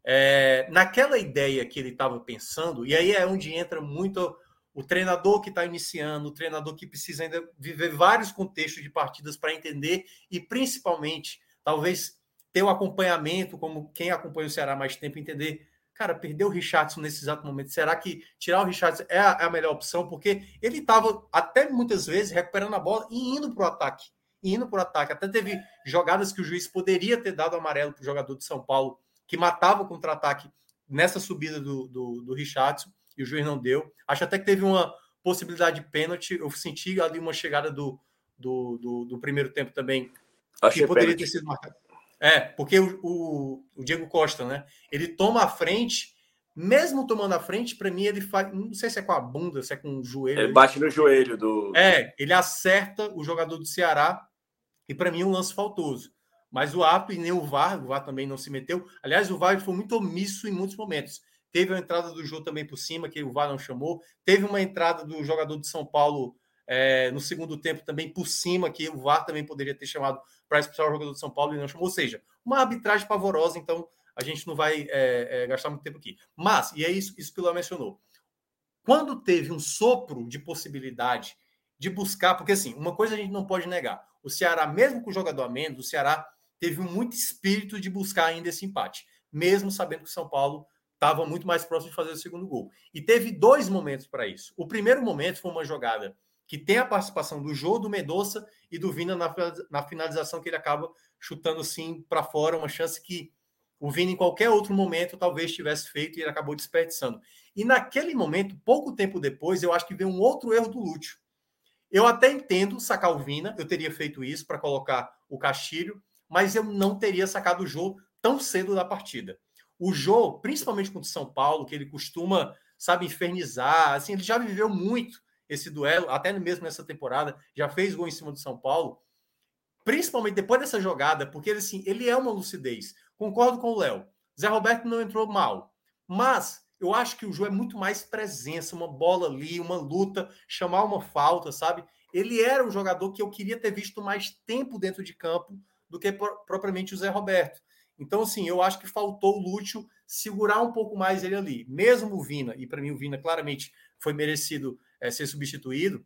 É, naquela ideia que ele estava pensando, e aí é onde entra muito o treinador que está iniciando, o treinador que precisa ainda viver vários contextos de partidas para entender e principalmente, talvez, ter o um acompanhamento, como quem acompanha o Ceará mais tempo, entender cara, perder o Richardson nesse exato momento, será que tirar o Richardson é a, é a melhor opção? Porque ele estava até muitas vezes recuperando a bola e indo para o ataque. indo para o ataque. Até teve jogadas que o juiz poderia ter dado amarelo para o jogador de São Paulo, que matava o contra-ataque nessa subida do, do, do Richardson, e o juiz não deu. Acho até que teve uma possibilidade de pênalti. Eu senti ali uma chegada do, do, do, do primeiro tempo também, Achei que poderia pênalti. ter sido marcado. É, porque o, o, o, Diego Costa, né? Ele toma a frente, mesmo tomando a frente, para mim ele faz. Não sei se é com a bunda, se é com o joelho. Ele bate no joelho do. É, ele acerta o jogador do Ceará, e para mim é um lance faltoso. Mas o árbitro e nem o VAR, o VAR também não se meteu. Aliás, o VAR foi muito omisso em muitos momentos. Teve a entrada do jogo também por cima, que o VAR não chamou. Teve uma entrada do jogador de São Paulo é, no segundo tempo também por cima, que o VAR também poderia ter chamado para expulsar o jogador de São Paulo e não chamou. Ou seja, uma arbitragem pavorosa, então a gente não vai é, é, gastar muito tempo aqui. Mas, e é isso, isso que o Léo mencionou. Quando teve um sopro de possibilidade de buscar, porque assim, uma coisa a gente não pode negar: o Ceará, mesmo com o jogador a menos, o Ceará teve muito espírito de buscar ainda esse empate, mesmo sabendo que o São Paulo estava muito mais próximo de fazer o segundo gol. E teve dois momentos para isso. O primeiro momento foi uma jogada que tem a participação do Jô, do Mendonça e do Vina na, na finalização que ele acaba chutando assim para fora, uma chance que o Vina em qualquer outro momento talvez tivesse feito e ele acabou desperdiçando. E naquele momento, pouco tempo depois, eu acho que veio um outro erro do Lúcio. Eu até entendo sacar o Vina, eu teria feito isso para colocar o Castilho, mas eu não teria sacado o Jô tão cedo da partida. O Jô, principalmente contra o São Paulo, que ele costuma, sabe, infernizar, assim, ele já viveu muito esse duelo, até mesmo nessa temporada, já fez gol em cima do São Paulo, principalmente depois dessa jogada, porque ele, assim, ele é uma lucidez. Concordo com o Léo. Zé Roberto não entrou mal, mas eu acho que o jogo é muito mais presença, uma bola ali, uma luta, chamar uma falta, sabe? Ele era um jogador que eu queria ter visto mais tempo dentro de campo do que propriamente o Zé Roberto. Então, assim, eu acho que faltou o Lúcio segurar um pouco mais ele ali. Mesmo o Vina, e para mim o Vina claramente foi merecido é, ser substituído.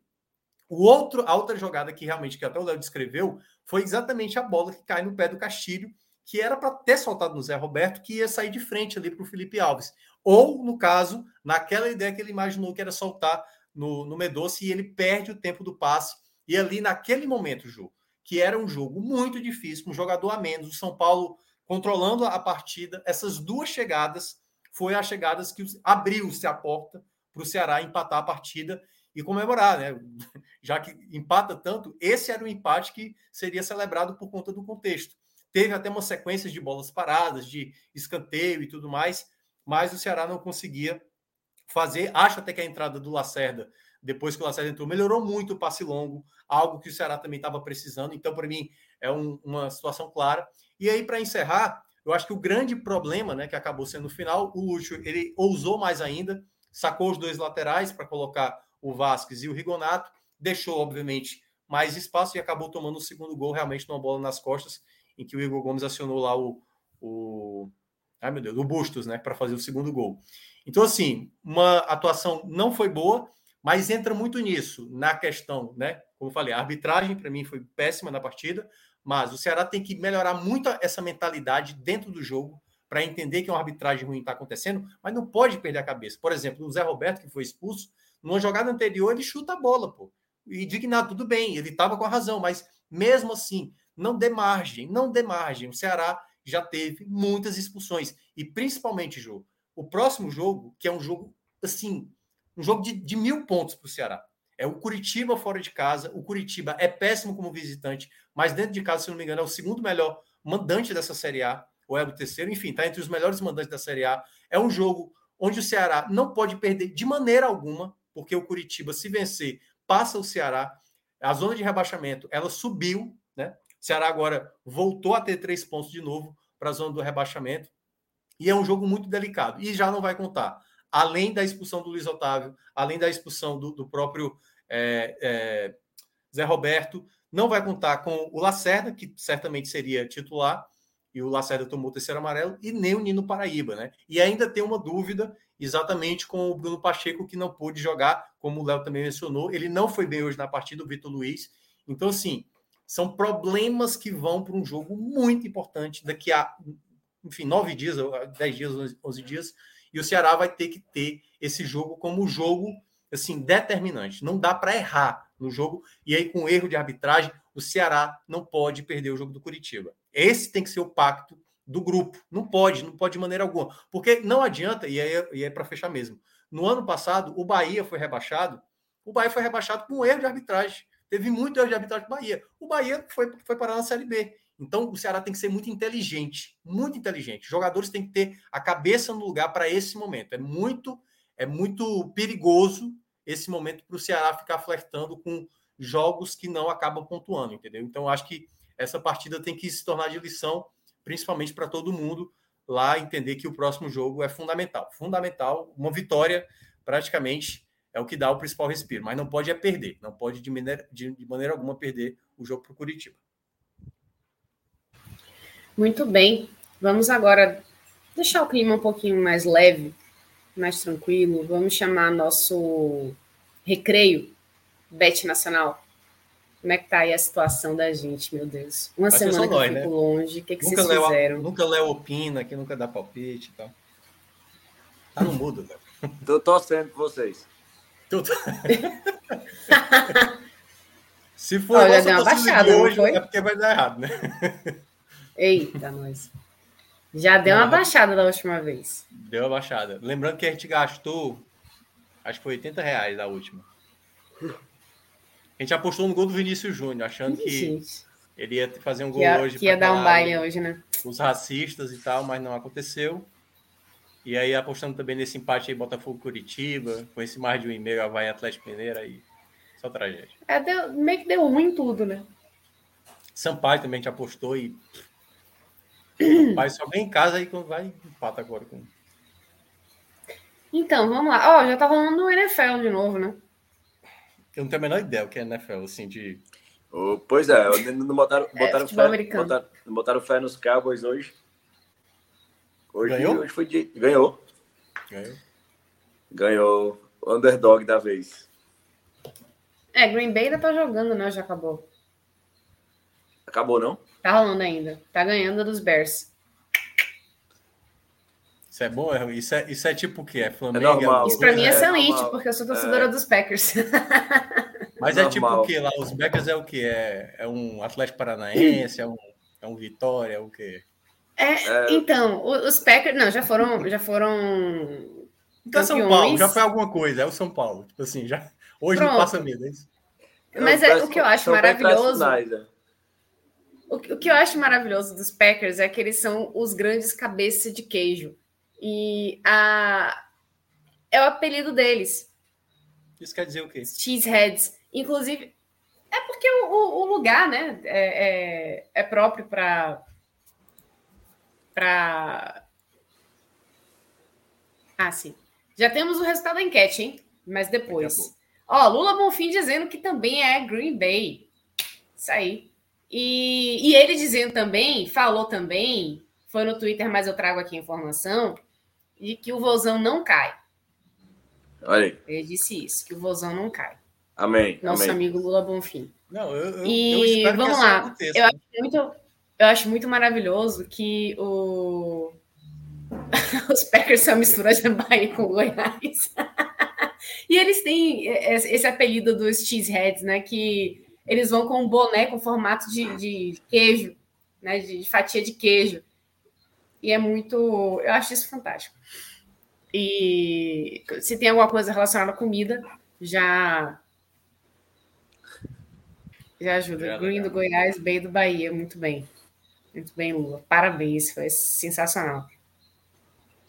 O outro, a outra jogada que realmente que até o Léo descreveu foi exatamente a bola que cai no pé do Castilho, que era para ter soltado no Zé Roberto, que ia sair de frente ali para o Felipe Alves. Ou, no caso, naquela ideia que ele imaginou que era soltar no, no Medoce e ele perde o tempo do passe. E ali, naquele momento, Ju, que era um jogo muito difícil, um jogador a menos, o São Paulo controlando a partida, essas duas chegadas foi as chegadas que abriu-se a porta para o Ceará empatar a partida e comemorar, né? Já que empata tanto, esse era o empate que seria celebrado por conta do contexto. Teve até uma sequência de bolas paradas, de escanteio e tudo mais, mas o Ceará não conseguia fazer. Acho até que a entrada do Lacerda, depois que o Lacerda entrou, melhorou muito o passe longo, algo que o Ceará também estava precisando. Então, para mim, é um, uma situação clara. E aí, para encerrar, eu acho que o grande problema, né, que acabou sendo no final, o Lúcio, ele ousou mais ainda, sacou os dois laterais para colocar o Vasquez e o Rigonato, deixou, obviamente, mais espaço e acabou tomando o segundo gol, realmente numa bola nas costas, em que o Igor Gomes acionou lá o. o ai meu Deus, o Bustos, né, para fazer o segundo gol. Então, assim, uma atuação não foi boa, mas entra muito nisso, na questão, né? Como eu falei, a arbitragem para mim foi péssima na partida, mas o Ceará tem que melhorar muito essa mentalidade dentro do jogo para entender que uma arbitragem ruim está acontecendo, mas não pode perder a cabeça. Por exemplo, o Zé Roberto, que foi expulso, numa jogada anterior, ele chuta a bola, pô. E indignado, tudo bem, ele estava com a razão, mas mesmo assim, não dê margem, não dê margem. O Ceará já teve muitas expulsões. E principalmente, o próximo jogo, que é um jogo, assim, um jogo de, de mil pontos para o Ceará. É o Curitiba fora de casa. O Curitiba é péssimo como visitante, mas dentro de casa, se não me engano, é o segundo melhor mandante dessa Série A, ou é o terceiro, enfim, está entre os melhores mandantes da Série A. É um jogo onde o Ceará não pode perder de maneira alguma, porque o Curitiba, se vencer, passa o Ceará. A zona de rebaixamento, ela subiu, né? O Ceará agora voltou a ter três pontos de novo para a zona do rebaixamento. E é um jogo muito delicado. E já não vai contar. Além da expulsão do Luiz Otávio, além da expulsão do, do próprio é, é, Zé Roberto, não vai contar com o Lacerda, que certamente seria titular, e o Lacerda tomou o terceiro amarelo, e nem o Nino Paraíba, né? E ainda tem uma dúvida exatamente com o Bruno Pacheco, que não pôde jogar, como o Léo também mencionou. Ele não foi bem hoje na partida, o Vitor Luiz. Então, assim, são problemas que vão para um jogo muito importante daqui a, enfim, nove dias, dez dias, onze dias, e o Ceará vai ter que ter esse jogo como jogo assim determinante. Não dá para errar no jogo e aí com erro de arbitragem o Ceará não pode perder o jogo do Curitiba. Esse tem que ser o pacto do grupo. Não pode, não pode de maneira alguma, porque não adianta e e é para fechar mesmo. No ano passado o Bahia foi rebaixado. O Bahia foi rebaixado com erro de arbitragem. Teve muito erro de arbitragem do Bahia. O Bahia foi, foi parar na Série B. Então, o Ceará tem que ser muito inteligente, muito inteligente. Os jogadores têm que ter a cabeça no lugar para esse momento. É muito, é muito perigoso esse momento para o Ceará ficar flertando com jogos que não acabam pontuando, entendeu? Então, acho que essa partida tem que se tornar de lição, principalmente para todo mundo lá entender que o próximo jogo é fundamental. Fundamental, uma vitória praticamente é o que dá o principal respiro, mas não pode é perder, não pode de maneira, de, de maneira alguma perder o jogo para o Curitiba. Muito bem. Vamos agora deixar o clima um pouquinho mais leve, mais tranquilo. Vamos chamar nosso recreio, Bet Nacional. Como é que tá aí a situação da gente, meu Deus? Uma Vai semana que nós, eu fico né? longe. O que, que nunca vocês fizeram? nunca Léo opina, que nunca dá palpite e tal. Tá no mudo, velho. Tô torcendo por vocês. Tô... Se for Olha, deu uma baixada, de hoje, é porque vai dar errado, né? Eita, nós. Já deu uma baixada da última vez. Deu uma baixada. Lembrando que a gente gastou, acho que foi 80 reais da última. A gente apostou no gol do Vinícius Júnior, achando que gente. ele ia fazer um gol ia, hoje. Que ia dar um baile hoje, né? Os racistas e tal, mas não aconteceu. E aí apostando também nesse empate aí, Botafogo Curitiba, com esse mais de um e meio, Havaí Atlético Mineiro aí. Só tragédia. É, deu, meio que deu ruim tudo, né? Sampaio também te apostou e. Sampaio só vem em casa aí quando vai empata agora com. Então, vamos lá. Ó, oh, já tá falando do NFL de novo, né? Eu não tenho a menor ideia o que é NFL, assim, de. Oh, pois é, não botaram, é, botaram, fé, botaram, botaram fé nos Cowboys hoje. Hoje, Ganhou? hoje foi de... Ganhou. Ganhou. Ganhou. Underdog da vez. É, Green Bay ainda tá jogando, né? Já acabou. Acabou, não? Tá rolando ainda. Tá ganhando dos Bears. Isso é bom? É isso é, isso é tipo o quê? É Flamengo? É normal, isso pra mim é, é excelente, normal. porque eu sou torcedora é. dos Packers. Mas é tipo o quê lá? Os Packers é o quê? É, é um Atlético Paranaense? É um, é um Vitória? É o quê? É, é, então, os Packers, não, já foram, já foram. Então é São Paulo, já foi alguma coisa, é o São Paulo. Tipo assim, já. Hoje Pronto. não passa medo, é isso? Mas é, o que eu acho maravilhoso. O, o que eu acho maravilhoso dos Packers é que eles são os grandes cabeças de queijo. E a... é o apelido deles. Isso quer dizer o quê? Cheeseheads. Inclusive, é porque o, o lugar, né, é, é, é próprio para. para. Ah, sim. Já temos o resultado da enquete, hein? Mas depois. Ó, Lula Bonfim dizendo que também é Green Bay. Isso aí. E, e ele dizendo também, falou também, foi no Twitter, mas eu trago aqui a informação, de que o Vozão não cai. Olha aí. Ele disse isso, que o Vozão não cai. Amém. Nosso amém. amigo Lula Bonfim. Não, eu, eu, e eu vamos lá. Eu né? acho, muito, eu acho muito maravilhoso que o... os Packers são mistura de Bahia com Goiás. e eles têm esse apelido dos cheeseheads, né? Que eles vão com um boné com formato de, de queijo, né? De fatia de queijo. E é muito. Eu acho isso fantástico. E se tem alguma coisa relacionada à comida, já. Já ajuda. Já Green do Goiás, Bay do Bahia. Muito bem. Muito bem, Lula. Parabéns. Foi sensacional.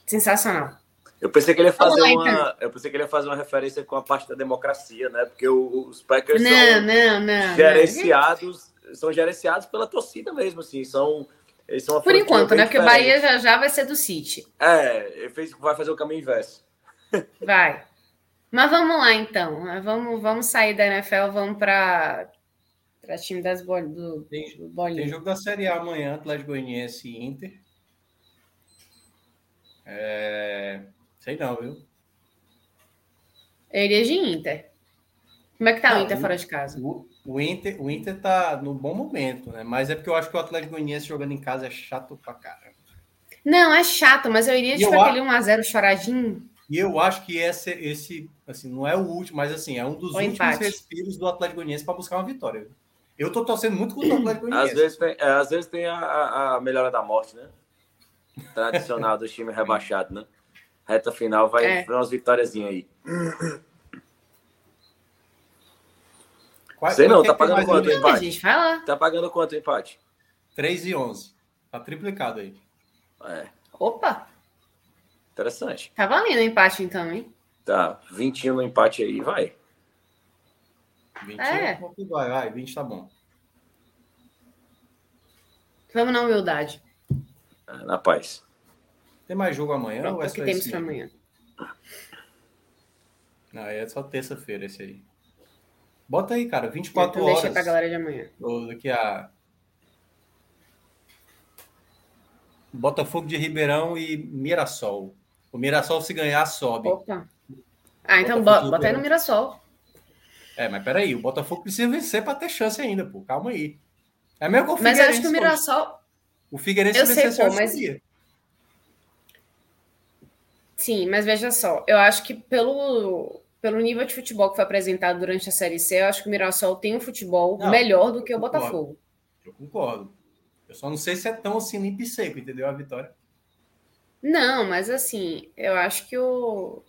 Sensacional. Eu pensei que ele ia fazer lá, uma. Então. Eu pensei que ele ia fazer uma referência com a parte da democracia, né? Porque os Packers não, são não, não, gerenciados, são gerenciados pela torcida mesmo, assim. São eles são Por enquanto, né? Porque o Bahia já já vai ser do City. É, ele fez, vai fazer o caminho inverso. Vai. Mas vamos lá, então. Vamos, vamos sair da NFL, vamos para para time das bol do, tem, do bolinho. Tem jogo da Série A amanhã, Atlético Goianiense e Inter. É... Sei não, viu? Eu iria de Inter. Como é que tá não, o Inter fora de casa? O, o Inter, o Inter tá no bom momento, né? Mas é porque eu acho que o Atlético Goianiense jogando em casa é chato pra caramba. Não, é chato, mas eu iria de aquele 1x0 choradinho. E eu acho que esse, esse, assim, não é o último, mas assim, é um dos o últimos empate. respiros do Atlético Goianiense para buscar uma vitória. Eu tô torcendo muito contra o Atlético Goianiense. Às vezes tem, é, às vezes tem a, a, melhora da morte, né? Tradicional do time rebaixado, né? Reta final vai é. umas vitóriazinhas aí. Sei não, tá pagando quanto o empate? Gente, vai lá. Tá pagando quanto o empate? 3 e 11. Tá triplicado aí. É. Opa! Interessante. Tá valendo o empate então, hein? Tá, 20 no empate aí, vai. 20 é. vai, vai, 20 tá bom. Vamos na humildade. É, na paz. Tem mais jogo amanhã? Pronto, ou é que temos para amanhã? Não, é só terça-feira esse aí. Bota aí, cara, 24 então, horas. Deixa pra galera de amanhã. Ou daqui a. Botafogo de Ribeirão e Mirassol. O Mirassol, se ganhar, sobe. Opa. Ah, então bota, bota aí no Mirassol. É, mas peraí, o Botafogo precisa vencer para ter chance ainda, pô. Calma aí. É mesmo que o Mas eu acho que o Mirassol. O Figueirense eu sei, pô, mas. Sim, mas veja só, eu acho que pelo pelo nível de futebol que foi apresentado durante a Série C, eu acho que o Mirassol tem um futebol não, melhor do que o Botafogo. Eu concordo. Eu só não sei se é tão assim limpo e seco, entendeu? A vitória. Não, mas assim, eu acho que o.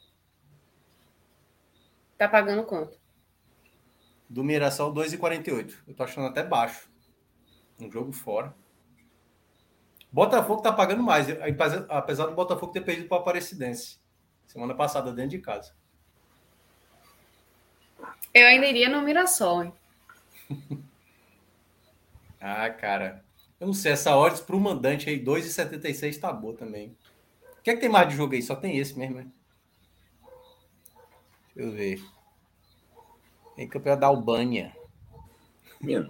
Tá pagando quanto? Do Mirassol, 2,48. Eu tô achando até baixo. Um jogo fora. Botafogo tá pagando mais, apesar do Botafogo ter perdido para a Aparecidense semana passada dentro de casa. Eu ainda iria no Mirassol, hein? ah, cara. Eu não sei, essa odds para o mandante aí, 2,76 tá boa também. O que é que tem mais de jogo aí? Só tem esse mesmo, né? Deixa eu ver. Tem campeonato da Albânia.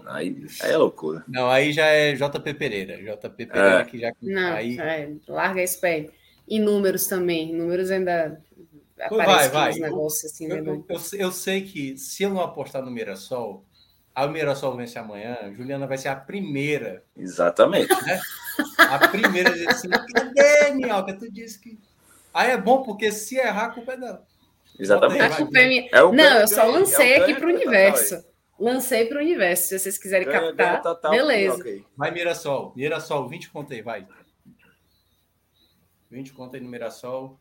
Aí, aí é loucura. Não, aí já é JP Pereira. JP Pereira é. que já. Não, aí... É, larga pra ele. E números também. Números ainda Aparece vai, vai. negócios assim. Eu, né? eu, eu, sei que se eu não apostar no Mirassol, a Mirassol vence amanhã, Juliana vai ser a primeira. Exatamente. Né? A primeira a dizer assim, cadê, Minhoca? Tu disse que. Aí é bom, porque se errar, a culpa é dela. Exatamente. A culpa é minha. É não, eu só lancei é aqui para o universo. Lancei para o universo. Se vocês quiserem ganha, captar, ganha total, beleza. Okay. Vai, Mirassol. Mirassol, 20 conta aí, vai. 20 conta aí no Mirassol.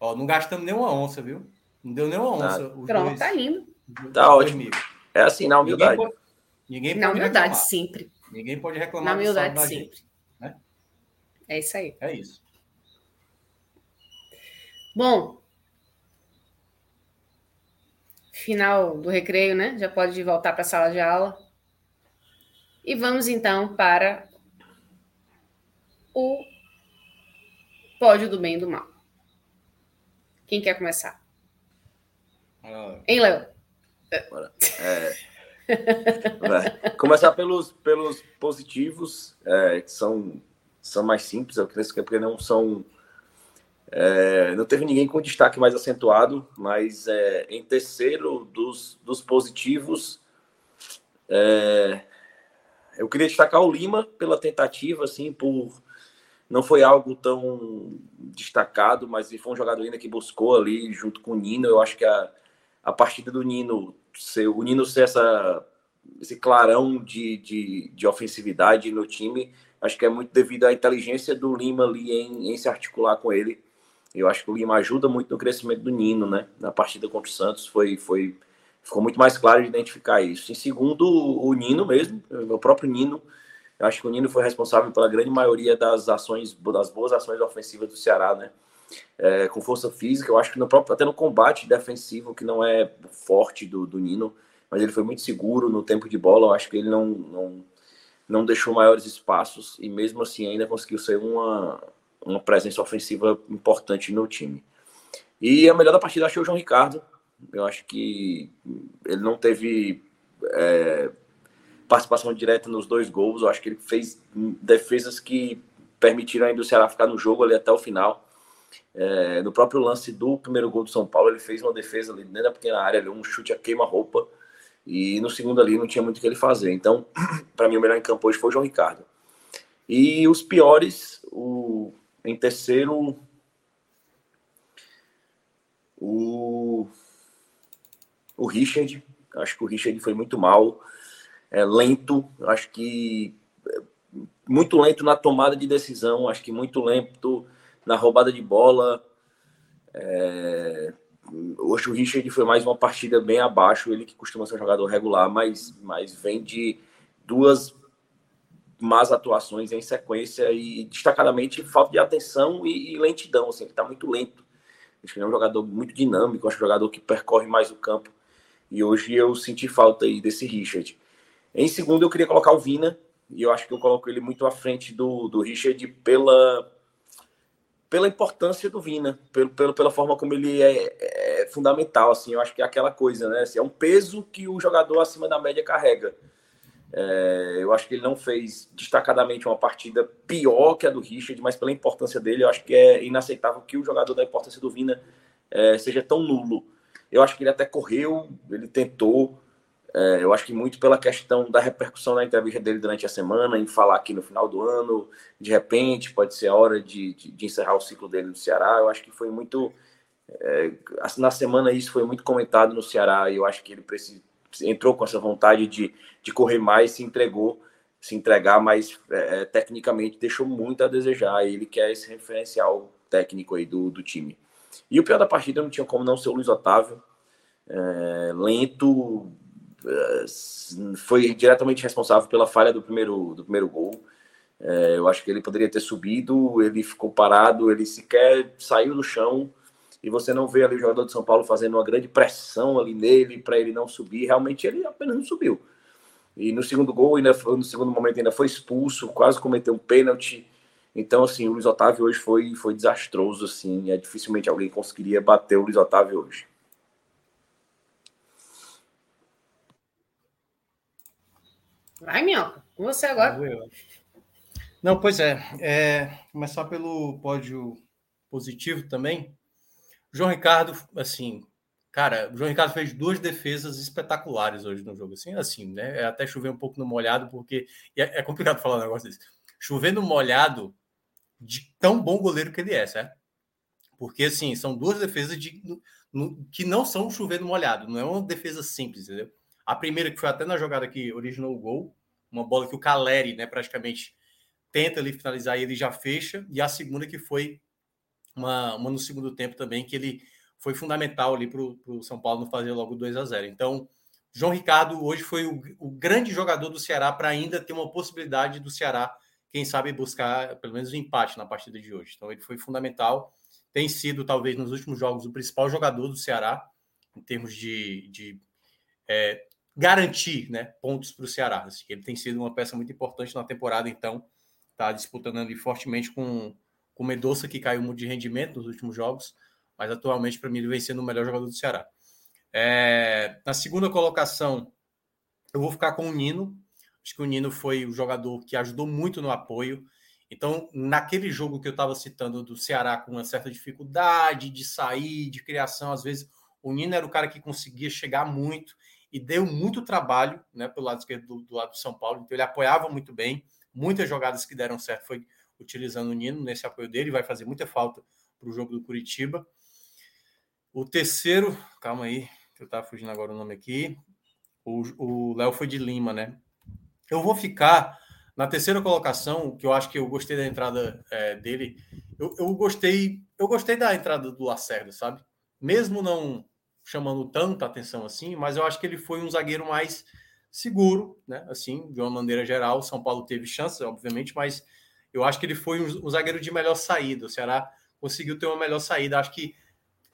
Ó, não gastamos nem uma onça, viu? Não deu nem uma onça. Pronto, dois, tá lindo. Tá ótimo. É assim, na humildade. Ninguém pode, ninguém pode na humildade, reclamar. sempre. Ninguém pode reclamar. Na humildade, sempre. Gente, né? É isso aí. É isso. Bom, final do recreio, né? Já pode voltar para a sala de aula. E vamos então para o pódio do bem e do mal. Quem quer começar? Ah. Hein, Léo? É... começar pelos, pelos positivos, é, que são, são mais simples, eu creio que é porque não são É, não teve ninguém com destaque mais acentuado, mas é, em terceiro dos, dos positivos, é, eu queria destacar o Lima pela tentativa, assim, por não foi algo tão destacado, mas foi um jogador ainda que buscou ali junto com o Nino. Eu acho que a, a partida do Nino, ser, o Nino ser essa, esse clarão de, de, de ofensividade no time, acho que é muito devido à inteligência do Lima ali em, em se articular com ele. Eu acho que o Lima ajuda muito no crescimento do Nino, né? Na partida contra o Santos foi, foi ficou muito mais claro de identificar isso. Em segundo, o Nino mesmo, o próprio Nino eu acho que o Nino foi responsável pela grande maioria das ações, das boas ações ofensivas do Ceará, né? É, com força física, eu acho que no próprio, até no combate defensivo, que não é forte do, do Nino, mas ele foi muito seguro no tempo de bola. Eu acho que ele não, não, não deixou maiores espaços e mesmo assim ainda conseguiu ser uma, uma presença ofensiva importante no time. E a melhor da partida achei o João Ricardo. Eu acho que ele não teve é, participação direta nos dois gols. Eu acho que ele fez defesas que permitiram ainda o Ceará ficar no jogo ali até o final. É, no próprio lance do primeiro gol do São Paulo, ele fez uma defesa ali dentro da pequena área, ali, um chute a queima-roupa. E no segundo ali não tinha muito o que ele fazer. Então, para mim, o melhor em campo hoje foi o João Ricardo. E os piores, o, em terceiro, o, o Richard. Acho que o Richard foi muito mal é, lento, acho que é, muito lento na tomada de decisão, acho que muito lento na roubada de bola. É, hoje o Richard foi mais uma partida bem abaixo, ele que costuma ser um jogador regular, mas, mas vem de duas más atuações em sequência e destacadamente falta de atenção e, e lentidão, assim, ele está muito lento. Acho que ele é um jogador muito dinâmico, acho que é um jogador que percorre mais o campo. E hoje eu senti falta aí desse Richard. Em segundo, eu queria colocar o Vina, e eu acho que eu coloco ele muito à frente do, do Richard pela, pela importância do Vina, pelo, pelo, pela forma como ele é, é, fundamental. Assim, eu acho que é aquela coisa, né? Assim, é um peso que o jogador acima da média carrega. É, eu acho que ele não fez destacadamente uma partida pior que a do Richard, mas pela importância dele, eu acho que é inaceitável que o jogador da importância do Vina é, seja tão nulo. Eu acho que ele até correu, ele tentou, é, eu acho que muito pela questão da repercussão na entrevista dele durante a semana, em falar aqui no final do ano, de repente, pode ser a hora de, de, de encerrar o ciclo dele no Ceará. Eu acho que foi muito. É, na semana isso foi muito comentado no Ceará e eu acho que ele entrou com essa vontade de, de correr mais, se entregou, se entregar, mas é, tecnicamente deixou muito a desejar. Ele quer esse referencial técnico aí do, do time. E o pior da partida não tinha como não ser o Luiz Otávio. É, lento, foi diretamente responsável pela falha do primeiro, do primeiro gol. É, eu acho que ele poderia ter subido, ele ficou parado, ele sequer saiu do chão e você não vê ali o jogador de São Paulo fazendo uma grande pressão ali nele para ele não subir. Realmente ele apenas não subiu. E no segundo gol, ainda, no segundo momento, ainda foi expulso, quase cometeu um pênalti. Então, assim, o Luiz Otávio hoje foi, foi desastroso, assim. É, dificilmente alguém conseguiria bater o Luiz Otávio hoje. Vai, Minhoca, com você agora. Não, pois é, é. Começar pelo pódio positivo também. João Ricardo, assim, cara, o João Ricardo fez duas defesas espetaculares hoje no jogo. Assim, assim, né? É até chover um pouco no molhado, porque é, é complicado falar um negócio desse. Chover no molhado de tão bom goleiro que ele é, certo? Porque, assim, são duas defesas de, no, que não são chover no molhado, não é uma defesa simples, entendeu? A primeira, que foi até na jogada que originou o gol, uma bola que o Caleri, né, praticamente tenta ali finalizar e ele já fecha. E a segunda, que foi uma, uma no segundo tempo também, que ele foi fundamental ali para o São Paulo não fazer logo 2 a 0 Então, João Ricardo hoje foi o, o grande jogador do Ceará para ainda ter uma possibilidade do Ceará, quem sabe, buscar pelo menos um empate na partida de hoje. Então, ele foi fundamental. Tem sido, talvez, nos últimos jogos, o principal jogador do Ceará, em termos de, de é, garantir né, pontos para o Ceará. Assim, ele tem sido uma peça muito importante na temporada, então está disputando fortemente com, com o Medoça, que caiu muito de rendimento nos últimos jogos, mas atualmente, para mim, ele vem sendo o melhor jogador do Ceará. É, na segunda colocação, eu vou ficar com o Nino. Acho que o Nino foi o jogador que ajudou muito no apoio Então, naquele jogo que eu estava citando do Ceará com uma certa dificuldade de sair, de criação, às vezes o Nino era o cara que conseguia chegar muito e deu muito trabalho né, pelo lado esquerdo do, do lado do São Paulo. Então, ele apoiava muito bem. Muitas jogadas que deram certo foi utilizando o Nino nesse apoio dele, vai fazer muita falta para o jogo do Curitiba. O terceiro, calma aí, que eu estava fugindo agora o nome aqui. O Léo foi de Lima, né? Eu vou ficar na terceira colocação, que eu acho que eu gostei da entrada é, dele. Eu, eu, gostei, eu gostei da entrada do Lacerda, sabe? Mesmo não chamando tanta atenção assim, mas eu acho que ele foi um zagueiro mais seguro, né? Assim, de uma maneira geral, o São Paulo teve chances, obviamente, mas eu acho que ele foi um, um zagueiro de melhor saída. O Ceará conseguiu ter uma melhor saída. Acho que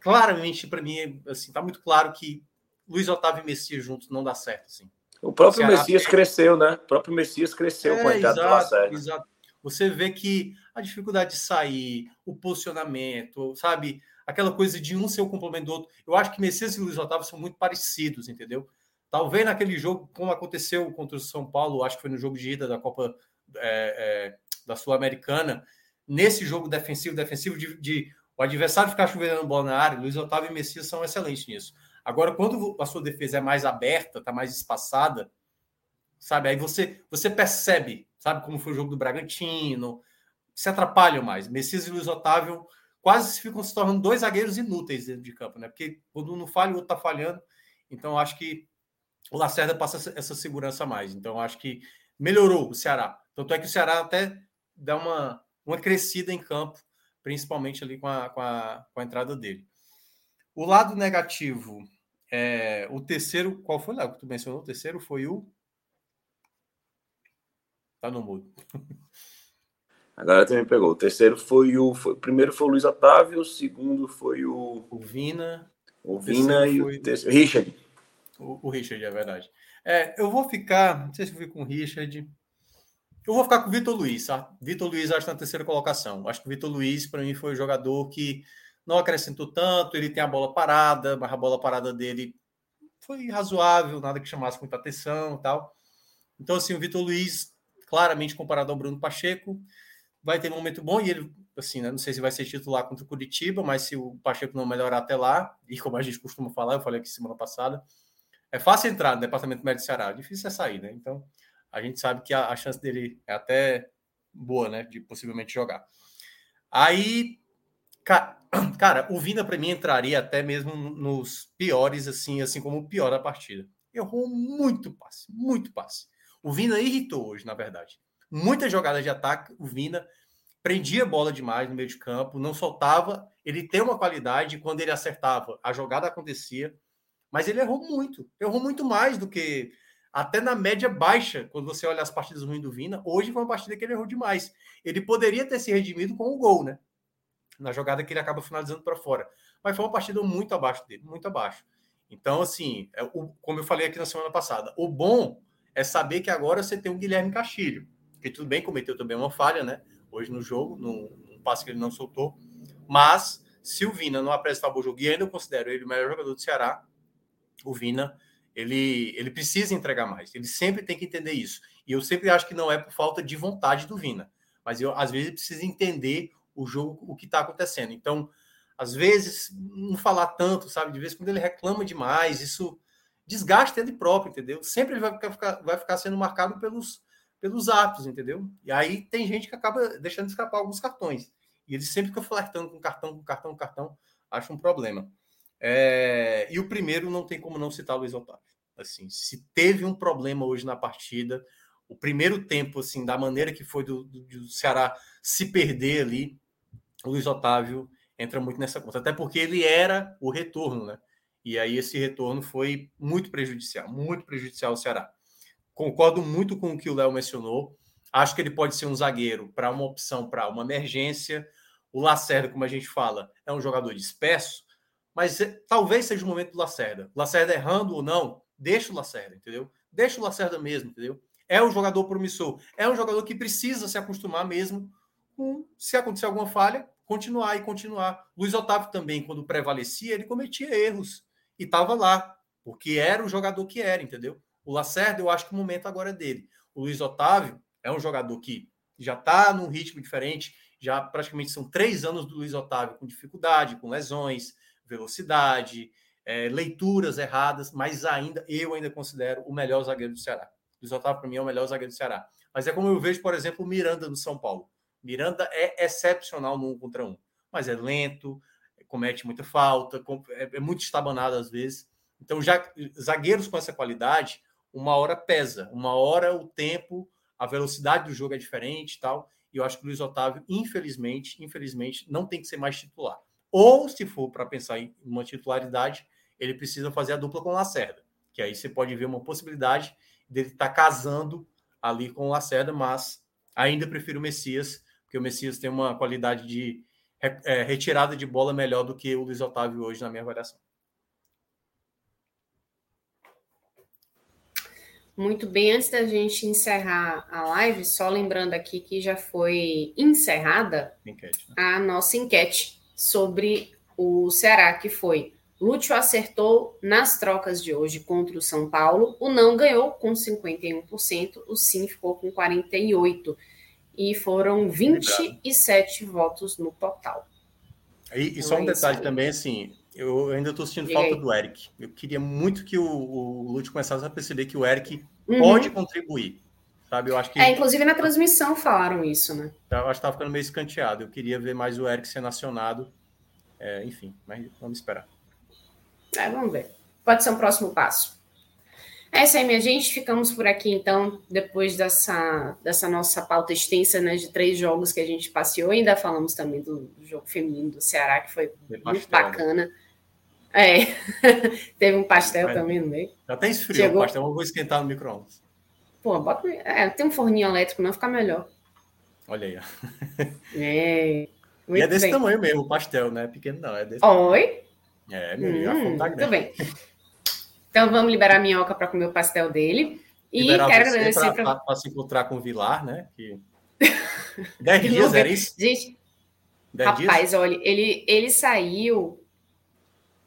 claramente para mim, assim, tá muito claro que Luiz Otávio e Messias juntos não dá certo, assim. O próprio Messias cresceu, né? O próprio Messias cresceu é, com a entrada exato, do Lacerda. Exato. Você vê que a dificuldade de sair, o posicionamento, sabe? Aquela coisa de um ser o complemento do outro. Eu acho que Messias e Luiz Otávio são muito parecidos, entendeu? Talvez naquele jogo, como aconteceu contra o São Paulo, acho que foi no jogo de ida da Copa é, é, da Sul-Americana, nesse jogo defensivo, defensivo de, de o adversário ficar chovendo bola na área, Luiz Otávio e Messias são excelentes nisso. Agora, quando a sua defesa é mais aberta, está mais espaçada, sabe? Aí você, você percebe, sabe, como foi o jogo do Bragantino, se atrapalham mais. Messias e Luiz Otávio quase ficam se tornando dois zagueiros inúteis dentro de campo, né? Porque quando um não falha, o outro está falhando. Então, acho que o Lacerda passa essa segurança mais. Então, acho que melhorou o Ceará. Tanto é que o Ceará até dá uma, uma crescida em campo, principalmente ali com a, com a, com a entrada dele. O lado negativo, é, o terceiro, qual foi, Léo, que tu mencionou? O terceiro foi o. Tá no mudo. Agora também pegou. O terceiro foi o. Foi, o primeiro foi o Luiz Otávio, o segundo foi o. O Vina. O Vina e o terceiro. Richard. O, o, Richard, é verdade. É, eu vou ficar. Não sei se eu fico com o Richard. Eu vou ficar com o Vitor Luiz, tá? Vitor Luiz, acho na terceira colocação. Acho que o Vitor Luiz, para mim, foi o jogador que não acrescentou tanto, ele tem a bola parada, mas a bola parada dele foi razoável, nada que chamasse muita atenção e tal. Então, assim, o Vitor Luiz, claramente comparado ao Bruno Pacheco, vai ter um momento bom e ele, assim, né, não sei se vai ser titular contra o Curitiba, mas se o Pacheco não melhorar até lá, e como a gente costuma falar, eu falei aqui semana passada, é fácil entrar no departamento médio do Ceará, difícil é sair, né? Então, a gente sabe que a, a chance dele é até boa, né, de possivelmente jogar. Aí, Cara, o Vina para mim entraria até mesmo nos piores, assim, assim como o pior da partida. Errou muito passe, muito passe. O Vina irritou hoje, na verdade. Muitas jogadas de ataque, o Vina prendia a bola demais no meio de campo, não soltava. Ele tem uma qualidade, quando ele acertava, a jogada acontecia. Mas ele errou muito. Errou muito mais do que até na média baixa, quando você olha as partidas ruins do Vina. Hoje foi uma partida que ele errou demais. Ele poderia ter se redimido com o gol, né? na jogada que ele acaba finalizando para fora. Mas foi uma partida muito abaixo dele, muito abaixo. Então, assim, é, o, como eu falei aqui na semana passada, o bom é saber que agora você tem o Guilherme Castilho, que tudo bem, cometeu também uma falha, né? Hoje no jogo, num, num passe que ele não soltou. Mas, se o Vina não apresentar o bom jogo, e ainda eu considero ele o melhor jogador do Ceará, o Vina, ele, ele precisa entregar mais. Ele sempre tem que entender isso. E eu sempre acho que não é por falta de vontade do Vina. Mas eu, às vezes, precisa entender o jogo, o que está acontecendo. Então, às vezes, não falar tanto, sabe? De vez quando ele reclama demais, isso desgasta ele próprio, entendeu? Sempre ele vai ficar, vai ficar sendo marcado pelos, pelos atos, entendeu? E aí tem gente que acaba deixando escapar alguns cartões. E ele sempre fica flertando com cartão, com cartão, com cartão. Acho um problema. É... E o primeiro não tem como não citar o Luiz Otávio. Assim, se teve um problema hoje na partida, o primeiro tempo, assim, da maneira que foi do, do, do Ceará se perder ali, o Luiz Otávio entra muito nessa conta, até porque ele era o retorno, né? E aí esse retorno foi muito prejudicial, muito prejudicial ao Ceará. Concordo muito com o que o Léo mencionou. Acho que ele pode ser um zagueiro para uma opção para uma emergência. O Lacerda, como a gente fala, é um jogador disperso, mas talvez seja o momento do Lacerda. Lacerda errando ou não, deixa o Lacerda, entendeu? Deixa o Lacerda mesmo, entendeu? É um jogador promissor, é um jogador que precisa se acostumar mesmo com se acontecer alguma falha, continuar e continuar. Luiz Otávio também, quando prevalecia, ele cometia erros e estava lá, porque era o jogador que era, entendeu? O Lacerda, eu acho que o momento agora é dele. O Luiz Otávio é um jogador que já está num ritmo diferente. Já praticamente são três anos do Luiz Otávio com dificuldade, com lesões, velocidade, é, leituras erradas, mas ainda eu ainda considero o melhor zagueiro do Ceará. Luiz Otávio, para mim, é o melhor zagueiro do Ceará. Mas é como eu vejo, por exemplo, o Miranda no São Paulo. Miranda é excepcional no um contra um, mas é lento, comete muita falta, é, é muito estabanado às vezes. Então, já zagueiros com essa qualidade, uma hora pesa, uma hora o tempo, a velocidade do jogo é diferente e tal. E eu acho que o Luiz Otávio, infelizmente, infelizmente, não tem que ser mais titular. Ou, se for para pensar em uma titularidade, ele precisa fazer a dupla com o Lacerda, que aí você pode ver uma possibilidade dele estar tá casando ali com o Lacerda, mas ainda prefiro o Messias, porque o Messias tem uma qualidade de é, retirada de bola melhor do que o Luiz Otávio hoje, na minha avaliação. Muito bem, antes da gente encerrar a live, só lembrando aqui que já foi encerrada enquete, né? a nossa enquete sobre o Ceará, que foi Lúcio acertou nas trocas de hoje contra o São Paulo, o não ganhou com 51%, o sim ficou com 48%, e foram 27 votos no total. E, e só um é detalhe também, assim, eu ainda estou sentindo falta do Eric. Eu queria muito que o, o Lúcio começasse a perceber que o Eric uhum. pode contribuir. Sabe? Eu acho que. É, inclusive na transmissão falaram isso, né? Eu acho que estava ficando meio escanteado. Eu queria ver mais o Eric sendo acionado. É, enfim, mas vamos esperar. É, vamos ver. Pode ser um próximo passo. É isso aí, minha gente. Ficamos por aqui, então, depois dessa, dessa nossa pauta extensa né, de três jogos que a gente passeou. Ainda falamos também do, do jogo feminino do Ceará, que foi muito bacana. É, teve um pastel é. também no meio. Já tem esfriou Chegou... o pastel, eu vou esquentar no micro-ondas. Pô, bota. É, tem um forninho elétrico, não fica melhor. Olha aí, ó. É. e é desse bem. tamanho mesmo, o pastel, né? Pequeno não, é desse Oi? Tamanho. É, meu, hum, tá Muito bem. Então vamos liberar a minhoca para comer o pastel dele. E liberar quero agradecer para pra... se encontrar com o Vilar, né? Que... Dez dias, era isso? Gente, Dez rapaz, dias? olha, ele, ele saiu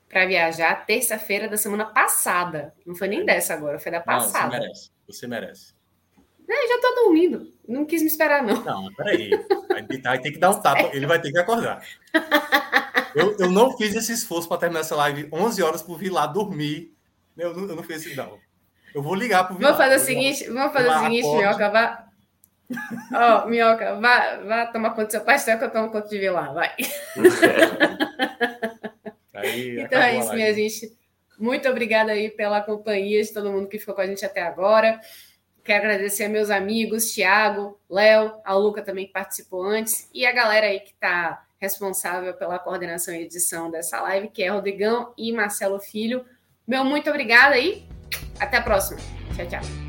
para viajar terça-feira da semana passada. Não foi nem dessa agora, foi da passada. Não, você merece. Você merece. É, já tô dormindo. Não quis me esperar, não. Não, peraí. Vai ter que dar um tapa. Ele vai ter que acordar. Eu, eu não fiz esse esforço para terminar essa live 11 horas por vir lá dormir. Eu, eu não fiz isso, não. Eu vou ligar pro. Vamos fazer o seguinte, vamos fazer o seguinte, Minhoca, vá. Ó, oh, Minhoca, vá, vá tomar conta do seu pastel que eu tomo conta de Vilar, vai. Aí, então é isso, minha gente. Muito obrigada aí pela companhia de todo mundo que ficou com a gente até agora. Quero agradecer a meus amigos, Tiago, Léo, a Luca também que participou antes, e a galera aí que está responsável pela coordenação e edição dessa live, que é Rodrigão e Marcelo Filho. Meu muito obrigada aí. Até a próxima. Tchau, tchau.